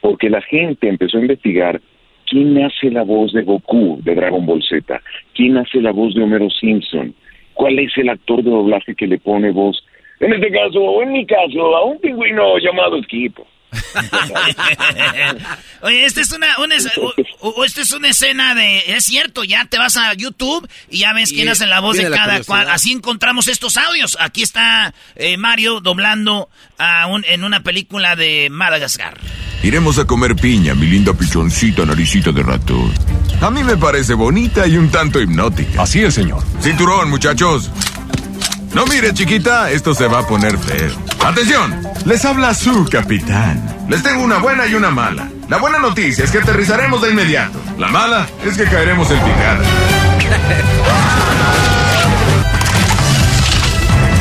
[SPEAKER 25] porque la gente empezó a investigar quién hace la voz de Goku de Dragon Ball Z, quién hace la voz de Homero Simpson, cuál es el actor de doblaje que le pone voz, en este caso, o en mi caso, a un pingüino llamado Esquipo.
[SPEAKER 6] Oye, esta es una, esta es una escena de, es cierto, ya te vas a YouTube y ya ves quién hace la voz de cada cual. Así encontramos estos audios. Aquí está eh, Mario doblando a un, en una película de Madagascar.
[SPEAKER 32] Iremos a comer piña, mi linda pichoncita, naricita de ratón. A mí me parece bonita y un tanto hipnótica.
[SPEAKER 33] Así es, señor.
[SPEAKER 32] Cinturón, muchachos. No mire, chiquita, esto se va a poner feo. ¡Atención! Les habla su capitán. Les tengo una buena y una mala. La buena noticia es que aterrizaremos de inmediato. La mala es que caeremos en picada.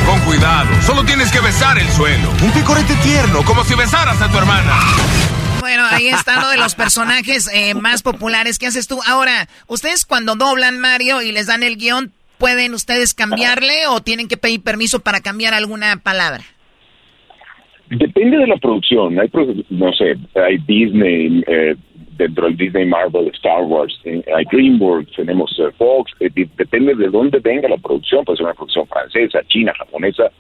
[SPEAKER 32] Con cuidado, solo tienes que besar el suelo. Un picorete tierno, como si besaras a tu hermana.
[SPEAKER 5] Bueno, ahí está lo de los personajes eh, más populares que haces tú. Ahora, ustedes cuando doblan Mario y les dan el guion, ¿Pueden ustedes cambiarle o tienen que pedir permiso para cambiar alguna palabra?
[SPEAKER 25] Depende de la producción. Hay, no sé, hay Disney, eh, dentro del Disney Marvel, Star Wars, eh, hay DreamWorks, tenemos eh, Fox. depende de dónde venga la producción. Puede ser una producción francesa, china, japonesa.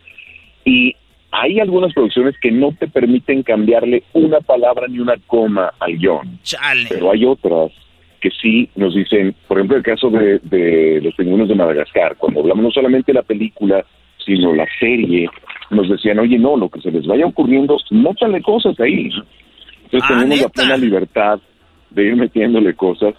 [SPEAKER 25] Y hay algunas producciones que no te permiten cambiarle una palabra ni una coma al guion. Pero hay otras que sí nos dicen, por ejemplo, el caso de, de Los Pingüinos de Madagascar, cuando hablamos no solamente de la película, sino la serie, nos decían, oye, no, lo que se les vaya ocurriendo, nótale cosas ahí. Entonces
[SPEAKER 6] Ah,
[SPEAKER 25] tenemos la plena libertad de ir metiéndole cosas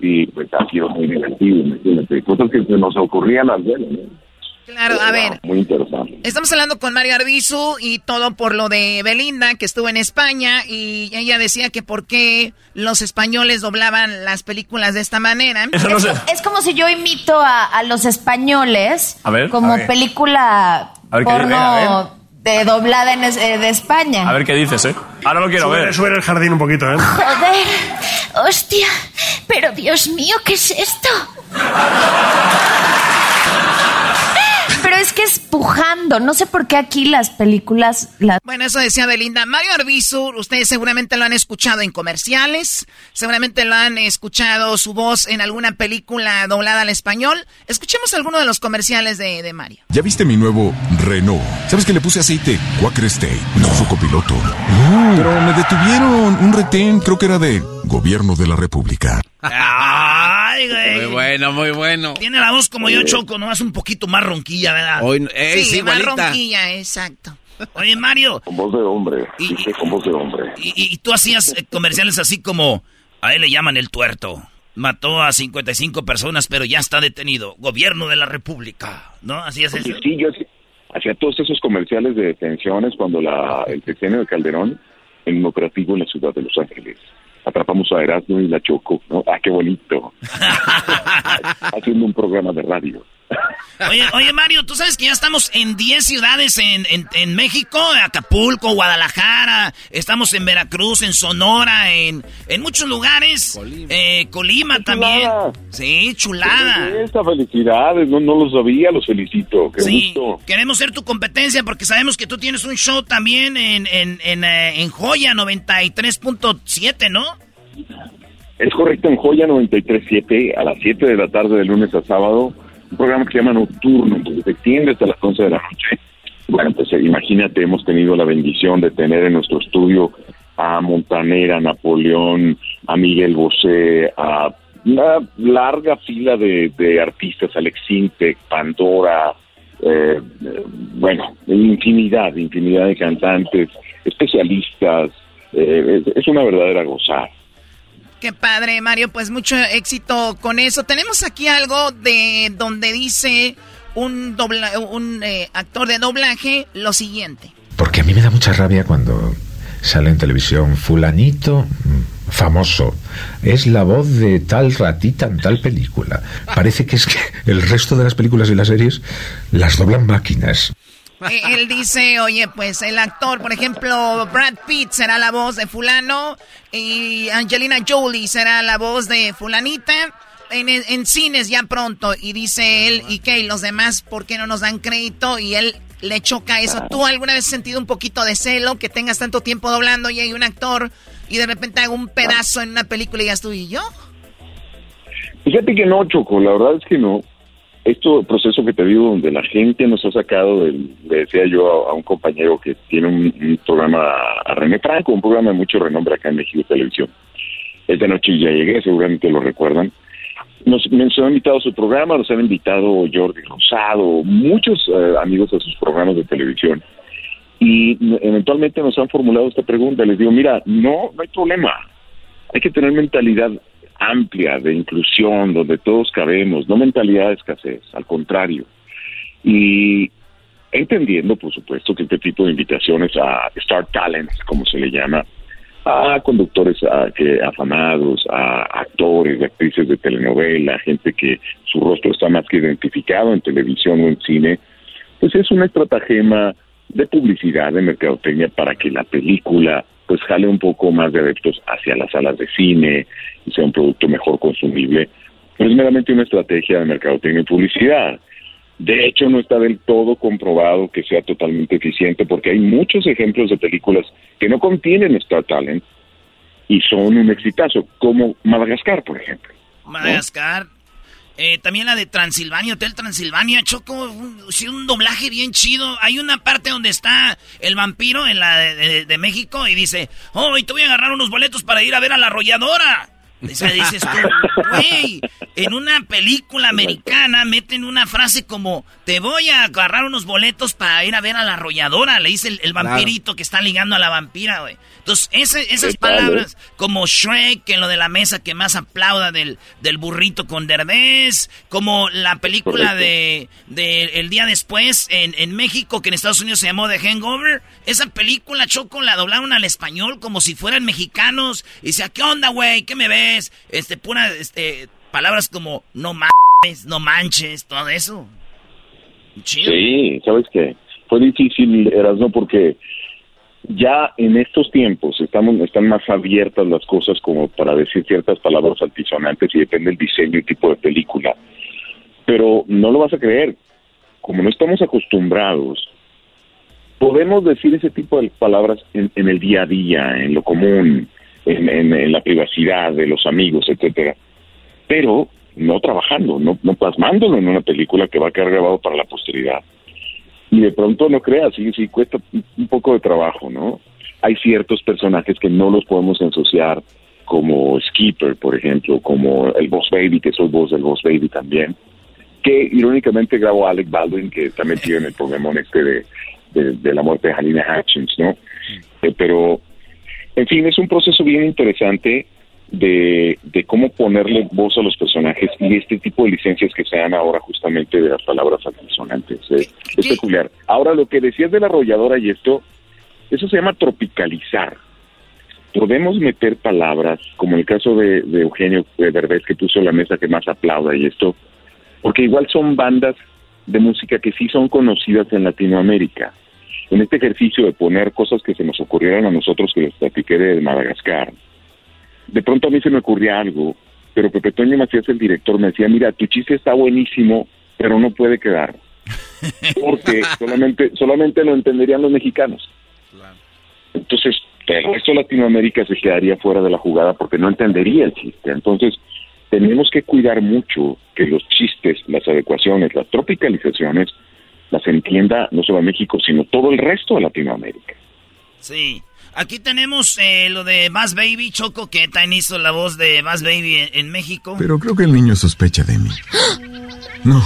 [SPEAKER 25] y pues ha sido muy divertido, imagínate, cosas que se nos ocurrían al ver, ¿no?
[SPEAKER 5] Claro, a ver.
[SPEAKER 25] Muy interesante.
[SPEAKER 5] Estamos hablando con Mario Arbizu y todo por lo de Belinda, que estuvo en España y ella decía que por qué los españoles doblaban las películas de esta manera.
[SPEAKER 2] es, es como si yo imito a, a los españoles
[SPEAKER 26] A ver,
[SPEAKER 2] como
[SPEAKER 26] a ver.
[SPEAKER 2] película
[SPEAKER 26] A ver, ¿qué-
[SPEAKER 2] porno de doblada en es- eh, de España.
[SPEAKER 26] A ver qué dices, ¿eh? Ahora lo quiero
[SPEAKER 27] Sube-
[SPEAKER 26] ver.
[SPEAKER 27] Sube el jardín un poquito, ¿eh?
[SPEAKER 2] Joder, hostia, pero Dios mío, ¿qué es esto? Es que es pujando, no sé por qué aquí las películas... Las...
[SPEAKER 5] Bueno, eso decía Belinda. Mario Arbizu, ustedes seguramente lo han escuchado en comerciales, seguramente lo han escuchado su voz en alguna película doblada al español. Escuchemos alguno de los comerciales de, de Mario.
[SPEAKER 32] ¿Ya viste mi nuevo Renault? ¿Sabes que le puse aceite? Quaker State. No, su copiloto. Pero me detuvieron. Un retén, creo que era de Gobierno de la República.
[SPEAKER 6] Ay, güey.
[SPEAKER 3] Muy bueno, muy bueno.
[SPEAKER 6] Tiene la voz como yo, Choco, nomás un poquito más ronquilla, ¿verdad?
[SPEAKER 3] Hoy, ey, sí,
[SPEAKER 5] más
[SPEAKER 3] igualita.
[SPEAKER 5] ronquilla, exacto.
[SPEAKER 6] Oye, Mario,
[SPEAKER 25] Con voz de hombre, dice con voz de hombre.
[SPEAKER 6] y, y tú hacías eh, comerciales así como, a él le llaman el tuerto. Mató a 55 personas, pero ya está detenido. Gobierno de la República, ¿no? Así es eso.
[SPEAKER 25] Sí, yo hacía- hacía todos esos comerciales de detenciones cuando la, el sexenio de Calderón en un operativo en la ciudad de Los Ángeles. Atrapamos a Erasmo y la Choco, ¿no? Ah, qué bonito. Haciendo un programa de radio.
[SPEAKER 6] Oye, oye, Mario, tú sabes que ya estamos en 10 ciudades en, en, en México, Acapulco, Guadalajara, estamos en Veracruz, en Sonora, en, en muchos lugares. Colima, Colima también. Sí, chulada.
[SPEAKER 25] Esta felicidades, no, no lo sabía, los felicito. Qué
[SPEAKER 6] Sí,
[SPEAKER 25] gusto.
[SPEAKER 6] queremos ser tu competencia porque sabemos que tú tienes un show también en, en, en, eh, en Joya 93.7, ¿no?
[SPEAKER 25] Es correcto, en Joya 93.7, a las 7 de la tarde de lunes a sábado, un programa que se llama Nocturno, que se extiende hasta las 11 de la noche. Bueno, pues eh, imagínate, hemos tenido la bendición de tener en nuestro estudio a Montanera, Napoleón, a Miguel Bosé, a una larga fila de, artistas, Alex Sintek, Pandora, eh, bueno, infinidad, infinidad de cantantes, especialistas, eh, es, es una verdadera gozada.
[SPEAKER 5] Qué padre, Mario. Pues mucho éxito con eso. Tenemos aquí algo de donde dice un, dobla, un eh, actor de doblaje lo siguiente.
[SPEAKER 28] Porque a mí me da mucha rabia cuando sale en televisión fulanito mm, famoso. Es la voz de tal ratita en tal película. Parece que es que el resto de las películas y las series las doblan máquinas.
[SPEAKER 5] Eh, Él dice, oye, pues el actor, por ejemplo, Brad Pitt será la voz de fulano y Angelina Jolie será la voz de fulanita en, en cines ya pronto. Y dice él, ¿y qué? ¿Y los demás por qué no nos dan crédito? Y él le choca eso. ¿Tú alguna vez has sentido un poquito de celo que tengas tanto tiempo doblando y hay un actor y de repente haga un pedazo en una película y ya tú y yo?
[SPEAKER 25] Fíjate que no, Choco, la verdad es que no. Esto proceso que te digo, donde la gente nos ha sacado, del, le decía yo a, un compañero que tiene un, programa, a René Franco, un programa de mucho renombre acá en México Televisión. Esta noche ya llegué, seguramente lo recuerdan. Nos, han invitado a su programa, nos han invitado Jordi Rosado, muchos eh, amigos a sus programas de televisión. Y eventualmente nos han formulado esta pregunta. Les digo, mira, no, no hay problema. Hay que tener mentalidad amplia de inclusión, donde todos cabemos, no mentalidad de escasez, al contrario. Y entendiendo, por supuesto, que este tipo de invitaciones a Star Talents, como se le llama, a conductores a- que, afamados, a actores, actrices de telenovela, gente que su rostro está más que identificado en televisión o en cine, pues es una estratagema de publicidad, de mercadotecnia para que la película pues jale un poco más de adeptos hacia las salas de cine sea un producto mejor consumible. Pero es meramente una estrategia de mercadotecnia y publicidad. De hecho, no está del todo comprobado que sea totalmente eficiente porque hay muchos ejemplos de películas que no contienen Star Talent y son un exitazo, como Madagascar, por ejemplo.
[SPEAKER 6] Madagascar. Eh, también la de Transilvania, Hotel Transilvania, Choco, un, un, doblaje bien chido. Hay una parte donde está el vampiro en la de, México y dice, oh, y te voy a agarrar unos boletos para ir a ver a la arrolladora. O sea, dices tú, güey, en una película americana meten una frase como, te voy a agarrar unos boletos para ir a ver a la arrolladora, le dice el, vampirito que está ligando a la vampira, güey. Entonces, esas palabras como Shrek, en lo de la mesa que más aplauda del, del burrito con Derbez, como la película de, El Día Después en, en México, que en Estados Unidos se llamó The Hangover, esa película, Choco, la doblaron al español como si fueran mexicanos, y decía, ¿qué onda, güey? ¿Qué me ves? Este, pura, este, palabras como no mames, no manches, todo eso.
[SPEAKER 25] Sí, ¿sabes qué? Fue difícil, Erasmo, porque ya en estos tiempos estamos, están más abiertas las cosas como para decir ciertas palabras altisonantes y depende del diseño y tipo de película. Pero no lo vas a creer, como no estamos acostumbrados, podemos decir ese tipo de palabras en, el día a día, en lo común, en, en, la privacidad de los amigos, etcétera, pero no trabajando, no, no plasmándolo en una película que va a quedar grabado para la posteridad y de pronto no creas, sí, sí, cuesta un poco de trabajo, ¿no? Hay ciertos personajes que no los podemos ensuciar, como Skipper, por ejemplo, como el Boss Baby, que soy voz del Boss Baby también, que irónicamente grabó Alec Baldwin, que también tiene el Pokémon este de, de, la muerte de Halina Hutchins, ¿no? Eh, pero, en fin, es un proceso bien interesante de, de cómo ponerle voz a los personajes y este tipo de licencias que se dan ahora justamente de las palabras altisonantes. Es, es peculiar. Ahora, lo que decías de la arrolladora y esto, eso se llama tropicalizar. Podemos meter palabras, como el caso de, de Eugenio Derbez, que puso la mesa que más aplauda y esto, porque igual son bandas de música que sí son conocidas en Latinoamérica. En este ejercicio de poner cosas que se nos ocurrieron a nosotros, que les platiqué de Madagascar, de pronto a mí se me ocurría algo, pero Pepe Toño Macías, el director, me decía, mira, tu chiste está buenísimo, pero no puede quedar. Porque solamente, solamente lo entenderían los mexicanos. Entonces, el resto de Latinoamérica se quedaría fuera de la jugada porque no entendería el chiste. Entonces, tenemos que cuidar mucho que los chistes, las adecuaciones, las tropicalizaciones, las entienda no solo México, sino todo el resto de Latinoamérica.
[SPEAKER 6] Sí. Aquí tenemos eh, lo de Bass Baby, Choco, que tan hizo la voz de Bass Baby en, México.
[SPEAKER 32] Pero creo que el niño sospecha de mí. No,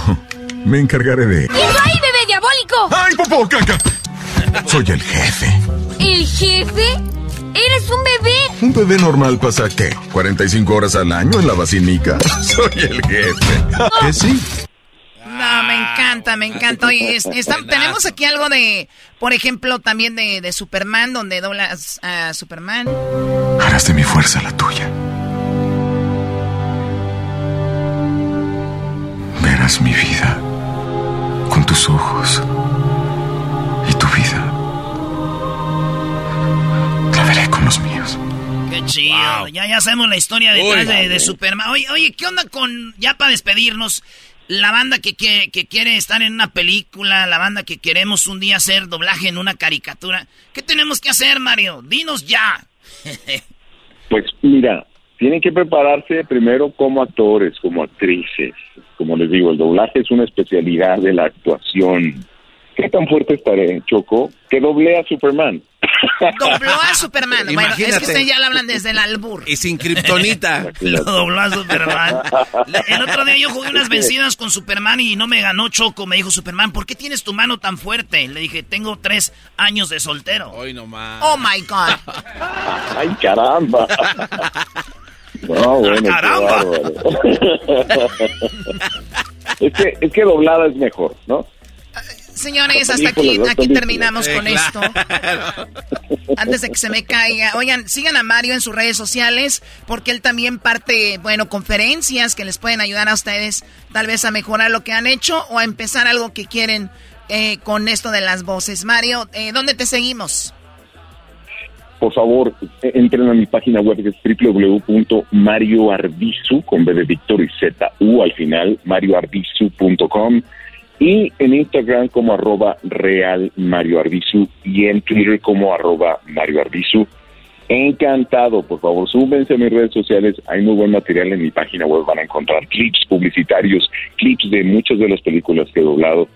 [SPEAKER 32] me encargaré de...
[SPEAKER 2] ¡Y ahí, bebé diabólico!
[SPEAKER 32] ¡Ay, popó, caca! Soy el jefe.
[SPEAKER 2] ¿El jefe? ¡Eres un bebé!
[SPEAKER 32] ¿Un bebé normal pasa qué? ¿45 horas al año en la vacinica? Soy el jefe. ¿Qué sí?
[SPEAKER 5] Me encanta, me encanta. Tenemos aquí algo de, por ejemplo, también de, Superman, donde doblas a Superman.
[SPEAKER 32] Harás de mi fuerza la tuya. Verás mi vida con tus ojos y tu vida. La veré con los míos.
[SPEAKER 6] Qué chido. Ya, ya sabemos la historia detrás de, de, Superman. Oye, oye, ¿qué onda con, ya para despedirnos, la banda que, que, quiere estar en una película, la banda que queremos un día hacer doblaje en una caricatura. ¿Qué tenemos que hacer, Mario? Dinos ya.
[SPEAKER 25] pues mira, tienen que prepararse primero como actores, como actrices. Como les digo, el doblaje es una especialidad de la actuación. ¿Qué tan fuerte estaré, Choco? Que doble a Superman.
[SPEAKER 5] Dobló a Superman. Bueno, es que ustedes ya lo hablan desde el albur.
[SPEAKER 3] Y sin kriptonita.
[SPEAKER 6] lo dobló a Superman. El otro día yo jugué unas vencidas con Superman y no me ganó Choco. Me dijo Superman, ¿por qué tienes tu mano tan fuerte? Le dije, tengo tres años de soltero.
[SPEAKER 3] Hoy nomás.
[SPEAKER 5] Oh my God.
[SPEAKER 25] Ay, caramba. No, bueno, caramba. es que, es que doblada es mejor, ¿no?
[SPEAKER 5] Señores, hasta aquí, aquí terminamos con esto. Antes de que se me caiga. Oigan, sigan a Mario en sus redes sociales, porque él también parte, bueno, conferencias que les pueden ayudar a ustedes tal vez a mejorar lo que han hecho o a empezar algo que quieren eh, con esto de las voces. Mario, eh, ¿dónde te seguimos?
[SPEAKER 25] Por favor, entren a mi página web que es www.marioarbizu, con B de Víctor y Z, U al final, marioarbizu.com y en Instagram como arroba real Mario Arbizu y en Twitter como arroba Mario Arbizu. Encantado, por favor, súbense a mis redes sociales, hay muy buen material en mi página web, van a encontrar clips publicitarios, clips de muchas de las películas que he doblado.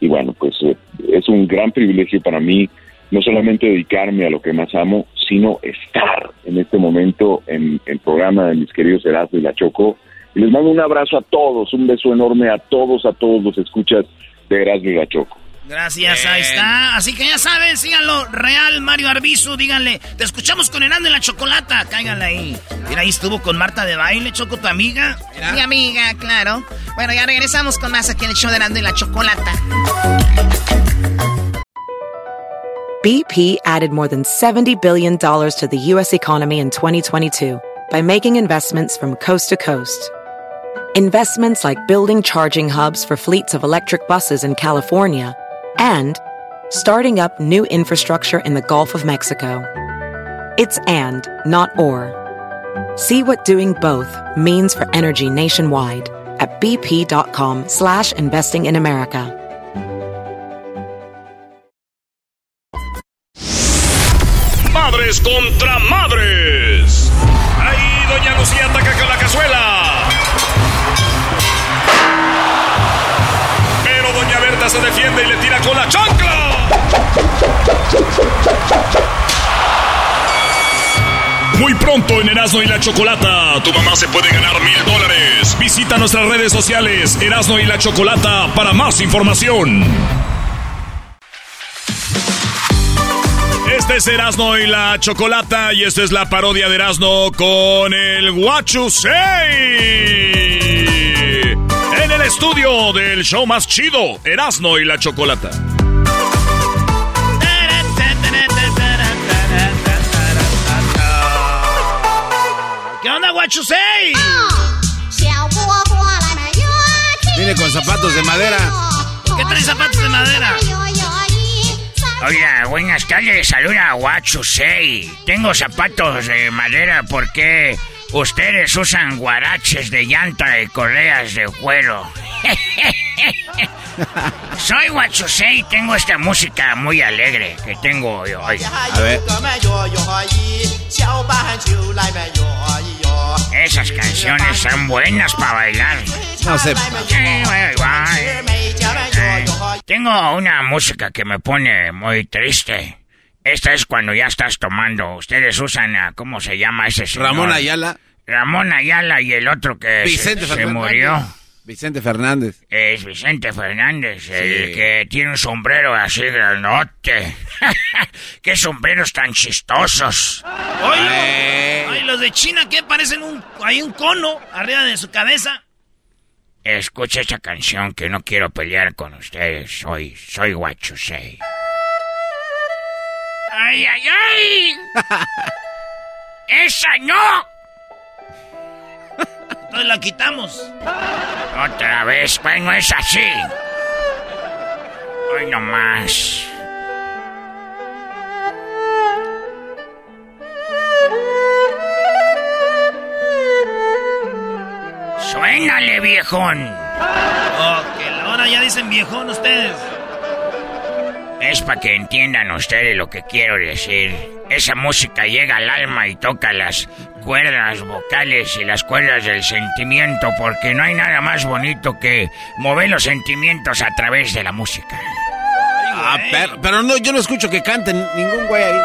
[SPEAKER 25] Y bueno, pues eh, es un gran privilegio para mí no solamente dedicarme a lo que más amo, sino estar en este momento en el programa de mis queridos Erasmo y La Choco. Y les mando un abrazo a todos, un beso enorme a todos, a todos los escuchas de Erasmo y La Choco.
[SPEAKER 5] Gracias, ahí está. Así que ya saben, síganlo. Real Mario Arbizu, díganle. Te escuchamos con Herando en la Chocolata. Cáiganle ahí. Mira, ahí estuvo con Marta de Baile, Choco, tu amiga.
[SPEAKER 14] Mi amiga, claro. Bueno, ya regresamos con más aquí en el show de Herando en la Chocolata.
[SPEAKER 1] BP added more than $70 billion to the U.S. economy in 2022 by making investments from coast to coast. Investments like building charging hubs for fleets of electric buses in California and starting up new infrastructure in the Gulf of Mexico. It's and, not or. See what doing both means for energy nationwide at bp.com slash investing in America.
[SPEAKER 11] Madres contra madres. Ahí Doña Lucía ataca con la cazuela. Se defiende y le tira con la chancla. Muy pronto en Erasmo y la Chocolata, tu mamá se puede ganar mil dólares. Visita nuestras redes sociales, Erasmo y la Chocolata, para más información. Este es Erasmo y la Chocolata y esta es la parodia de Erasmo con el. En el estudio del show más chido, Erasmo y la Chocolata.
[SPEAKER 5] ¿Qué onda, Guachusei?
[SPEAKER 3] Viene con zapatos de madera.
[SPEAKER 5] ¿Qué trae zapatos de madera?
[SPEAKER 18] Oiga, buenas tardes, saluda Guachusei. Tengo zapatos de madera porque ustedes usan guaraches de llanta y correas de cuero. Soy Guachusei y tengo esta música muy alegre que tengo hoy.
[SPEAKER 3] A ver.
[SPEAKER 18] Esas canciones son buenas para bailar.
[SPEAKER 3] No sé.
[SPEAKER 18] Tengo una música que me pone muy triste. Esta es cuando ya estás tomando. Ustedes usan a, ¿cómo se llama ese señor?
[SPEAKER 3] Ramón Ayala.
[SPEAKER 18] Ramón Ayala y el otro que
[SPEAKER 3] Vicente
[SPEAKER 18] se, murió.
[SPEAKER 3] Vicente Fernández.
[SPEAKER 18] Es Vicente Fernández, el que tiene un sombrero así granote. ¡Qué sombreros tan chistosos!
[SPEAKER 5] Oye, ay, los de China, ¿qué? Parecen un... Hay un cono arriba de su cabeza.
[SPEAKER 18] Escucha esta canción que no quiero pelear con ustedes. Soy, soy Guachusei. ¡Ay, ay, ay! ¡Esa no!
[SPEAKER 5] Entonces la quitamos.
[SPEAKER 18] Otra vez, pues no es así. Hoy no más. Suénale, viejón.
[SPEAKER 5] Oh, que ahora ya dicen viejón ustedes.
[SPEAKER 18] Es para que entiendan ustedes lo que quiero decir. Esa música llega al alma y toca las cuerdas vocales y las cuerdas del sentimiento, porque no hay nada más bonito que mover los sentimientos a través de la música.
[SPEAKER 3] Ah, pero, pero no, yo no escucho que canten ningún güey ahí.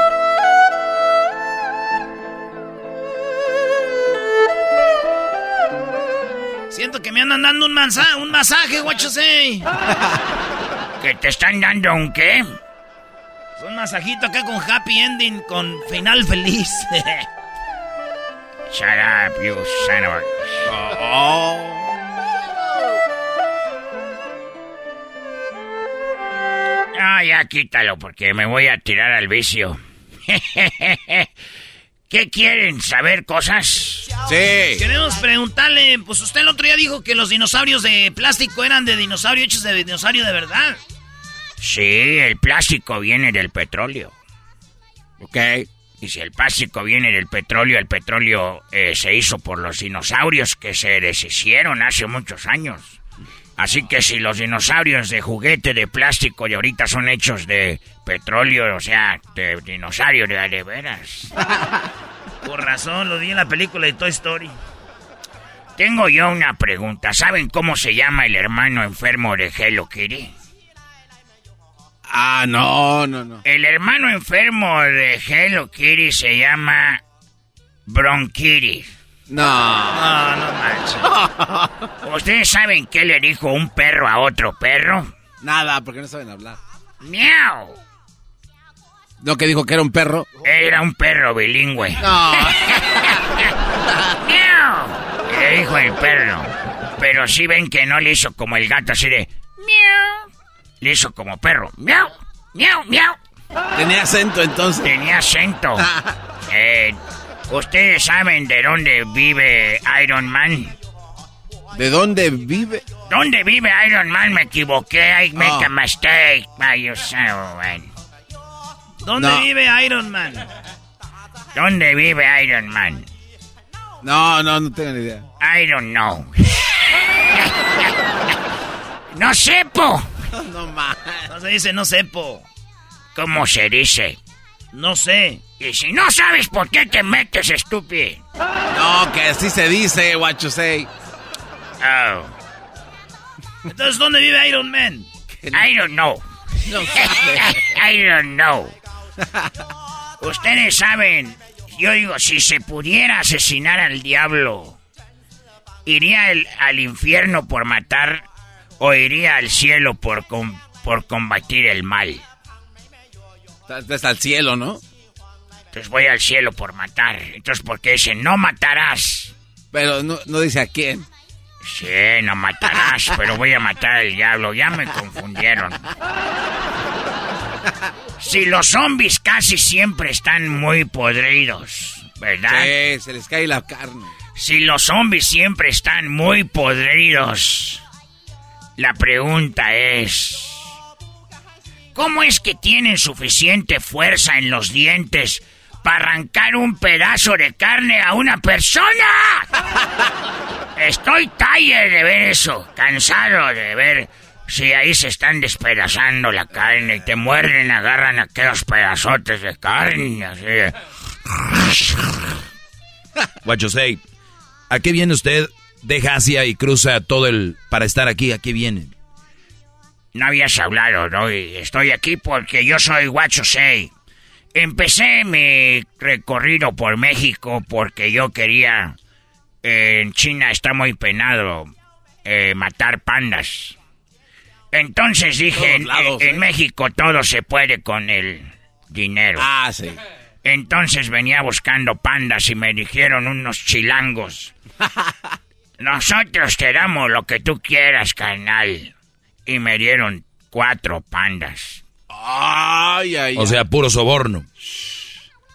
[SPEAKER 5] Siento que me andan dando un, mansa un masaje, Guachusei.
[SPEAKER 18] ¿Que te están dando un qué?
[SPEAKER 5] Es un masajito acá con happy ending, con final feliz.
[SPEAKER 18] Shut up, you son of a-
[SPEAKER 3] Oh.
[SPEAKER 18] Ah, ya quítalo porque me voy a tirar al vicio. ¿Qué quieren? ¿Saber cosas?
[SPEAKER 3] Sí.
[SPEAKER 5] Queremos preguntarle, pues usted el otro día dijo que los dinosaurios de plástico eran de dinosaurio hechos de dinosaurio de verdad.
[SPEAKER 18] Sí, el plástico viene del petróleo.
[SPEAKER 3] Ok.
[SPEAKER 18] Y si el plástico viene del petróleo, el petróleo eh, se hizo por los dinosaurios que se deshicieron hace muchos años. Así que si los dinosaurios de juguete de plástico de ahorita son hechos de petróleo, o sea, de dinosaurio de, de veras.
[SPEAKER 5] Por razón, lo vi en la película de Toy Story.
[SPEAKER 18] Tengo yo una pregunta. ¿Saben cómo se llama el hermano enfermo de Hello Kitty?
[SPEAKER 3] Ah, no, no, no.
[SPEAKER 18] El hermano enfermo de Hello Kitty se llama Bronchitis.
[SPEAKER 3] No.
[SPEAKER 5] No, no manches.
[SPEAKER 18] ¿Ustedes saben qué le dijo un perro a otro perro?
[SPEAKER 3] Nada, porque no saben hablar.
[SPEAKER 18] ¡Miau!
[SPEAKER 3] No, que dijo que era un perro.
[SPEAKER 18] Era un perro bilingüe.
[SPEAKER 3] No.
[SPEAKER 18] ¡Miau! Le dijo el perro. Pero sí ven que no le hizo como el gato así de... ¡Miau! Le hizo como perro. ¡Miau! ¡Miau! ¡Miau!
[SPEAKER 3] Tenía acento entonces.
[SPEAKER 18] Tenía acento. Eh, ¿Ustedes saben de dónde vive Iron Man?
[SPEAKER 3] ¿De dónde vive?
[SPEAKER 18] ¿Dónde vive Iron Man? Me equivoqué. I make
[SPEAKER 3] Ah.
[SPEAKER 18] a mistake. by yourself, man.
[SPEAKER 5] ¿Dónde
[SPEAKER 18] No.
[SPEAKER 5] vive Iron Man?
[SPEAKER 18] ¿Dónde vive Iron Man?
[SPEAKER 3] No, no, no tengo ni idea.
[SPEAKER 18] I don't know. no sepo.
[SPEAKER 3] No más.
[SPEAKER 5] No se dice no sepo.
[SPEAKER 18] ¿Cómo se dice?
[SPEAKER 5] No sé.
[SPEAKER 18] Y si no sabes por qué te metes, estúpido.
[SPEAKER 3] No, que así se dice, what you say.
[SPEAKER 18] Oh.
[SPEAKER 5] Entonces, ¿dónde vive Iron Man?
[SPEAKER 18] I don't know.
[SPEAKER 3] No sabe.
[SPEAKER 18] I don't know. Ustedes saben, yo digo, si se pudiera asesinar al diablo, ¿iría el- al infierno por matar o iría al cielo por, com- por combatir el mal?
[SPEAKER 3] Vez al cielo, ¿no?
[SPEAKER 18] Entonces voy al cielo por matar. Entonces, ¿por qué dice no matarás?
[SPEAKER 3] Pero no, no dice a quién.
[SPEAKER 18] Sí, no matarás, pero voy a matar al diablo. Ya me confundieron. Si los zombies casi siempre están muy podridos, ¿verdad?
[SPEAKER 3] Sí, se les cae la carne.
[SPEAKER 18] Si los zombies siempre están muy podridos, la pregunta es... ¿Cómo es que tienen suficiente fuerza en los dientes para arrancar un pedazo de carne a una persona? Estoy tired de ver eso, cansado de ver si ahí se están despedazando la carne y te muerden, agarran aquellos pedazotes de carne, así
[SPEAKER 6] What you say. ¿A qué viene usted? Deja Asia y cruza todo el... para estar aquí. ¿A qué viene?
[SPEAKER 18] No habías hablado, ¿no? Estoy aquí porque yo soy Guacho Sei. Empecé mi recorrido por México porque yo quería... eh, en China está muy penado eh, matar pandas. Entonces dije, en
[SPEAKER 3] ¿eh?
[SPEAKER 18] México todo se puede con el dinero.
[SPEAKER 3] Ah, sí.
[SPEAKER 18] Entonces venía buscando pandas y me dijeron unos chilangos. Nosotros te damos lo que tú quieras, carnal. Y me dieron cuatro pandas.
[SPEAKER 3] Ay, ay,
[SPEAKER 6] O sea, puro soborno.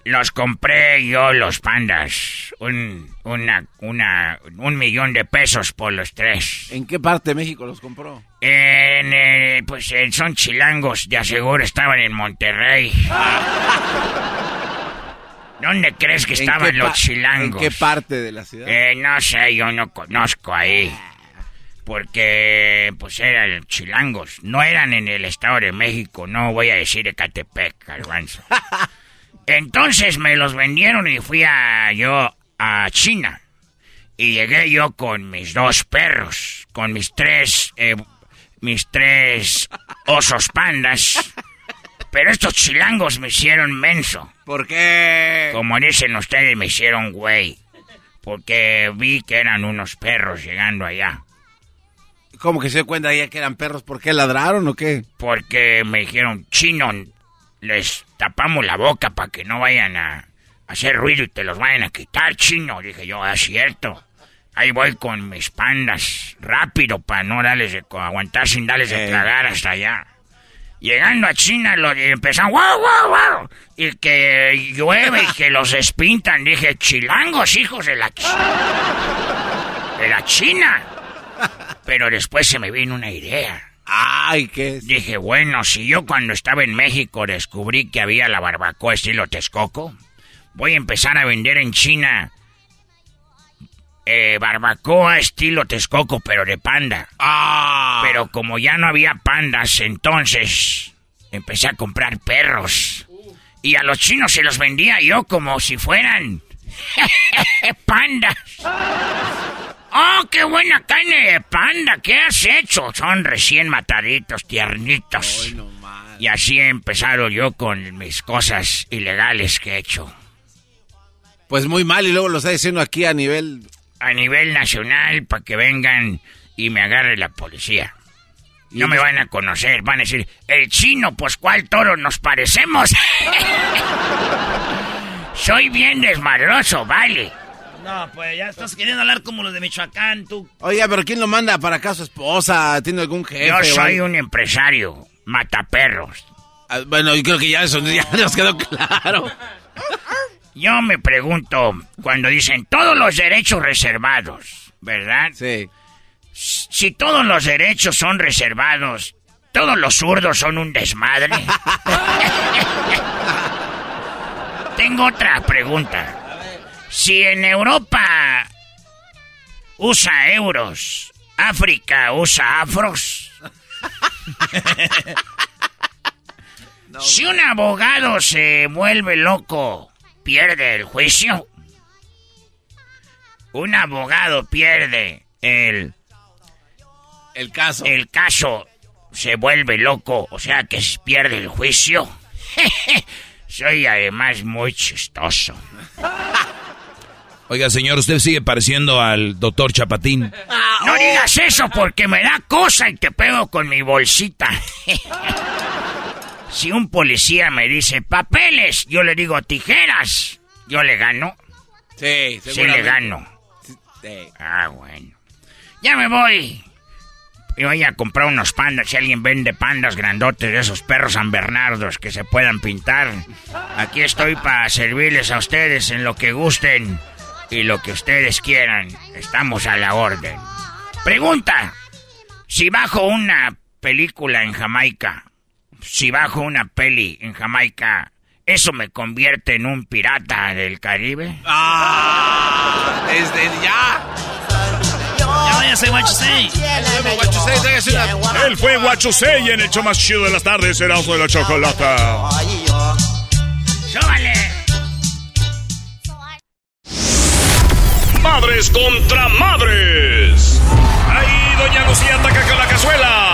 [SPEAKER 18] Los compré yo, los pandas. Un, una, una, un millón de pesos por los tres.
[SPEAKER 3] ¿En qué parte de México los compró?
[SPEAKER 18] En, eh, pues son chilangos, de aseguro estaban en Monterrey. ¿Dónde crees que
[SPEAKER 3] ¿En
[SPEAKER 18] estaban los chilangos?
[SPEAKER 3] ¿En qué parte de la ciudad?
[SPEAKER 18] Eh, no sé, yo no conozco ahí. Porque, pues eran chilangos. No eran en el Estado de México. No voy a decir Ecatepec, garbanzo. Entonces me los vendieron y fui a yo a China. Y llegué yo con mis dos perros, con mis tres, eh, mis tres osos pandas. Pero estos chilangos me hicieron menso.
[SPEAKER 3] ¿Por qué?
[SPEAKER 18] Como dicen ustedes, me hicieron güey. Porque vi que eran unos perros llegando allá.
[SPEAKER 3] ¿Cómo que se dio cuenta ya que eran perros? ¿Por qué ladraron o qué?
[SPEAKER 18] Porque me dijeron, chino, les tapamos la boca para que no vayan a hacer ruido y te los vayan a quitar, chino. Dije yo, ah, cierto. Ahí voy con mis pandas, rápido, para no darles de, aguantar sin darles de
[SPEAKER 3] Eh.
[SPEAKER 18] tragar hasta allá. Llegando a China, lo empezaron, wow, wow, wow. Y que llueve y que los espintan. Dije, chilangos, hijos de la... ch- De la China. Pero después se me vino una idea.
[SPEAKER 3] Ay, ¿qué es?
[SPEAKER 18] Dije, bueno, si yo cuando estaba en México descubrí que había la barbacoa estilo Texcoco, voy a empezar a vender en China eh, barbacoa estilo Texcoco, pero de panda.
[SPEAKER 3] Ah.
[SPEAKER 18] Pero como ya no había pandas, entonces empecé a comprar perros. Y a los chinos se los vendía yo como si fueran pandas. ¡Oh, qué buena carne de panda! ¿Qué has hecho? Son recién mataditos, tiernitos. y así he empezado yo con mis cosas ilegales que he hecho.
[SPEAKER 3] Pues muy mal y luego lo está diciendo aquí a nivel...
[SPEAKER 18] A nivel nacional para que vengan y me agarre la policía. No me van a conocer, van a decir, el chino, pues cuál toro nos parecemos. Soy bien desmadroso, vale.
[SPEAKER 5] No, pues ya estás queriendo hablar como los de Michoacán, tú.
[SPEAKER 3] Oiga, pero ¿quién lo manda para acá su esposa? ¿Tiene algún jefe?
[SPEAKER 18] Yo soy un empresario, mataperros.
[SPEAKER 3] Ah, bueno, yo creo que ya eso ya nos quedó claro.
[SPEAKER 18] Yo me pregunto, cuando dicen todos los derechos reservados, ¿verdad?
[SPEAKER 3] Sí.
[SPEAKER 18] Si todos los derechos son reservados, todos los zurdos son un desmadre. Tengo otra pregunta. Si en Europa usa euros, África usa afros. Si un abogado se vuelve loco, pierde el juicio. Un abogado pierde el
[SPEAKER 3] el caso.
[SPEAKER 18] El caso se vuelve loco, o sea que pierde el juicio. Soy además muy chistoso.
[SPEAKER 6] Oiga, señor, usted sigue pareciendo al doctor Chapatín.
[SPEAKER 18] No digas eso porque me da cosa y te pego con mi bolsita. si un policía me dice papeles, yo le digo tijeras. Yo le gano.
[SPEAKER 3] Sí,
[SPEAKER 18] Sí le gano. Ah, bueno. Ya me voy. Y voy a comprar unos pandas. Si alguien vende pandas grandotes de esos perros San Bernardos que se puedan pintar. Aquí estoy para servirles a ustedes en lo que gusten y lo que ustedes quieran. Estamos a la orden. Pregunta. Si bajo una película en Jamaica, si bajo una peli en Jamaica, ¿eso me convierte en un pirata del Caribe?
[SPEAKER 3] Ah, desde ya.
[SPEAKER 11] Él fue Guachusei en el show más chido de las tardes, Erasmo de la Chocolata.
[SPEAKER 18] ¡Súbale!
[SPEAKER 11] Madres contra madres. Ahí Doña Lucía ataca con la cazuela.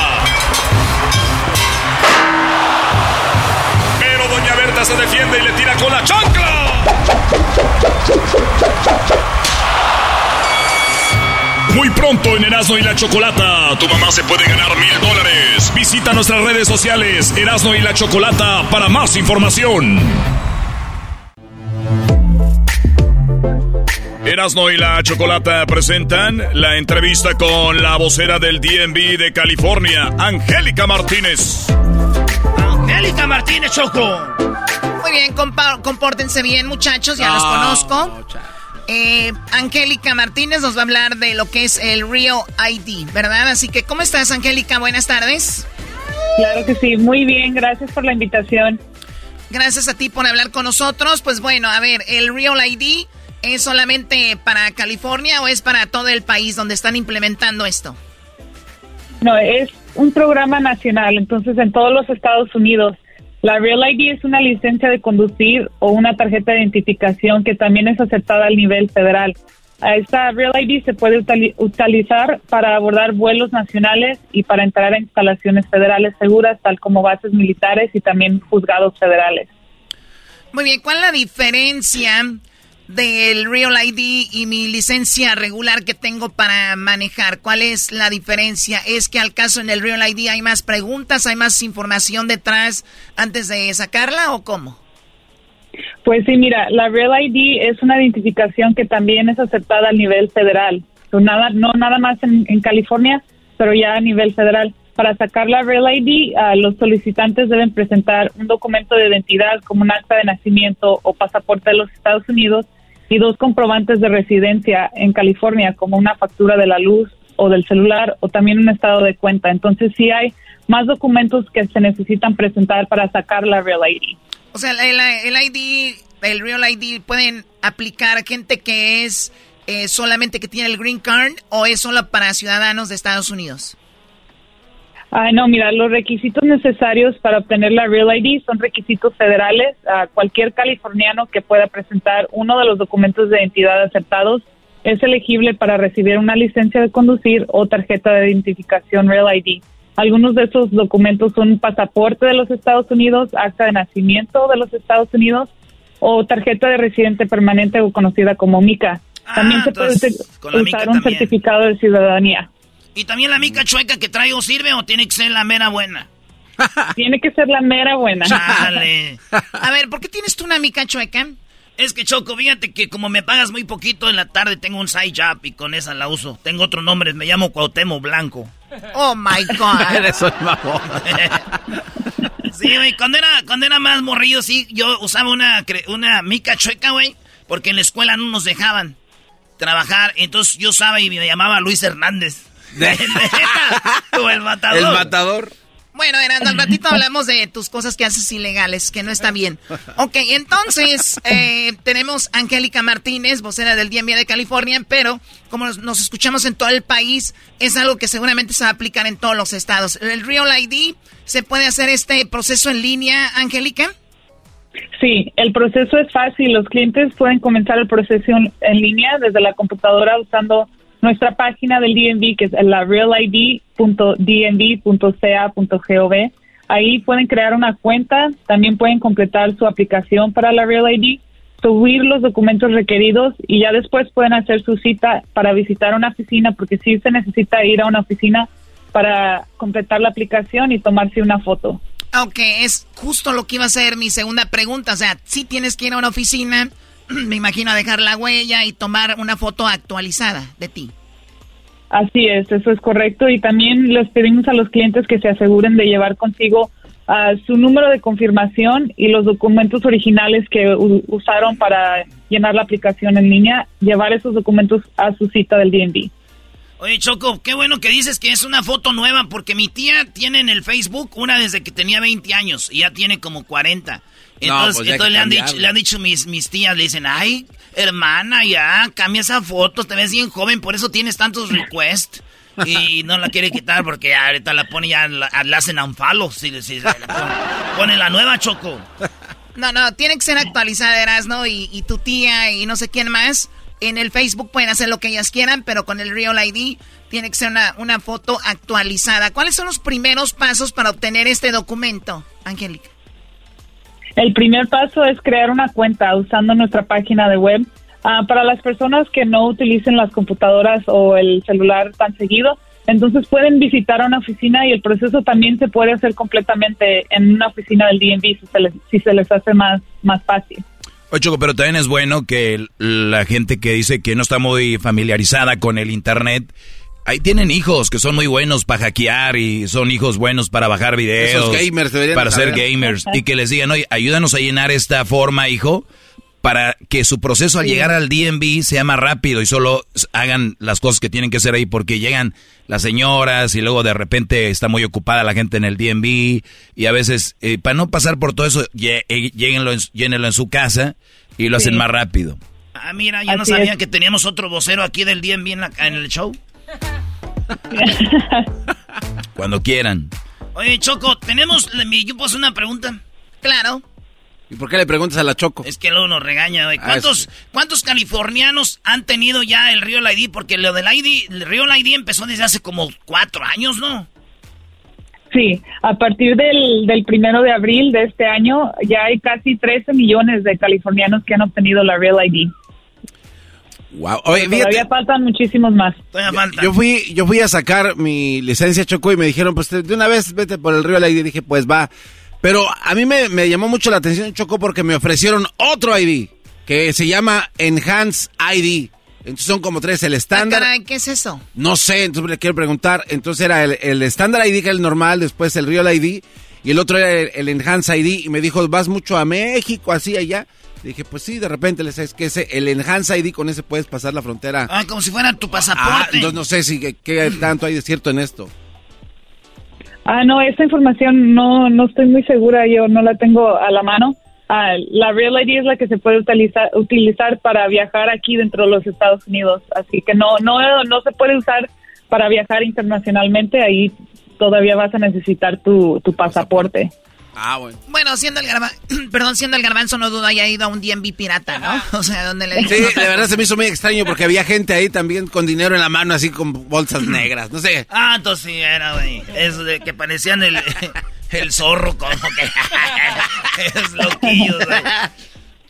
[SPEAKER 11] Se defiende y le tira con la chancla. Muy pronto en Erasmo y la Chocolata, tu mamá se puede ganar mil dólares. Visita nuestras redes sociales, Erasmo y la Chocolata, para más información. Erasmo y la Chocolata presentan la entrevista con la vocera del DMV de California, Angélica Martínez.
[SPEAKER 5] Angélica Martínez Choco.
[SPEAKER 14] Muy bien, compórtense bien, muchachos, ya los
[SPEAKER 5] No,
[SPEAKER 14] conozco. Eh, Angélica Martínez nos va a hablar de lo que es el Real ID, ¿verdad? Así que, ¿cómo estás, Angélica? Buenas tardes.
[SPEAKER 34] Claro que sí, muy bien, gracias por la invitación.
[SPEAKER 14] Gracias a ti por hablar con nosotros. Pues bueno, a ver, ¿el Real ID es solamente para California o es para todo el país donde están implementando esto?
[SPEAKER 34] No, es un programa nacional, entonces en todos los Estados Unidos. La Real ID es una licencia de conducir o una tarjeta de identificación que también es aceptada al nivel federal. Esta Real ID se puede utili- utilizar para abordar vuelos nacionales y para entrar a instalaciones federales seguras, tal como bases militares y también juzgados federales.
[SPEAKER 14] Muy bien, ¿cuál es la diferencia del Real ID y mi licencia regular que tengo para manejar? ¿Cuál es la diferencia? ¿Es que al caso en el Real ID hay más preguntas, hay más información detrás antes de sacarla o cómo?
[SPEAKER 34] Pues sí, mira, la Real ID es una identificación que también es aceptada a nivel federal. Nada, no nada más en, en California, pero ya a nivel federal. Para sacar la Real ID, ah, los solicitantes deben presentar un documento de identidad como un acta de nacimiento o pasaporte de los Estados Unidos y dos comprobantes de residencia en California, como una factura de la luz o del celular o también un estado de cuenta. Entonces sí hay más documentos que se necesitan presentar para sacar la Real ID.
[SPEAKER 14] O sea, el, ID, el Real ID pueden aplicar gente que es eh, solamente que tiene el green card o es solo para ciudadanos de Estados Unidos?
[SPEAKER 34] Ah, no, mira, los requisitos necesarios para obtener la Real ID son requisitos federales. a cualquier californiano que pueda presentar uno de los documentos de identidad aceptados es elegible para recibir una licencia de conducir o tarjeta de identificación Real ID. Algunos de esos documentos son pasaporte de los Estados Unidos, acta de nacimiento de los Estados Unidos o tarjeta de residente permanente o conocida como MICA. También se puede usar un certificado de ciudadanía.
[SPEAKER 5] ¿Y también la mica chueca que traigo sirve o tiene que ser la mera buena?
[SPEAKER 34] tiene que ser la mera buena.
[SPEAKER 5] Chale.
[SPEAKER 14] A ver, ¿por qué tienes tú una mica chueca?
[SPEAKER 5] Es que Choco, fíjate que como me pagas muy poquito en la tarde, tengo un side job y con esa la uso. Tengo otro nombre, me llamo Cuauhtémoc Blanco.
[SPEAKER 14] Oh my God.
[SPEAKER 5] Eres un sí, güey, cuando era, cuando era más morrido, sí, yo usaba una, una mica chueca, güey, porque en la escuela no nos dejaban trabajar. Entonces yo usaba y me llamaba Luis Hernández. De, el matador.
[SPEAKER 3] El matador.
[SPEAKER 14] Bueno, Erando, al ratito hablamos de tus cosas que haces ilegales, que no está bien. Ok, entonces eh, tenemos Angélica Martínez, vocera del DMV de California, pero como nos, escuchamos en todo el país, es algo que seguramente se va a aplicar en todos los estados. ¿El Real ID se puede hacer este proceso en línea, Angélica?
[SPEAKER 34] Sí, el proceso es fácil. Los clientes pueden comenzar el proceso en línea desde la computadora usando nuestra página del DNB, que es la realid.dnb.ca.gov. Ahí pueden crear una cuenta, también pueden completar su aplicación para la Real ID, subir los documentos requeridos y ya después pueden hacer su cita para visitar una oficina, porque sí se necesita ir a una oficina para completar la aplicación y tomarse una foto.
[SPEAKER 14] Ok, es justo lo que iba a ser mi segunda pregunta. O sea, si tienes que ir a una oficina, me imagino a dejar la huella y tomar una foto actualizada de ti.
[SPEAKER 34] Así es, eso es correcto. Y también les pedimos a los clientes que se aseguren de llevar consigo ah, su número de confirmación y los documentos originales que usaron para llenar la aplicación en línea, llevar esos documentos a su cita del DNB.
[SPEAKER 5] Oye, Choco, qué bueno que dices que es una foto nueva, porque mi tía tiene en el Facebook una desde que tenía 20 años y ya tiene como 40. Entonces, pues entonces le, han dicho, le han dicho mis, mis tías, le dicen, ay, hermana, ya, cambia esa foto, te ves bien joven, por eso tienes tantos requests. Y no la quiere quitar porque ahorita la pone ya, la, hacen unfollow, si, si, la pone, la nueva Choco.
[SPEAKER 14] No, no, tiene que ser actualizada, ¿no? Y, y tu tía y no sé quién más en el Facebook pueden hacer lo que ellas quieran, pero con el Real ID tiene que ser una, una foto actualizada. ¿Cuáles son los primeros pasos para obtener este documento, Angélica?
[SPEAKER 34] El primer paso es crear una cuenta usando nuestra página de web. Ah, para las personas que no utilicen las computadoras o el celular tan seguido, entonces pueden visitar una oficina y el proceso también se puede hacer completamente en una oficina del DMV si se les, si se les hace más, más fácil.
[SPEAKER 6] Ocho, pero también es bueno que la gente que dice que no está muy familiarizada con el Internet, ahí tienen hijos que son muy buenos para hackear y son hijos buenos para bajar videos.
[SPEAKER 3] gamers
[SPEAKER 6] Para ser gamers. Y que les digan, oye, ayúdanos a llenar esta forma, hijo, para que su proceso al llegar al DMV sea más rápido y solo hagan las cosas que tienen que hacer ahí porque llegan las señoras y luego de repente está muy ocupada la gente en el DMV y a veces eh, para no pasar por todo eso eh, lléguenlo en, llénenlo en su casa y lo hacen más rápido.
[SPEAKER 5] Ah, mira, yo no sabía que teníamos otro vocero aquí del DMV en, en el show.
[SPEAKER 6] Cuando quieran.
[SPEAKER 5] Oye, Choco, tenemos, yo puedo hacer una pregunta.
[SPEAKER 14] Claro.
[SPEAKER 3] ¿Y por qué le preguntas a la Choco?
[SPEAKER 5] Es que luego nos regaña, güey. Ah, ¿Cuántos, ¿Cuántos californianos han tenido ya el Real ID? Porque lo del ID, el Real ID empezó desde hace como cuatro años, ¿no?
[SPEAKER 34] Sí, a partir del, del primero de abril de este año ya hay casi 13 millones de californianos que han obtenido la Real ID.
[SPEAKER 3] Wow.
[SPEAKER 34] todavía faltan muchísimos más.
[SPEAKER 3] Yo fui, yo fui a sacar mi licencia Choco y me dijeron, pues de una vez vete por el Real ID. Y dije, pues va. Pero a mí me, llamó mucho la atención, Choco, porque me ofrecieron otro ID que se llama Enhance ID. Entonces son como tres, el ah, estándar.
[SPEAKER 14] ¿Qué es eso?
[SPEAKER 3] No sé, entonces le quiero preguntar. Entonces era el estándar ID, que es el normal, después el Real ID, y el otro era el, Enhance ID. Y me dijo, vas mucho a México, así allá. Dije, pues sí, de repente les es que ese, el Enhance ID, con ese puedes pasar la frontera.
[SPEAKER 5] Ah, como si fuera tu pasaporte. Ah,
[SPEAKER 3] entonces no sé si qué tanto hay de cierto en esto.
[SPEAKER 34] Ah, no, esta información no, no estoy muy segura, yo no la tengo a la mano, ah, la Real ID es la que se puede utilizar, utilizar para viajar aquí dentro de los Estados Unidos. Así que no, no, no se puede usar para viajar internacionalmente. Ahí todavía vas a necesitar tu, tu pasaporte.
[SPEAKER 3] Ah, bueno.
[SPEAKER 14] Bueno, siendo el garbanzo, perdón, siendo el garbanzo, no dudo haya ido a un DMV pirata, ¿no? O sea, donde le...
[SPEAKER 3] Sí, de verdad se me hizo muy extraño porque había gente ahí también con dinero en la mano, así con bolsas negras, no sé.
[SPEAKER 5] Ah, entonces sí, era, güey. Eso de que parecían el, el zorro, como que... es loquillo, güey.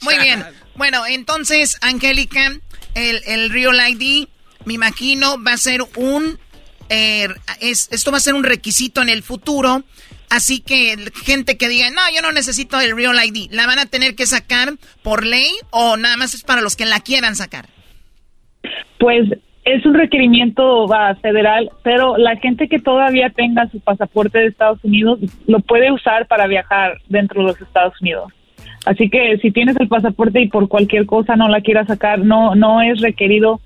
[SPEAKER 14] Muy bien. Bueno, entonces, Angélica, el, el Real ID, me imagino, va a ser un... Eh, es, esto va a ser un requisito en el futuro Así que gente que diga, no, yo no necesito el Real ID, ¿la van a tener que sacar por ley o nada más es para los que la quieran sacar?
[SPEAKER 34] Pues es un requerimiento federal, pero la gente que todavía tenga su pasaporte de Estados Unidos lo puede usar para viajar dentro de los Estados Unidos. Así que si tienes el pasaporte y por cualquier cosa no la quieras sacar, no no es requerido,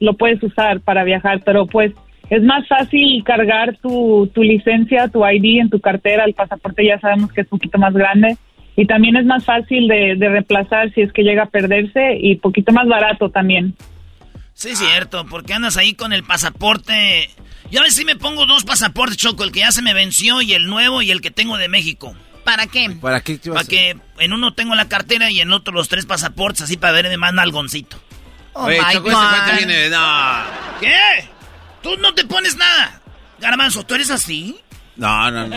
[SPEAKER 34] lo puedes usar para viajar, pero pues es más fácil cargar tu, tu licencia, tu ID en tu cartera, el pasaporte ya sabemos que es un poquito más grande y también es más fácil de, de reemplazar si es que llega a perderse y poquito más barato también.
[SPEAKER 5] Sí, cierto, porque andas ahí con el pasaporte. Yo a ver si me pongo dos pasaportes, Choco, el que ya se me venció y el nuevo y el que tengo de México.
[SPEAKER 14] ¿Para qué?
[SPEAKER 3] ¿Para qué?
[SPEAKER 5] Para que en uno tengo la cartera y en otro los tres pasaportes, así para ver de más nalgoncito.
[SPEAKER 14] Oh, my Choco, God. viene
[SPEAKER 5] No. ¿Qué? Tú no te pones nada. Garbanzo, ¿tú eres así?
[SPEAKER 3] No, no, no.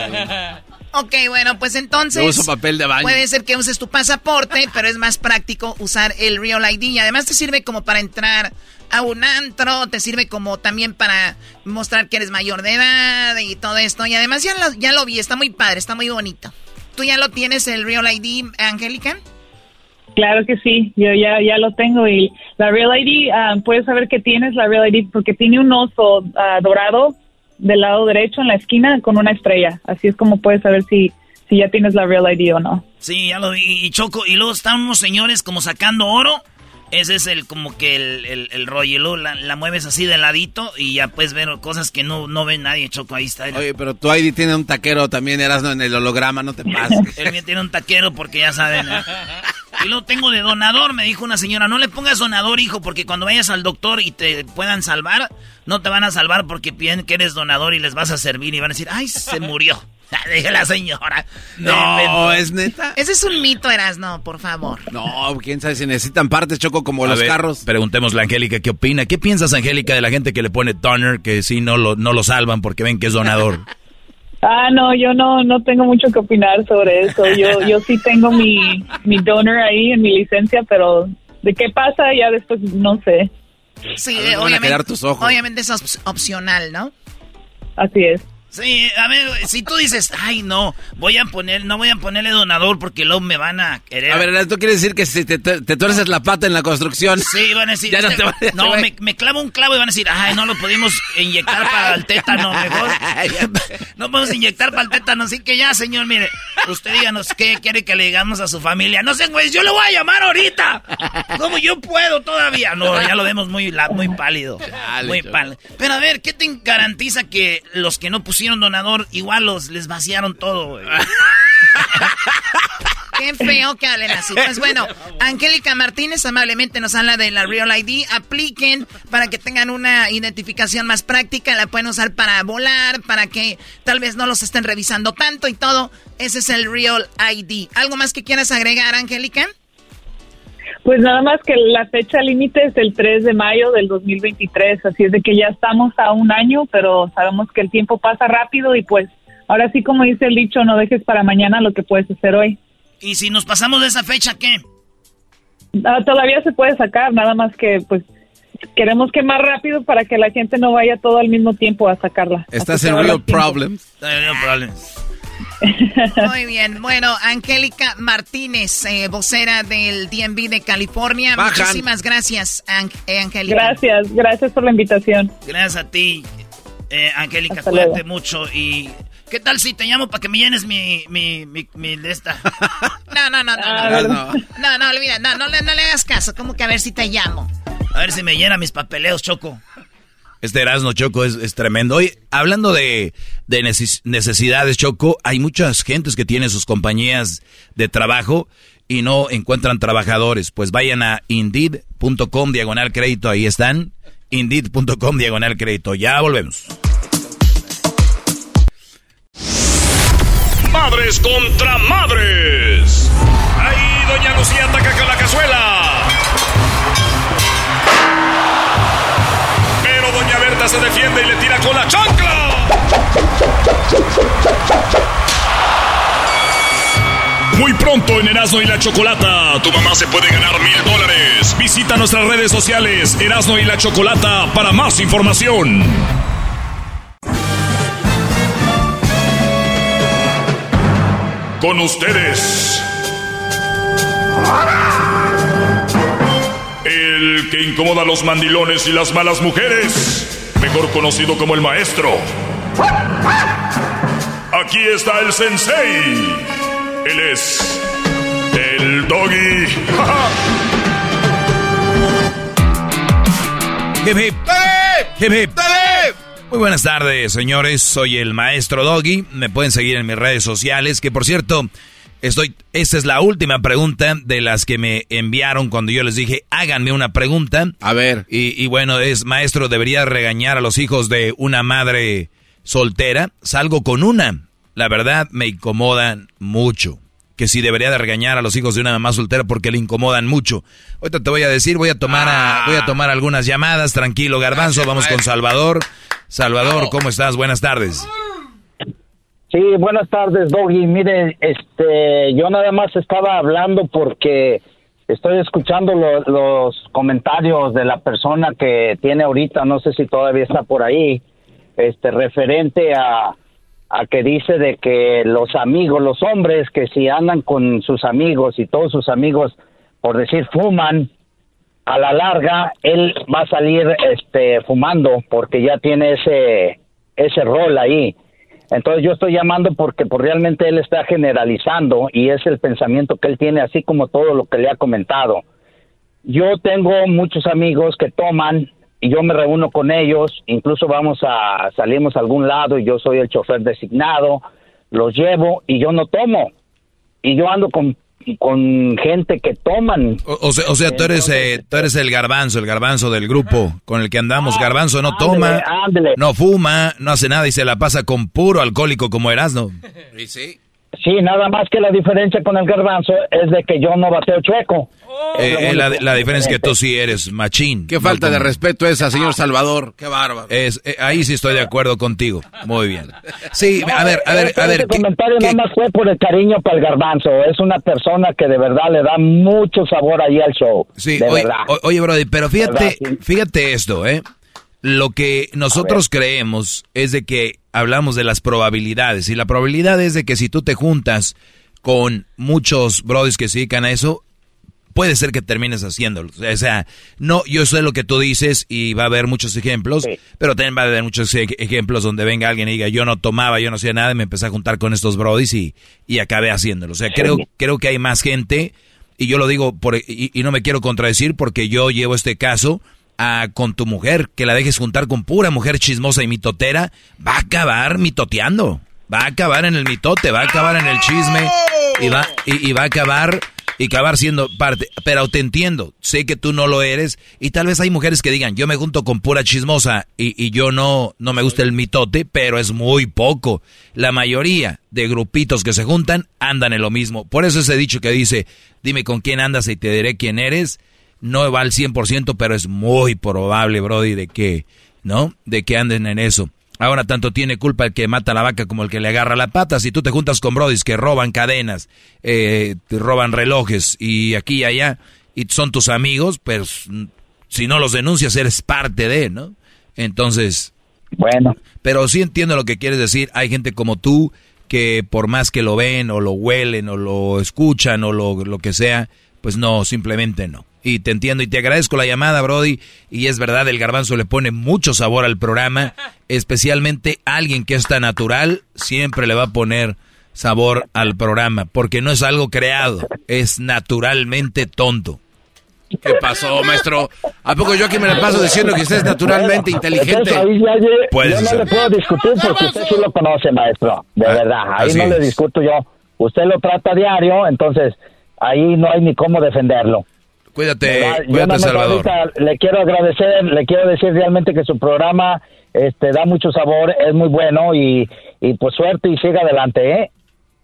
[SPEAKER 14] ok, bueno, pues entonces.
[SPEAKER 3] Yo uso papel de baño.
[SPEAKER 14] Puede ser que uses tu pasaporte, pero es más práctico usar el Real ID. Y además te sirve como para entrar a un antro, te sirve como también para mostrar que eres mayor de edad y todo esto. Y además ya lo, ya lo vi, está muy padre, está muy bonito. ¿Tú ya lo tienes el Real ID, Angélica?
[SPEAKER 34] Claro que sí, yo ya, ya lo tengo y la Real ID, ah, puedes saber que tienes la Real ID porque tiene un oso ah, dorado del lado derecho en la esquina con una estrella. Así es como puedes saber si, si ya tienes la Real ID o no.
[SPEAKER 5] Sí, ya lo vi. Y Choco, y luego están unos señores como sacando oro. Ese es el como que el, el, el rollo, la, la, mueves así de ladito y ya puedes ver cosas que no, no ve nadie, Choco, ahí está.
[SPEAKER 3] Oye, pero tu ID tiene un taquero también, eras en el holograma, no te pases.
[SPEAKER 5] el mío tiene un taquero porque ya saben. ¿eh? Y lo tengo de donador, me dijo una señora. No le pongas donador, hijo, porque cuando vayas al doctor y te puedan salvar, no te van a salvar porque piden que eres donador y les vas a servir y van a decir, ay, se murió. Dije la señora.
[SPEAKER 3] No, es neta.
[SPEAKER 14] Ese es un mito, Eras, no, por favor.
[SPEAKER 3] No, quién sabe si necesitan partes, Choco, como los carros.
[SPEAKER 6] Preguntémosle a Angélica qué opina. ¿Qué piensas, Angélica, de la gente que le pone donor, que sí no lo, no lo salvan porque ven que es donador?
[SPEAKER 34] Ah, no, yo no, no tengo mucho que opinar sobre eso. Yo, yo sí tengo mi, mi donor ahí en mi licencia, pero de qué pasa ya después no sé.
[SPEAKER 14] Sí, obviamente, tus ojos. obviamente es opcional, ¿no?
[SPEAKER 34] Así es.
[SPEAKER 5] Sí, a ver, si tú dices, ay, no, voy a poner, no voy a ponerle donador porque luego me van a querer.
[SPEAKER 3] A ver, ¿tú quieres decir que si te, te, tuerces la pata en la construcción?
[SPEAKER 5] Sí, van a decir, ya no, este, no me, me, clavo un clavo y van a decir, ay, no lo pudimos inyectar para el tétano, mejor. no podemos inyectar para el tétano, así que ya, señor, mire, usted díganos qué quiere que le digamos a su familia. No sé, güey, yo lo voy a llamar ahorita. ¿Cómo yo puedo todavía? No, ya lo vemos muy, muy pálido. muy pálido. Pero a ver, ¿qué te garantiza que los que no pusieron pusieron donador, igual los les vaciaron todo,
[SPEAKER 14] Qué feo que hablen así. Pues bueno, Angélica Martínez amablemente nos habla de la Real ID. Apliquen para que tengan una identificación más práctica. La pueden usar para volar, para que tal vez no los estén revisando tanto y todo. Ese es el Real ID. ¿Algo más que quieras agregar, Angélica?
[SPEAKER 34] Pues nada más que la fecha límite es el 3 de mayo del 2023, así es de que ya estamos a un año, pero sabemos que el tiempo pasa rápido y pues ahora sí como dice el dicho, no dejes para mañana lo que puedes hacer hoy.
[SPEAKER 5] ¿Y si nos pasamos de esa fecha qué?
[SPEAKER 34] Ah, todavía se puede sacar, nada más que pues queremos que más rápido para que la gente no vaya todo al mismo tiempo a sacarla.
[SPEAKER 3] Estás en real problems.
[SPEAKER 5] Real problems.
[SPEAKER 14] Muy bien. Bueno, Angélica Martínez, eh, vocera del DMV de California. Muchísimas gracias, eh, Angélica.
[SPEAKER 34] Gracias, gracias por la invitación.
[SPEAKER 5] Gracias a ti, eh, Angélica. Cuídate mucho y... ¿Qué tal si te llamo para que me llenes mi, mi, mi, de esta?
[SPEAKER 14] No, no, no, no, no. No, no, no, no, olvida, no, no, le, no le hagas caso. Como que a ver si te llamo.
[SPEAKER 5] A ver si me llena mis papeleos, Choco.
[SPEAKER 6] Este Erasmo Choco es, tremendo. Hoy, hablando de, de necesidades, Choco, hay muchas gentes que tienen sus compañías de trabajo y no encuentran trabajadores. Pues vayan a indeed.com diagonal crédito, ahí están. Indeed.com diagonal crédito. Ya volvemos.
[SPEAKER 11] Madres contra madres. Ahí doña Lucía ataca con la cazuela. Se defiende y le tira con la chancla. Muy pronto en Erasmo y la Chocolata, tu mamá se puede ganar mil dólares. Visita nuestras redes sociales, Erasmo y la Chocolata, para más información. Con ustedes. El que incomoda a los mandilones y las malas mujeres, mejor conocido como el maestro. Aquí está el sensei. Él es el doggy.
[SPEAKER 6] hip, hip. Muy buenas tardes, señores. Soy el maestro Doggy. Me pueden seguir en mis redes sociales, que por cierto, estoy. Esta es la última pregunta de las que me enviaron cuando yo les dije, háganme una pregunta.
[SPEAKER 3] A ver.
[SPEAKER 6] Y, y bueno, es maestro, debería regañar a los hijos de una madre soltera. Salgo con una. La verdad, me incomodan mucho que si debería de regañar a los hijos de una mamá soltera porque le incomodan mucho. Ahorita te voy a decir, voy a tomar a, voy a tomar algunas llamadas, tranquilo, Garbanzo, vamos con Salvador. Salvador, ¿cómo estás? Buenas tardes.
[SPEAKER 35] Sí, buenas tardes, Doggy. Mire, este, yo nada más estaba hablando porque estoy escuchando los comentarios de la persona que tiene ahorita, no sé si todavía está por ahí, este, referente a a que dice de que los amigos, los hombres que si andan con sus amigos y todos sus amigos, por decir, fuman, a la larga él va a salir este fumando porque ya tiene ese ese rol ahí. Entonces yo estoy llamando porque pues, realmente él está generalizando y es el pensamiento que él tiene así como todo lo que le ha comentado. Yo tengo muchos amigos que toman y yo me reúno con ellos, incluso vamos a salimos a algún lado y yo soy el chofer designado, los llevo y yo no tomo. Y yo ando con, con gente que toman.
[SPEAKER 6] O, sea, o sea tú, eres, eh, tú eres el garbanzo, el garbanzo del grupo con el que andamos. Ah, garbanzo no toma, no fuma, no hace nada y se la pasa con puro alcohólico como Erasno.
[SPEAKER 35] Sí, sí. Sí, nada más que la diferencia con el garbanzo es de que yo no bateo chueco.
[SPEAKER 6] Eh, eh, la, diferencia es que tú sí eres machín.
[SPEAKER 3] Qué falta de respeto esa, señor Salvador. Qué bárbaro.
[SPEAKER 6] Es, eh, ahí sí estoy de acuerdo contigo. Muy bien. Sí, a ver, a ver, a ver.
[SPEAKER 35] Este comentario no más fue por el cariño para el garbanzo. Es una persona que de verdad le da mucho sabor ahí al show.
[SPEAKER 6] Sí, oye, oye, Brody, pero fíjate, fíjate esto, ¿eh? Lo que nosotros creemos es de que hablamos de las probabilidades. Y la probabilidad es de que si tú te juntas con muchos brodis que se dedican a eso, puede ser que termines haciéndolo. O sea, no, yo sé lo que tú dices y va a haber muchos ejemplos, pero también va a haber muchos ejemplos donde venga alguien y diga, yo no tomaba, yo no hacía nada, y me empecé a juntar con estos brodis y, y acabé haciéndolo. O sea, creo, creo que hay más gente, y yo lo digo por, y, y no me quiero contradecir porque yo llevo este caso con tu mujer, que la dejes juntar con pura mujer chismosa y mitotera, va a acabar mitoteando. Va a acabar en el mitote, va a acabar en el chisme y va, y, va a acabar y acabar siendo parte. Pero te entiendo, sé que tú no lo eres y tal vez hay mujeres que digan, yo me junto con pura chismosa y, y, yo no, no me gusta el mitote, pero es muy poco. La mayoría de grupitos que se juntan andan en lo mismo. Por eso ese dicho que dice, dime con quién andas y te diré quién eres no va al 100%, pero es muy probable, Brody, de que, ¿no? De que anden en eso. Ahora tanto tiene culpa el que mata a la vaca como el que le agarra la pata. Si tú te juntas con brodis que roban cadenas, eh, te roban relojes y aquí y allá, y son tus amigos, pues si no los denuncias eres parte de, ¿no? Entonces...
[SPEAKER 35] Bueno.
[SPEAKER 6] Pero sí entiendo lo que quieres decir. Hay gente como tú que por más que lo ven o lo huelen o lo escuchan o lo, lo que sea, pues no, simplemente no. Y te entiendo y te agradezco la llamada, Brody. Y es verdad, el garbanzo le pone mucho sabor al programa. Especialmente alguien que es tan natural, siempre le va a poner sabor al programa. Porque no es algo creado, es naturalmente tonto.
[SPEAKER 3] ¿Qué pasó, maestro? ¿A poco yo aquí me la paso diciendo que usted es naturalmente inteligente?
[SPEAKER 35] ahí ya, yo no le puedo discutir porque usted sí lo conoce, maestro. De
[SPEAKER 3] Ah,
[SPEAKER 35] verdad. Ahí no le discuto yo. Usted lo trata diario, entonces ahí no hay ni cómo defenderlo.
[SPEAKER 6] Cuídate,
[SPEAKER 35] ¿Verdad?
[SPEAKER 6] Cuídate, Salvador.
[SPEAKER 35] ahorita le quiero agradecer, le quiero decir realmente que su programa este, da mucho sabor, es muy bueno y, y pues suerte y siga adelante, ¿eh?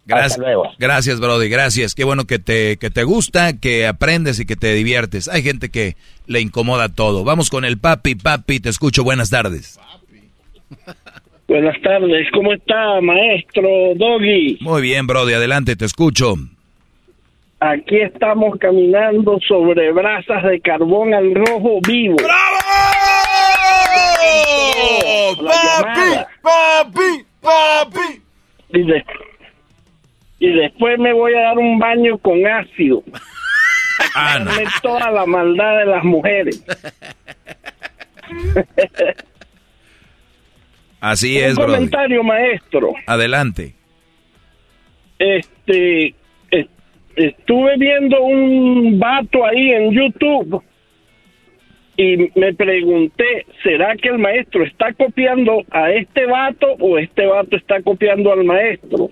[SPEAKER 6] Gracias, gracias, Brody, gracias. Qué bueno que te, que te gusta, que aprendes y que te diviertes. Hay gente que le incomoda todo. Vamos con el papi, papi, te escucho, buenas tardes.
[SPEAKER 36] Buenas tardes, ¿cómo está, maestro Doggy?
[SPEAKER 6] Muy bien, Brody, adelante, te escucho.
[SPEAKER 36] Aquí estamos caminando sobre brasas de carbón al rojo vivo.
[SPEAKER 3] ¡Papi! ¡Papi! ¡Papi!
[SPEAKER 36] Y, de- y después me voy a dar un baño con ácido.
[SPEAKER 6] Ah,
[SPEAKER 36] Darle toda la maldad de las mujeres.
[SPEAKER 6] Así
[SPEAKER 36] un
[SPEAKER 6] es, Brody.
[SPEAKER 36] comentario, maestro.
[SPEAKER 6] Adelante.
[SPEAKER 36] Este, es- estuve viendo un vato ahí en YouTube y me pregunté, ¿será que el maestro está copiando a este vato o este vato está copiando al maestro?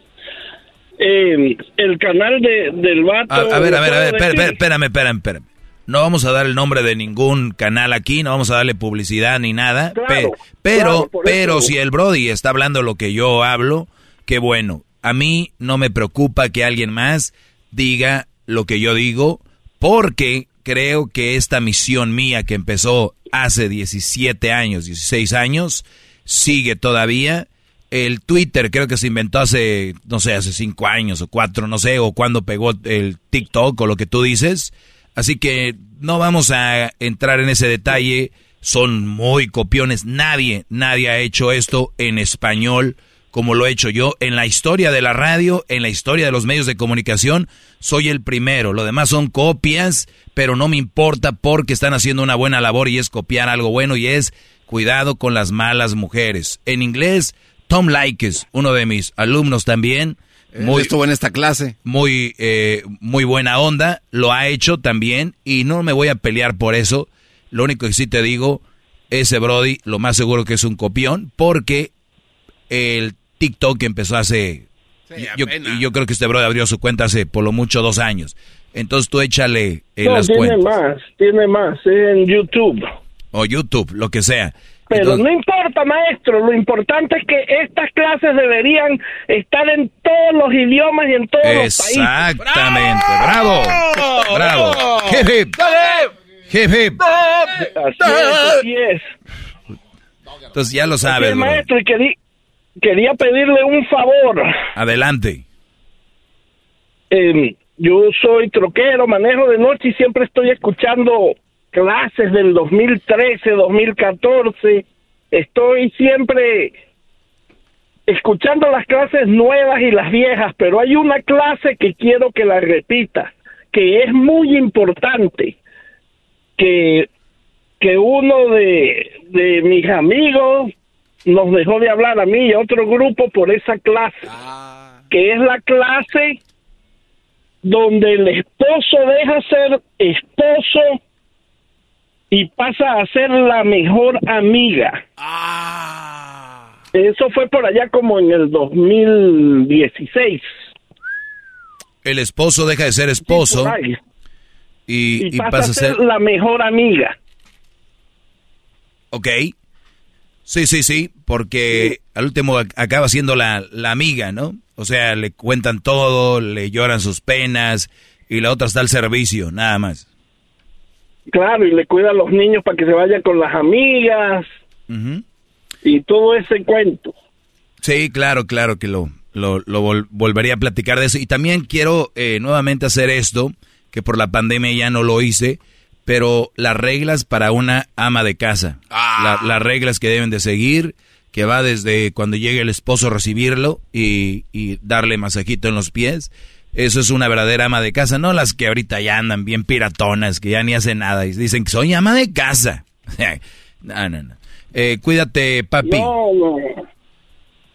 [SPEAKER 36] Eh, el canal de, del vato...
[SPEAKER 6] A, a ver, a ver, a ver, espera, espérame, espérame, espérame. No vamos a dar el nombre de ningún canal aquí, no vamos a darle publicidad ni nada.
[SPEAKER 36] Claro,
[SPEAKER 6] pe- pero,
[SPEAKER 36] claro,
[SPEAKER 6] pero
[SPEAKER 36] eso.
[SPEAKER 6] si el Brody está hablando lo que yo hablo, qué bueno. A mí no me preocupa que alguien más diga lo que yo digo, porque creo que esta misión mía que empezó hace 17 años, 16 años, sigue todavía. El Twitter creo que se inventó hace, no sé, hace 5 años o 4, no sé, o cuando pegó el TikTok o lo que tú dices. Así que no vamos a entrar en ese detalle. Son muy copiones. Nadie, nadie ha hecho esto en español como lo he hecho yo en la historia de la radio, en la historia de los medios de comunicación. Soy el primero. Lo demás son copias, pero no me importa porque están haciendo una buena labor y es copiar algo bueno y es cuidado con las malas mujeres. En inglés, Tom Likes, uno de mis alumnos también.
[SPEAKER 3] Muy, estuvo en esta clase.
[SPEAKER 6] Muy, eh, muy buena onda, lo ha hecho también y no me voy a pelear por eso. Lo único que sí te digo, ese Brody, lo más seguro que es un copión, porque el TikTok empezó hace... yo, y yo creo que este Brody abrió su cuenta hace por lo mucho dos años. Entonces tú échale eh,
[SPEAKER 36] No,
[SPEAKER 6] las
[SPEAKER 36] tiene
[SPEAKER 6] cuentas.
[SPEAKER 36] más, tiene más, es en YouTube.
[SPEAKER 6] O YouTube, lo que sea.
[SPEAKER 36] Pero no importa, maestro, lo importante es que estas clases deberían estar en todos los idiomas y en todos los países.
[SPEAKER 6] Exactamente, bravo, bravo. Hip, hip. Hip, hip.
[SPEAKER 36] Así es, así es.
[SPEAKER 6] Entonces ya lo sabes,
[SPEAKER 36] maestro, y querí- quería pedirle un favor.
[SPEAKER 6] Adelante.
[SPEAKER 36] Eh, yo soy troquero, manejo de noche y siempre estoy escuchando clases del 2013, 2014. Estoy siempre escuchando las clases nuevas y las viejas, pero hay una clase que quiero que la repita, que es muy importante, que, que uno de, de mis amigos nos dejó de hablar a mí y a otro grupo por esa clase, que es la clase donde el esposo deja ser esposo y pasa a ser la mejor amiga. Eso fue por allá como en el 2016.
[SPEAKER 6] El esposo deja de ser esposo y
[SPEAKER 36] pasa, a ser la mejor amiga.
[SPEAKER 6] Ok. Sí, sí, sí, porque al último ac- acaba siendo la, la amiga, ¿no? O sea, le cuentan todo, le lloran sus penas y la otra está al servicio, nada más.
[SPEAKER 36] Claro, y le cuida a los niños para que se vayan con las amigas y todo ese cuento.
[SPEAKER 6] Sí, claro, claro que lo, lo, lo vol- volvería a platicar de eso. Y también quiero eh, nuevamente hacer esto, que por la pandemia ya no lo hice, pero las reglas para una ama de casa. La- las reglas que deben de seguir, que va desde cuando llegue el esposo a recibirlo y, y darle masajito en los pies. Eso es una verdadera ama de casa, no las que ahorita ya andan bien piratonas, que ya ni hacen nada y dicen que soy ama de casa. no, no, no. Eh, cuídate, papi.
[SPEAKER 36] No, no.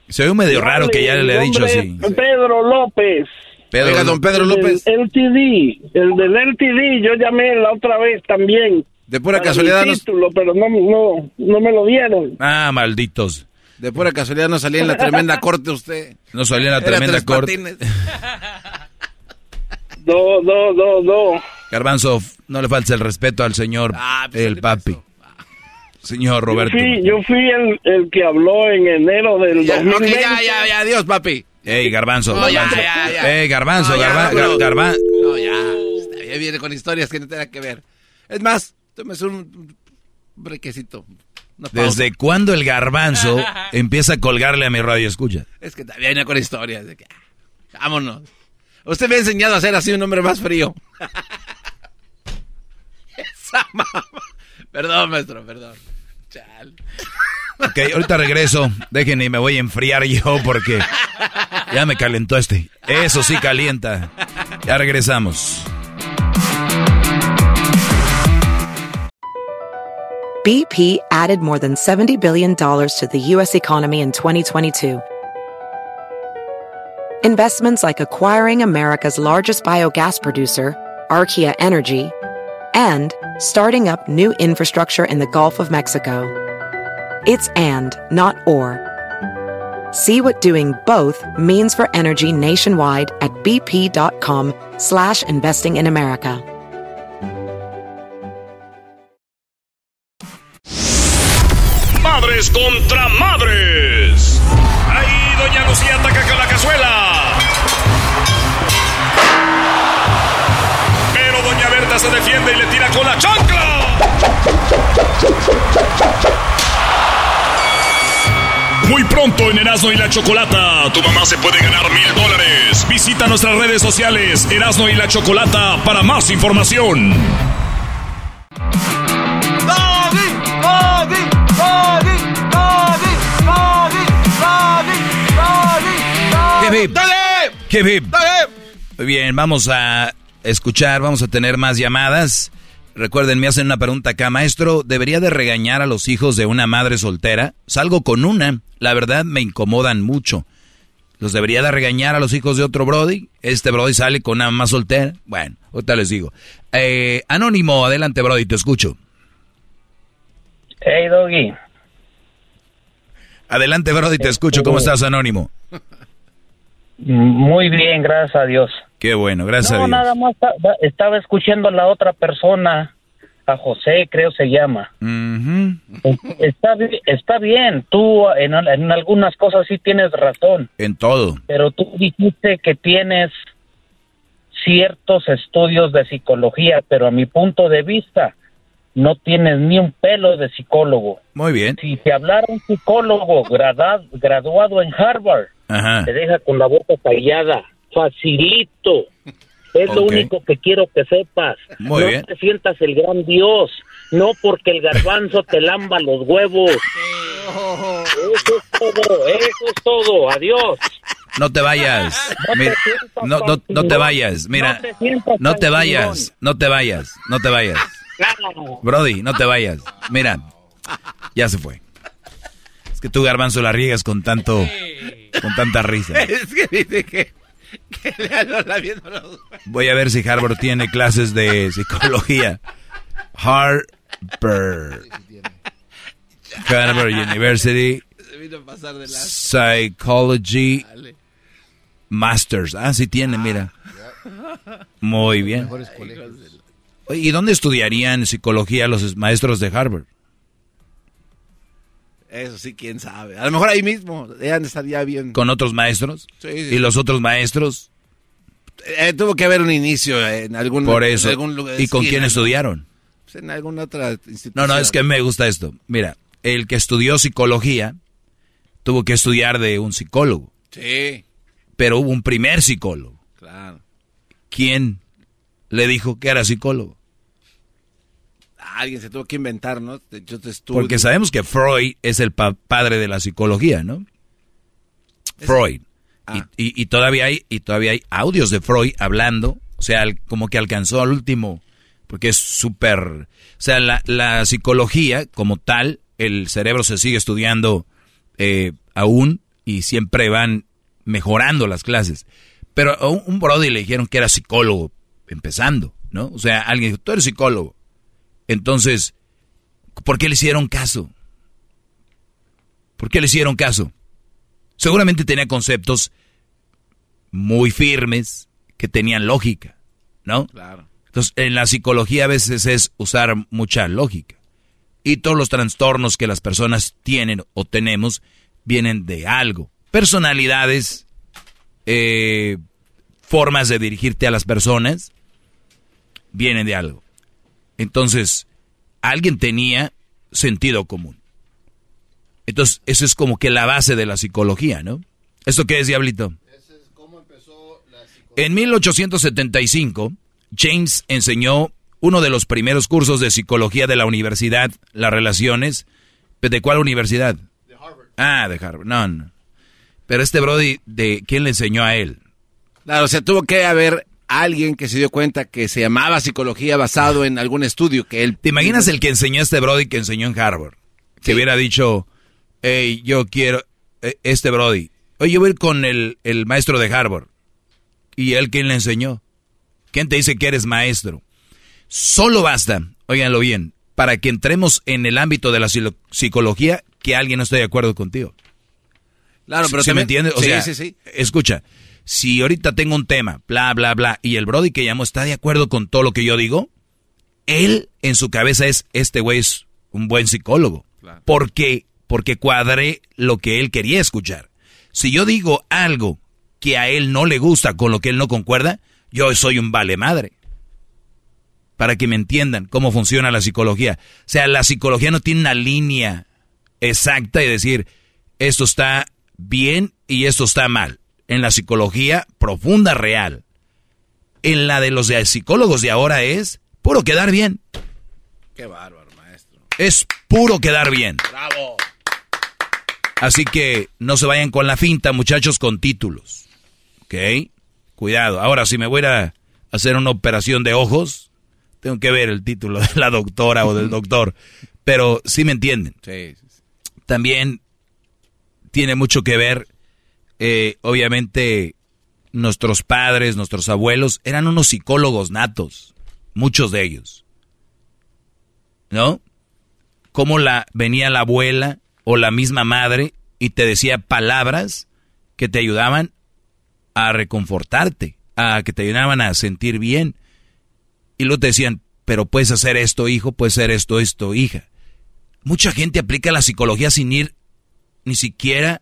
[SPEAKER 6] Se ve medio raro que ya le ha dicho así.
[SPEAKER 36] Pedro López.
[SPEAKER 3] Pedro, Oiga, don Pedro López.
[SPEAKER 36] El LTD, el del LTD, yo llamé la otra vez también.
[SPEAKER 3] De pura casualidad.
[SPEAKER 36] no... título, pero no, no, no me lo dieron.
[SPEAKER 6] Ah, malditos.
[SPEAKER 3] De pura casualidad no salía en la tremenda corte usted.
[SPEAKER 6] No salía en la tremenda corte.
[SPEAKER 36] No, no, no, no.
[SPEAKER 6] Garbanzo, no le faltes el respeto al señor, ah, pues, el papi. Señor Roberto.
[SPEAKER 36] Yo fui, yo fui el, el, que habló en enero del
[SPEAKER 3] ya, 2020. ya, ya, ya, adiós, papi.
[SPEAKER 6] Ey, Garbanzo.
[SPEAKER 3] No, ya, ya, ya.
[SPEAKER 6] Ey, Garbanzo, no, Garbanzo. Garbanzo.
[SPEAKER 3] No, ya. viene con historias que no tengan que ver. Es más, tómese un brequecito.
[SPEAKER 6] ¿Desde cuándo el garbanzo empieza a colgarle a mi radio escucha?
[SPEAKER 3] Es que también viene con historias. De que, ah, vámonos. Usted me ha enseñado a ser así un hombre más frío. Esa mamá. Perdón, maestro, perdón. Chal.
[SPEAKER 6] Ok, ahorita regreso. Me voy a enfriar yo porque ya me calentó este. Eso sí calienta. Ya regresamos.
[SPEAKER 1] BP added more than $70 billion to the U.S. economy in 2022. Investments like acquiring America's largest biogas producer, Archaea Energy, and starting up new infrastructure in the Gulf of Mexico. It's and, not or. See what doing both means for energy nationwide at bp.com slash investing in America.
[SPEAKER 11] Madres contra madres. Ahí Doña Lucía ataca con la cazuela. Pero Doña Berta se defiende y le tira con la chancla. Muy pronto en Erasmo y la Chocolata, tu mamá se puede ganar mil dólares. Visita nuestras redes sociales, Erasmo y la Chocolata, para más información.
[SPEAKER 6] Muy bien, vamos a escuchar, vamos a tener más llamadas. Recuerden, me hacen una pregunta acá, maestro, ¿debería de regañar a los hijos de una madre soltera? Salgo con una, la verdad me incomodan mucho. ¿Los debería de regañar a los hijos de otro Brody? Este Brody sale con una mamá soltera. Bueno, ahorita les digo. Eh, Anónimo, adelante Brody, te escucho.
[SPEAKER 37] Hey, Doggy.
[SPEAKER 6] Adelante Brody, te escucho. ¿Cómo estás, Anónimo?
[SPEAKER 37] Muy bien, gracias a Dios.
[SPEAKER 6] Qué bueno, gracias a Dios.
[SPEAKER 37] No, nada más estaba escuchando a la otra persona, a José, creo se llama. está, está bien, tú en, en, algunas cosas sí tienes razón.
[SPEAKER 6] En todo.
[SPEAKER 37] Pero tú dijiste que tienes ciertos estudios de psicología, pero a mi punto de vista no tienes ni un pelo de psicólogo.
[SPEAKER 6] Muy bien.
[SPEAKER 37] Si te hablara un psicólogo graduado en Harvard, te deja con la boca callada, facilito. Es lo único que quiero que sepas.
[SPEAKER 6] Muy
[SPEAKER 37] no te sientas el gran Dios, no porque el garbanzo te lamba los huevos. Eso es todo, eso es todo. Adiós.
[SPEAKER 6] No te vayas. No, no, no, te vayas. Mira, no te vayas. No te vayas. No te vayas. Brody, no te vayas. Mira, ya se fue. Es que tú, Garbanzo, la riegas con tanto, con tanta risa.
[SPEAKER 3] Es que dice que, le
[SPEAKER 6] Voy a ver si Harvard tiene clases de psicología. Harvard. Harvard University. Psychology Masters. Ah, sí tiene, mira. Muy bien. ¿Y dónde estudiarían psicología los maestros de Harvard?
[SPEAKER 3] Eso sí, quién sabe. A lo mejor ahí mismo, ya estaría bien.
[SPEAKER 6] ¿Con otros maestros?
[SPEAKER 3] Sí,
[SPEAKER 6] ¿Y los otros maestros?
[SPEAKER 3] Eh, tuvo que haber un inicio en algún,
[SPEAKER 6] Por eso.
[SPEAKER 3] lugar.
[SPEAKER 6] ¿Y con quién estudiaron?
[SPEAKER 3] Pues en alguna otra institución.
[SPEAKER 6] No, no, es que me gusta esto. Mira, el que estudió psicología tuvo que estudiar de un psicólogo.
[SPEAKER 3] Sí.
[SPEAKER 6] Pero hubo un primer psicólogo.
[SPEAKER 3] Claro.
[SPEAKER 6] ¿Quién le dijo que era psicólogo?
[SPEAKER 3] Alguien se tuvo que inventar, ¿no?
[SPEAKER 6] Porque sabemos que Freud es el padre de la psicología, ¿no? Freud. Ah. Y, todavía hay y todavía hay audios de Freud hablando, o sea, como que alcanzó al último, porque es súper, o sea, la, psicología como tal, el cerebro se sigue estudiando eh, aún y siempre van mejorando las clases. Pero a un, un brody le dijeron que era psicólogo, empezando, ¿no? O sea, alguien dijo, tú eres psicólogo. Entonces, ¿por qué le hicieron caso? ¿Por qué le hicieron caso? Seguramente tenía conceptos muy firmes que tenían lógica, ¿no?
[SPEAKER 3] Claro.
[SPEAKER 6] Entonces, en la psicología a veces es usar mucha lógica. Y todos los trastornos que las personas tienen o tenemos vienen de algo. Personalidades, eh, formas de dirigirte a las personas, vienen de algo. Entonces, alguien tenía sentido común. Entonces, eso es como que la base de la psicología, ¿no? ¿Esto qué es, Diablito? En 1875, James enseñó uno de los primeros cursos de psicología de la universidad, las relaciones. ¿De cuál universidad? De Harvard. Ah, de Harvard. No, no. Pero este Brody, ¿de quién le enseñó a él?
[SPEAKER 3] Claro, o sea, tuvo que haber alguien que se dio cuenta que se llamaba psicología basado en algún estudio que él...
[SPEAKER 6] ¿Te imaginas el que enseñó a este Brody que enseñó en Harvard? Que hubiera dicho, hey, yo quiero, eh, este Brody, oye, yo voy a ir con el, el maestro de Harvard. ¿Y él quién le enseñó? ¿Quién te dice que eres maestro? Solo basta, óiganlo bien, para que entremos en el ámbito de la psicología que alguien no esté de acuerdo contigo.
[SPEAKER 3] Claro, pero
[SPEAKER 6] ¿Sí me entiendes? O
[SPEAKER 3] sí,
[SPEAKER 6] sea,
[SPEAKER 3] sí, sí.
[SPEAKER 6] escucha, si ahorita tengo un tema, bla, bla, bla, y el Brody que llamo está de acuerdo con todo lo que yo digo, él en su cabeza es, este güey es un buen psicólogo. Porque, porque cuadré lo que él quería escuchar. Si yo digo algo que a él no le gusta, con lo que él no concuerda, yo soy un vale madre. Para que me entiendan cómo funciona la psicología. O sea, la psicología no tiene una línea exacta y decir, esto está bien y esto está mal. En la psicología profunda, real. En la de los de- psicólogos de ahora es puro quedar bien.
[SPEAKER 3] Qué bárbaro, maestro.
[SPEAKER 6] Es puro quedar bien.
[SPEAKER 3] Bravo.
[SPEAKER 6] Así que no se vayan con la finta, muchachos, con títulos. ¿Ok? Cuidado. Ahora, si me voy a hacer una operación de ojos, tengo que ver el título de la doctora o del doctor. Pero sí me entienden.
[SPEAKER 3] Sí.
[SPEAKER 6] También tiene mucho que ver, eh, obviamente, nuestros padres, nuestros abuelos, eran unos psicólogos natos. Muchos de ellos. ¿No? Cómo la, venía la abuela o la misma madre y te decía palabras que te ayudaban a reconfortarte, a que te ayudaban a sentir bien. Y luego te decían, pero puedes hacer esto, hijo, puedes hacer esto, esto, hija. Mucha gente aplica la psicología sin ir ni siquiera,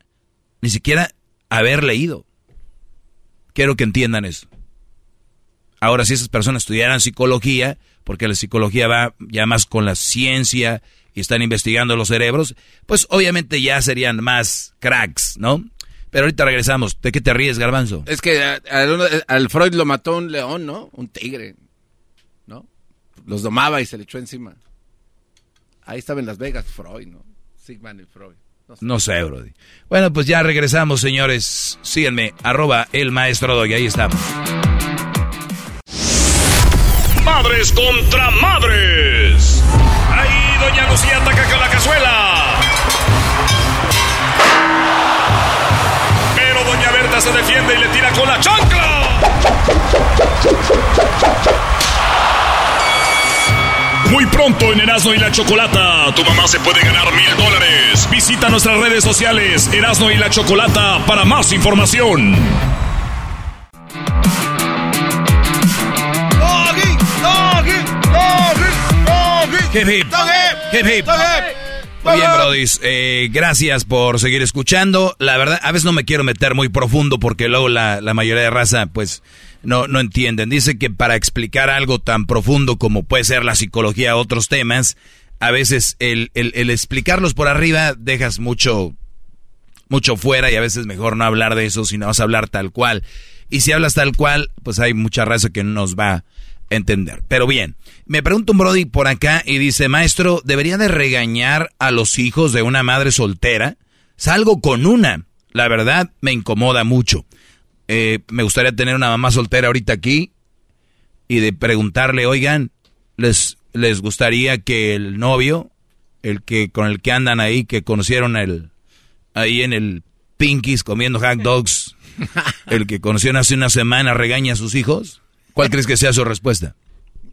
[SPEAKER 6] ni siquiera haber leído. Quiero que entiendan eso. Ahora, si esas personas estudiaran psicología, porque la psicología va ya más con la ciencia y están investigando los cerebros, pues obviamente ya serían más cracks, ¿no? Pero ahorita regresamos. ¿De qué te ríes, Garbanzo?
[SPEAKER 3] Es que al Freud lo mató un león, ¿no? Un tigre, ¿no? Los domaba y se le echó encima. Ahí estaba en Las Vegas, Freud, ¿no? Sigmund y Freud. No sé.
[SPEAKER 6] Brody. Bueno, pues ya regresamos, señores. Síganme, arroba el maestro Doggy. Ahí estamos.
[SPEAKER 11] Madres contra madres. Ahí Doña Lucía ataca con la cazuela. Pero Doña Berta se defiende y le tira con la chancla. Muy pronto en Erasmo y la Chocolata, tu mamá se puede ganar mil dólares. Visita nuestras redes sociales, Erasmo y la Chocolata, para más información.
[SPEAKER 6] Hip hip. Hip hip. Muy bien, Brody. Eh, gracias por seguir escuchando. La verdad, a veces no me quiero meter muy profundo porque luego la, la mayoría de raza, pues, no, no entienden. Dice que para explicar algo tan profundo como puede ser la psicología o otros temas, a veces el, el, el explicarlos por arriba dejas mucho, mucho fuera y a veces mejor no hablar de eso, sino vas a hablar tal cual. Y si hablas tal cual, pues hay mucha raza que no nos va a entender. Pero bien, me pregunta un Brody por acá y dice, maestro, ¿debería de regañar a los hijos de una madre soltera? Salgo con una. La verdad, me incomoda mucho. Eh, me gustaría tener una mamá soltera ahorita aquí y de preguntarle, oigan, ¿les, les gustaría que el novio, el que con el que andan ahí, que conocieron el, ahí en el Pinkies comiendo hot dogs, el que conoció hace una semana regaña a sus hijos? ¿Cuál crees que sea su respuesta?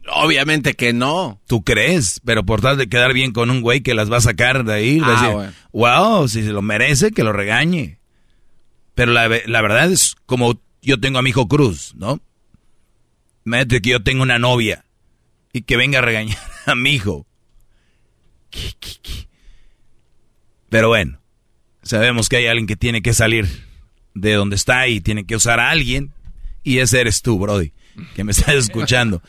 [SPEAKER 3] Obviamente que no.
[SPEAKER 6] ¿Tú crees? Pero por tal de quedar bien con un güey que las va a sacar de ahí,
[SPEAKER 3] Ah,
[SPEAKER 6] decir,
[SPEAKER 3] bueno.
[SPEAKER 6] wow, si se lo merece, que lo regañe. Pero la, la verdad es como yo tengo a mi hijo Cruz, ¿no? Imagínate que yo tengo una novia y que venga a regañar a mi hijo. Pero bueno, sabemos que hay alguien que tiene que salir de donde está y tiene que usar a alguien. Y ese eres tú, Brody, que me estás escuchando.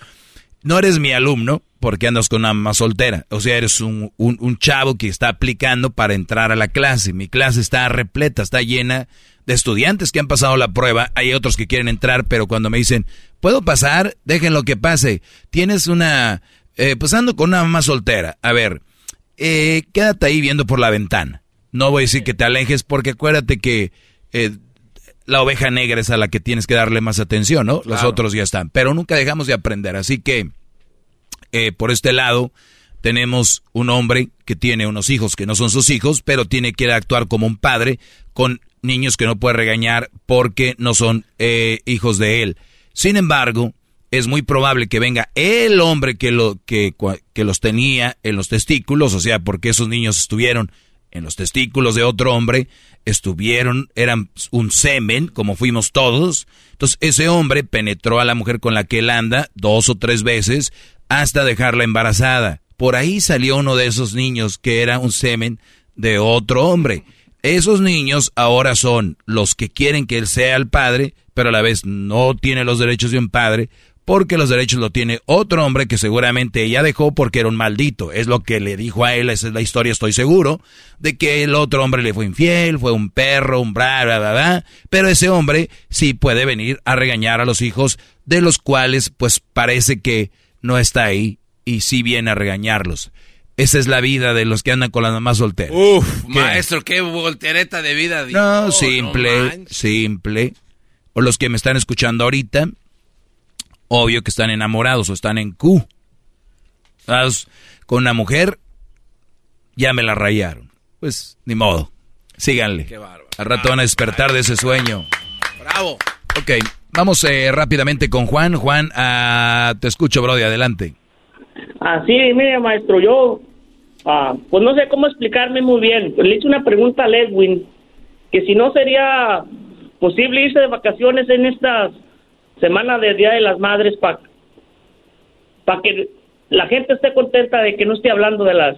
[SPEAKER 6] No eres mi alumno porque andas con una mamá soltera. O sea, eres un- un chavo que está aplicando para entrar a la clase. Mi clase está repleta, está llena de estudiantes que han pasado la prueba. Hay otros que quieren entrar, pero cuando me dicen, ¿puedo pasar? Déjenlo que pase. Tienes una... Eh, pues ando con una mamá soltera. A ver, eh, quédate ahí viendo por la ventana. No voy a decir que te alejes porque acuérdate que eh, la oveja negra es a la que tienes que darle más atención, ¿no? Los otros ya están. Pero nunca dejamos de aprender. Así que eh, por este lado tenemos un hombre que tiene unos hijos que no son sus hijos, pero tiene que actuar como un padre con niños que no puede regañar porque no son eh, hijos de él. Sin embargo, es muy probable que venga el hombre que, lo, que, que los tenía en los testículos, o sea, porque esos niños estuvieron en los testículos de otro hombre, estuvieron, eran un semen, como fuimos todos. Entonces, ese hombre penetró a la mujer con la que él anda dos o tres veces hasta dejarla embarazada. Por ahí salió uno de esos niños que era un semen de otro hombre. Esos niños ahora son los que quieren que él sea el padre, pero a la vez no tiene los derechos de un padre, porque los derechos lo tiene otro hombre que seguramente ella dejó porque era un maldito. Es lo que le dijo a él, esa es la historia, estoy seguro, de que el otro hombre le fue infiel, fue un perro, un bla, bla, bla, bla. Pero ese hombre sí puede venir a regañar a los hijos, de los cuales pues parece que no está ahí y sí viene a regañarlos. Esa es la vida de los que andan con las mamás solteras.
[SPEAKER 3] Uf,
[SPEAKER 6] ¿Qué?
[SPEAKER 3] maestro, qué voltereta de vida.
[SPEAKER 6] No, simple, simple. O los que me están escuchando ahorita, obvio que están enamorados o están en Q. Estás con una mujer, ya me la rayaron. Pues, ni modo. Síganle.
[SPEAKER 3] Qué bárbaro.
[SPEAKER 6] Al rato van a despertar de ese sueño.
[SPEAKER 3] Bravo.
[SPEAKER 6] Ok, vamos eh, rápidamente con Juan. Juan, ah, te escucho, Brody, adelante.
[SPEAKER 38] Así, mire, maestro, yo, ah, pues no sé cómo explicarme muy bien. Le hice una pregunta a Ledwin, que si no sería posible irse de vacaciones en esta semana de Día de las Madres para que la gente esté contenta de que no esté hablando de las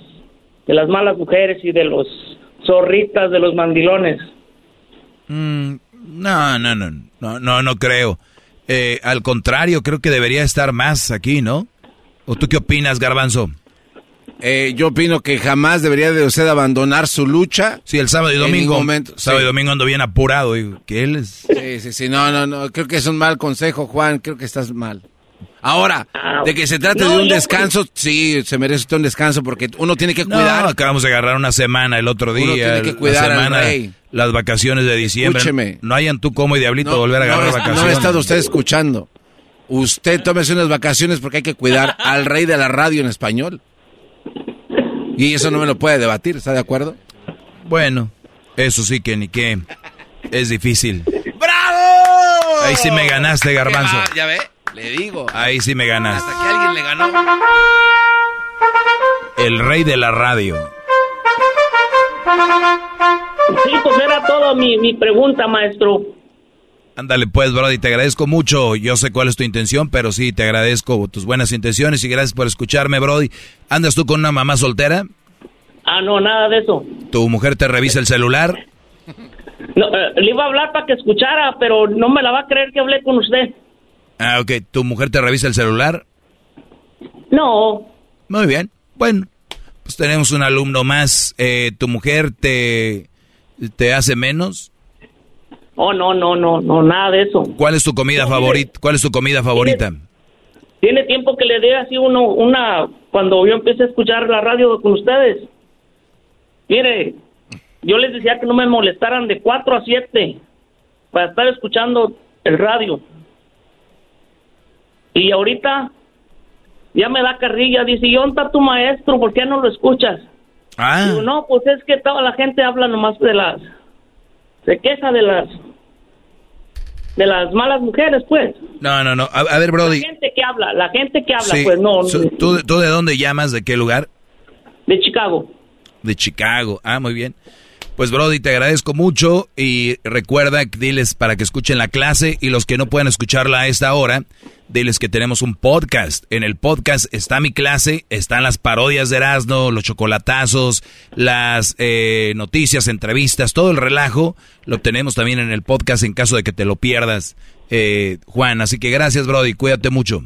[SPEAKER 38] de las malas mujeres y de los zorritas, de los mandilones.
[SPEAKER 6] Mm, no, no, no, no, no, no creo. Eh, al contrario, creo que debería estar más aquí, ¿no? ¿O tú qué opinas, Garbanzo?
[SPEAKER 3] Eh, yo opino que jamás debería de usted abandonar su lucha.
[SPEAKER 6] Sí, el sábado y domingo.
[SPEAKER 3] momento,
[SPEAKER 6] sábado
[SPEAKER 3] sí.
[SPEAKER 6] y domingo ando bien apurado. Y que él es...
[SPEAKER 3] Sí, sí, sí, no, no, no, creo que es un mal consejo, Juan, creo que estás mal. Ahora, de que se trate
[SPEAKER 38] No,
[SPEAKER 3] de un
[SPEAKER 38] yo-
[SPEAKER 3] descanso, sí, se merece usted un descanso porque uno tiene que
[SPEAKER 6] No,
[SPEAKER 3] cuidar.
[SPEAKER 6] acabamos de agarrar una semana el otro
[SPEAKER 3] Uno
[SPEAKER 6] día.
[SPEAKER 3] tiene que cuidar
[SPEAKER 6] la
[SPEAKER 3] al
[SPEAKER 6] semana,
[SPEAKER 3] rey.
[SPEAKER 6] las vacaciones de diciembre.
[SPEAKER 3] Escúcheme.
[SPEAKER 6] No hayan tú como y Diablito
[SPEAKER 3] No,
[SPEAKER 6] volver a
[SPEAKER 3] no
[SPEAKER 6] agarrar
[SPEAKER 3] es-
[SPEAKER 6] vacaciones.
[SPEAKER 3] No ha estado usted escuchando. Usted tómese unas vacaciones porque hay que cuidar al rey de la radio en español. Y eso no me lo puede debatir, ¿está de acuerdo?
[SPEAKER 6] Bueno, eso sí que ni qué. Es difícil.
[SPEAKER 3] ¡Bravo!
[SPEAKER 6] Ahí sí me ganaste, Garbanzo.
[SPEAKER 3] Ah, ya ve, le digo.
[SPEAKER 6] Ahí sí me ganaste.
[SPEAKER 3] Hasta que alguien le ganó.
[SPEAKER 6] El rey de la radio.
[SPEAKER 38] Sí, pues era todo mi, mi pregunta, maestro.
[SPEAKER 6] Ándale pues, Brody, te agradezco mucho. Yo sé cuál es tu intención, pero sí, te agradezco tus buenas intenciones y gracias por escucharme, Brody. ¿Andas tú con una mamá soltera?
[SPEAKER 38] Ah, no, nada de eso.
[SPEAKER 6] ¿Tu mujer te revisa el celular?
[SPEAKER 38] No, eh, le iba a hablar para que escuchara, pero no me la va a creer que hablé con usted.
[SPEAKER 6] Ah, ok. ¿Tu mujer te revisa el celular?
[SPEAKER 38] No.
[SPEAKER 6] Muy bien. Bueno, pues tenemos un alumno más. Eh, ¿Tu mujer te, te hace menos?
[SPEAKER 38] Oh, no, no, no, no, nada de eso.
[SPEAKER 6] ¿Cuál es tu comida favorita? ¿Cuál es tu comida favorita?
[SPEAKER 38] Tiene tiempo que le dé así uno, una, cuando yo empecé a escuchar la radio con ustedes. Mire, yo les decía que no me molestaran de 4 a 7 para estar escuchando el radio. Y ahorita ya me da carrilla, dice, ¿y dónde está tu maestro? ¿Por qué no lo escuchas?
[SPEAKER 6] Ah.
[SPEAKER 38] Digo, no, pues es que toda la gente habla nomás de las... Se queja de las... de las malas mujeres, pues.
[SPEAKER 6] No, no, no. A, ver, Brody.
[SPEAKER 38] La gente que habla, la gente que habla, pues no.
[SPEAKER 6] ¿tú, ¿Tú de dónde llamas? ¿De qué lugar?
[SPEAKER 38] De Chicago.
[SPEAKER 6] De Chicago. Ah, muy bien. Pues Brody, te agradezco mucho y recuerda, diles para que escuchen la clase y los que no puedan escucharla a esta hora, diles que tenemos un podcast. En el podcast está mi clase, están las parodias de Erasmo, los chocolatazos, las eh, noticias, entrevistas, todo el relajo, lo tenemos también en el podcast en caso de que te lo pierdas, eh, Juan. Así que gracias, Brody, cuídate mucho.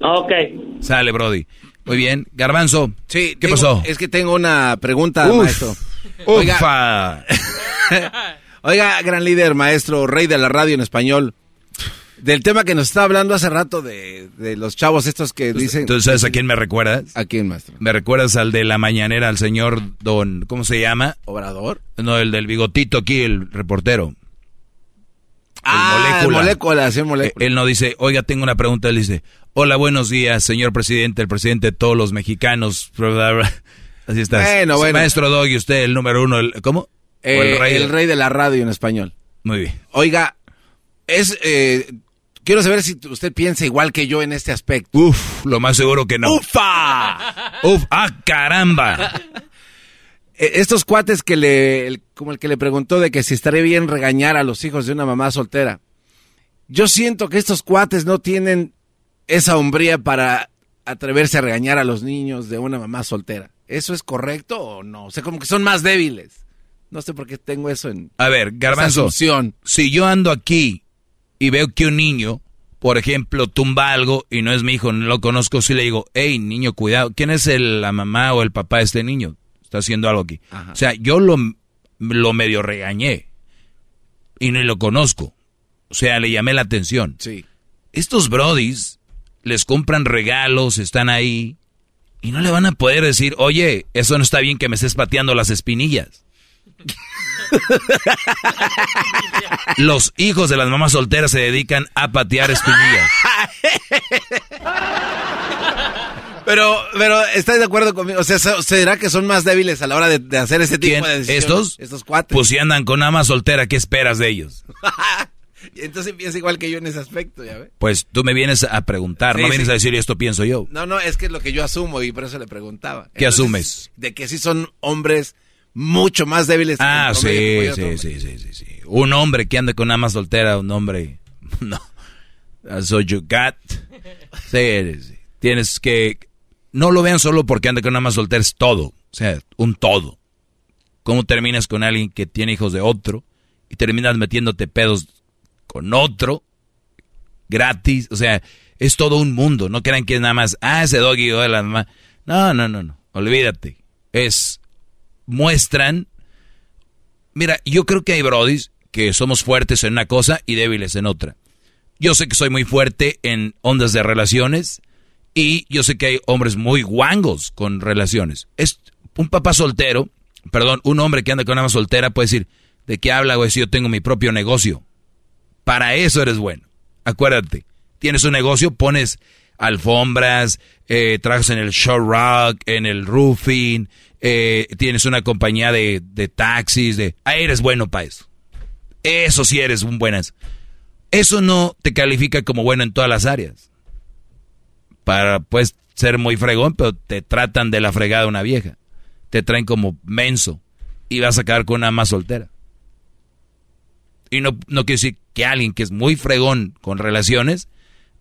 [SPEAKER 38] Ok.
[SPEAKER 6] Sale, Brody. Muy bien. Garbanzo.
[SPEAKER 3] Sí,
[SPEAKER 6] ¿qué pasó?
[SPEAKER 3] Es que tengo una pregunta, maestro.
[SPEAKER 6] Oiga,
[SPEAKER 3] Oiga, gran líder, maestro, rey de la radio en español. Del tema que nos estaba hablando hace rato de, los chavos estos que dicen...
[SPEAKER 6] ¿Tú sabes a quién me recuerdas?
[SPEAKER 3] ¿A quién, maestro?
[SPEAKER 6] Me recuerdas al de la mañanera, al señor Don... ¿Cómo se llama?
[SPEAKER 3] ¿Obrador?
[SPEAKER 6] No, el del bigotito aquí, el reportero.
[SPEAKER 3] Ah, molécula. molécula, sí, molécula.
[SPEAKER 6] Él no dice, oiga, tengo una pregunta. Él dice, hola, buenos días, señor presidente, el presidente de todos los mexicanos. Así estás.
[SPEAKER 3] Bueno, bueno.
[SPEAKER 6] Maestro Doggy, usted el número uno, ¿cómo?
[SPEAKER 3] el, rey, el rey de la radio en español.
[SPEAKER 6] Muy bien.
[SPEAKER 3] Oiga, es... Eh, quiero saber si usted piensa igual que yo en este aspecto.
[SPEAKER 6] Uf, lo más seguro que no.
[SPEAKER 3] ¡Ufa!
[SPEAKER 6] ¡Uf! ¡Ah, caramba!
[SPEAKER 3] Eh, estos cuates que le... Como el que le preguntó de que si estaría bien regañar a los hijos de una mamá soltera. Yo siento que estos cuates no tienen esa hombría para atreverse a regañar a los niños de una mamá soltera. ¿Eso es correcto o no? O sea, como que son más débiles. No sé por qué tengo eso en...
[SPEAKER 6] A ver, Garbanzo, si yo ando aquí y veo que un niño, por ejemplo, tumba algo y no es mi hijo, no lo conozco, si le digo, hey, niño, cuidado, ¿quién es el, la mamá o el papá de este niño? Está haciendo algo aquí. O sea, yo lo, lo medio regañé y no lo conozco. O sea, le llamé la atención.
[SPEAKER 3] Sí.
[SPEAKER 6] Estos brodis les compran regalos, están ahí y no le van a poder decir, oye, eso no está bien que me estés pateando las espinillas. Los hijos de las mamás solteras se dedican a patear espinillas.
[SPEAKER 3] Pero, pero, ¿estás de acuerdo conmigo? O sea, ¿será que son más débiles a la hora de, hacer ese tipo de decisiones?
[SPEAKER 6] ¿Estos?
[SPEAKER 3] Estos cuatro.
[SPEAKER 6] Pues si andan con ama soltera, ¿qué esperas de ellos?
[SPEAKER 3] Entonces piensa igual que yo en ese aspecto, ¿ya ves?
[SPEAKER 6] Pues tú me vienes a preguntar, no vienes a decir esto pienso yo.
[SPEAKER 3] No, no, es que es lo que yo asumo y por eso le preguntaba.
[SPEAKER 6] ¿Qué asumes?
[SPEAKER 3] De que sí son hombres mucho más débiles.
[SPEAKER 6] Ah, sí, sí, sí, sí, sí, Un hombre que ande con ama soltera, un hombre... No. So you got... Sí, tienes que... No lo vean solo porque ande con una ama soltera, es todo. O sea, un todo. ¿Cómo terminas con alguien que tiene hijos de otro y terminas metiéndote pedos con otro, gratis, o sea, es todo un mundo, no crean que es nada más, ah, ese doggy o la mamá. No, no, no, no, olvídate. Es, muestran, mira, yo creo que hay brodis que somos fuertes en una cosa y débiles en otra. Yo sé que soy muy fuerte en ondas de relaciones y yo sé que hay hombres muy guangos con relaciones. Es un papá soltero, perdón, un hombre que anda con una soltera puede decir, ¿de qué habla, güey? Si yo tengo mi propio negocio. Para eso eres bueno. Acuérdate, tienes un negocio, pones alfombras, eh, trabajas en el show rock, en el roofing, eh, tienes una compañía de, taxis, de... Ah, eres bueno para eso. Eso sí eres un buenas. Eso no te califica como bueno en todas las áreas. Para, puedes ser muy fregón, pero te tratan de la fregada una vieja. Te traen como menso y vas a quedar con una más soltera. Y no, no quiere decir que alguien que es muy fregón con relaciones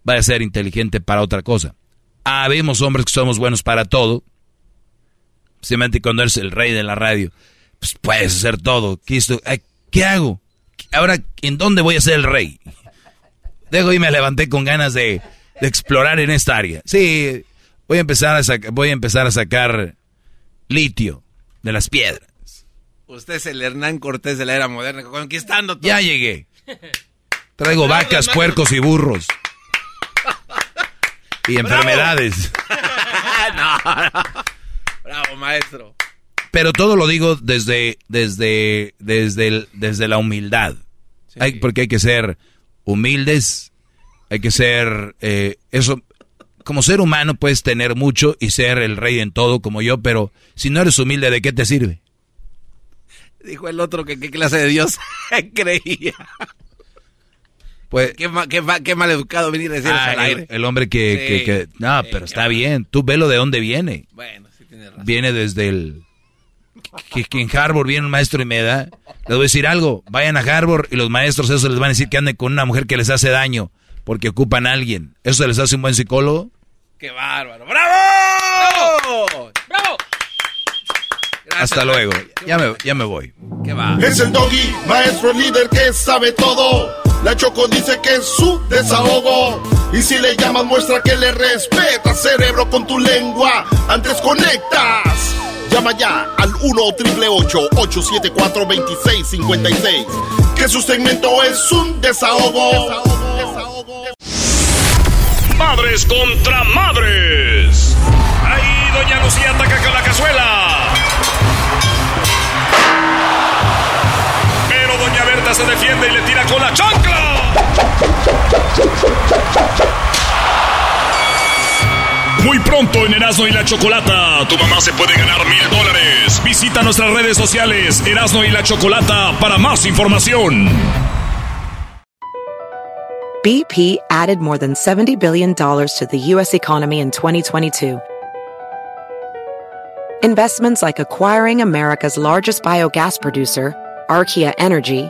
[SPEAKER 6] va a ser inteligente para otra cosa. Habemos hombres que somos buenos para todo. Simplemente cuando eres el rey de la radio, pues puedes hacer todo. ¿Qué hago? Ahora, ¿en dónde voy a ser el rey? Dejo y me levanté con ganas de, explorar en esta área. Sí, voy a empezar a, voy a, empezar a sacar litio de las piedras.
[SPEAKER 3] Usted es el Hernán Cortés de la era moderna, conquistando todo.
[SPEAKER 6] Ya llegué. Traigo vacas, puercos y burros. Y enfermedades.
[SPEAKER 3] no, Bravo, maestro.
[SPEAKER 6] Pero todo lo digo desde, desde, desde, desde la humildad. Hay, porque hay que ser humildes, hay que ser, eh, eso, como ser humano puedes tener mucho y ser el rey en todo como yo, pero si no eres humilde, ¿de qué te sirve?
[SPEAKER 3] Dijo el otro que qué clase de Dios creía.
[SPEAKER 6] Pues,
[SPEAKER 3] qué, ma- qué, qué mal educado venir a decir eso
[SPEAKER 6] Ah,
[SPEAKER 3] al
[SPEAKER 6] el,
[SPEAKER 3] aire.
[SPEAKER 6] el hombre que,
[SPEAKER 3] Sí,
[SPEAKER 6] que- que- no, pero está bien. Tú velo de dónde viene.
[SPEAKER 3] Bueno, sí tienes razón.
[SPEAKER 6] Viene desde el que, que en Harvard viene un maestro y me da. Les voy a decir algo. Vayan a Harvard y los maestros eso les van a decir que anden con una mujer que les hace daño porque ocupan a alguien. ¿Eso se les hace un buen psicólogo?
[SPEAKER 3] ¡Qué bárbaro! ¡Bravo! ¡Bravo!
[SPEAKER 6] Hasta luego. Ya me, ya me voy.
[SPEAKER 3] ¿Qué va?
[SPEAKER 9] Es el doggy, maestro líder que sabe todo. La Choco dice que es su desahogo. Y si le llamas, muestra que le respeta, cerebro, con tu lengua. Antes conectas. Llama ya al 1-888-874-2656. Que su segmento es un desahogo.
[SPEAKER 11] Madres contra madres. Ahí doña Lucía ataca con la cazuela. Se defiende y le tira con la chancla. Muy pronto en Erasmo y la Chocolata, tu mamá se puede ganar mil dólares. Visita nuestras redes sociales Erasmo y la Chocolata para más información.
[SPEAKER 1] BP added more than $70 billion to the U.S. economy in 2022. Investments like acquiring America's largest biogas producer, Archaea Energy,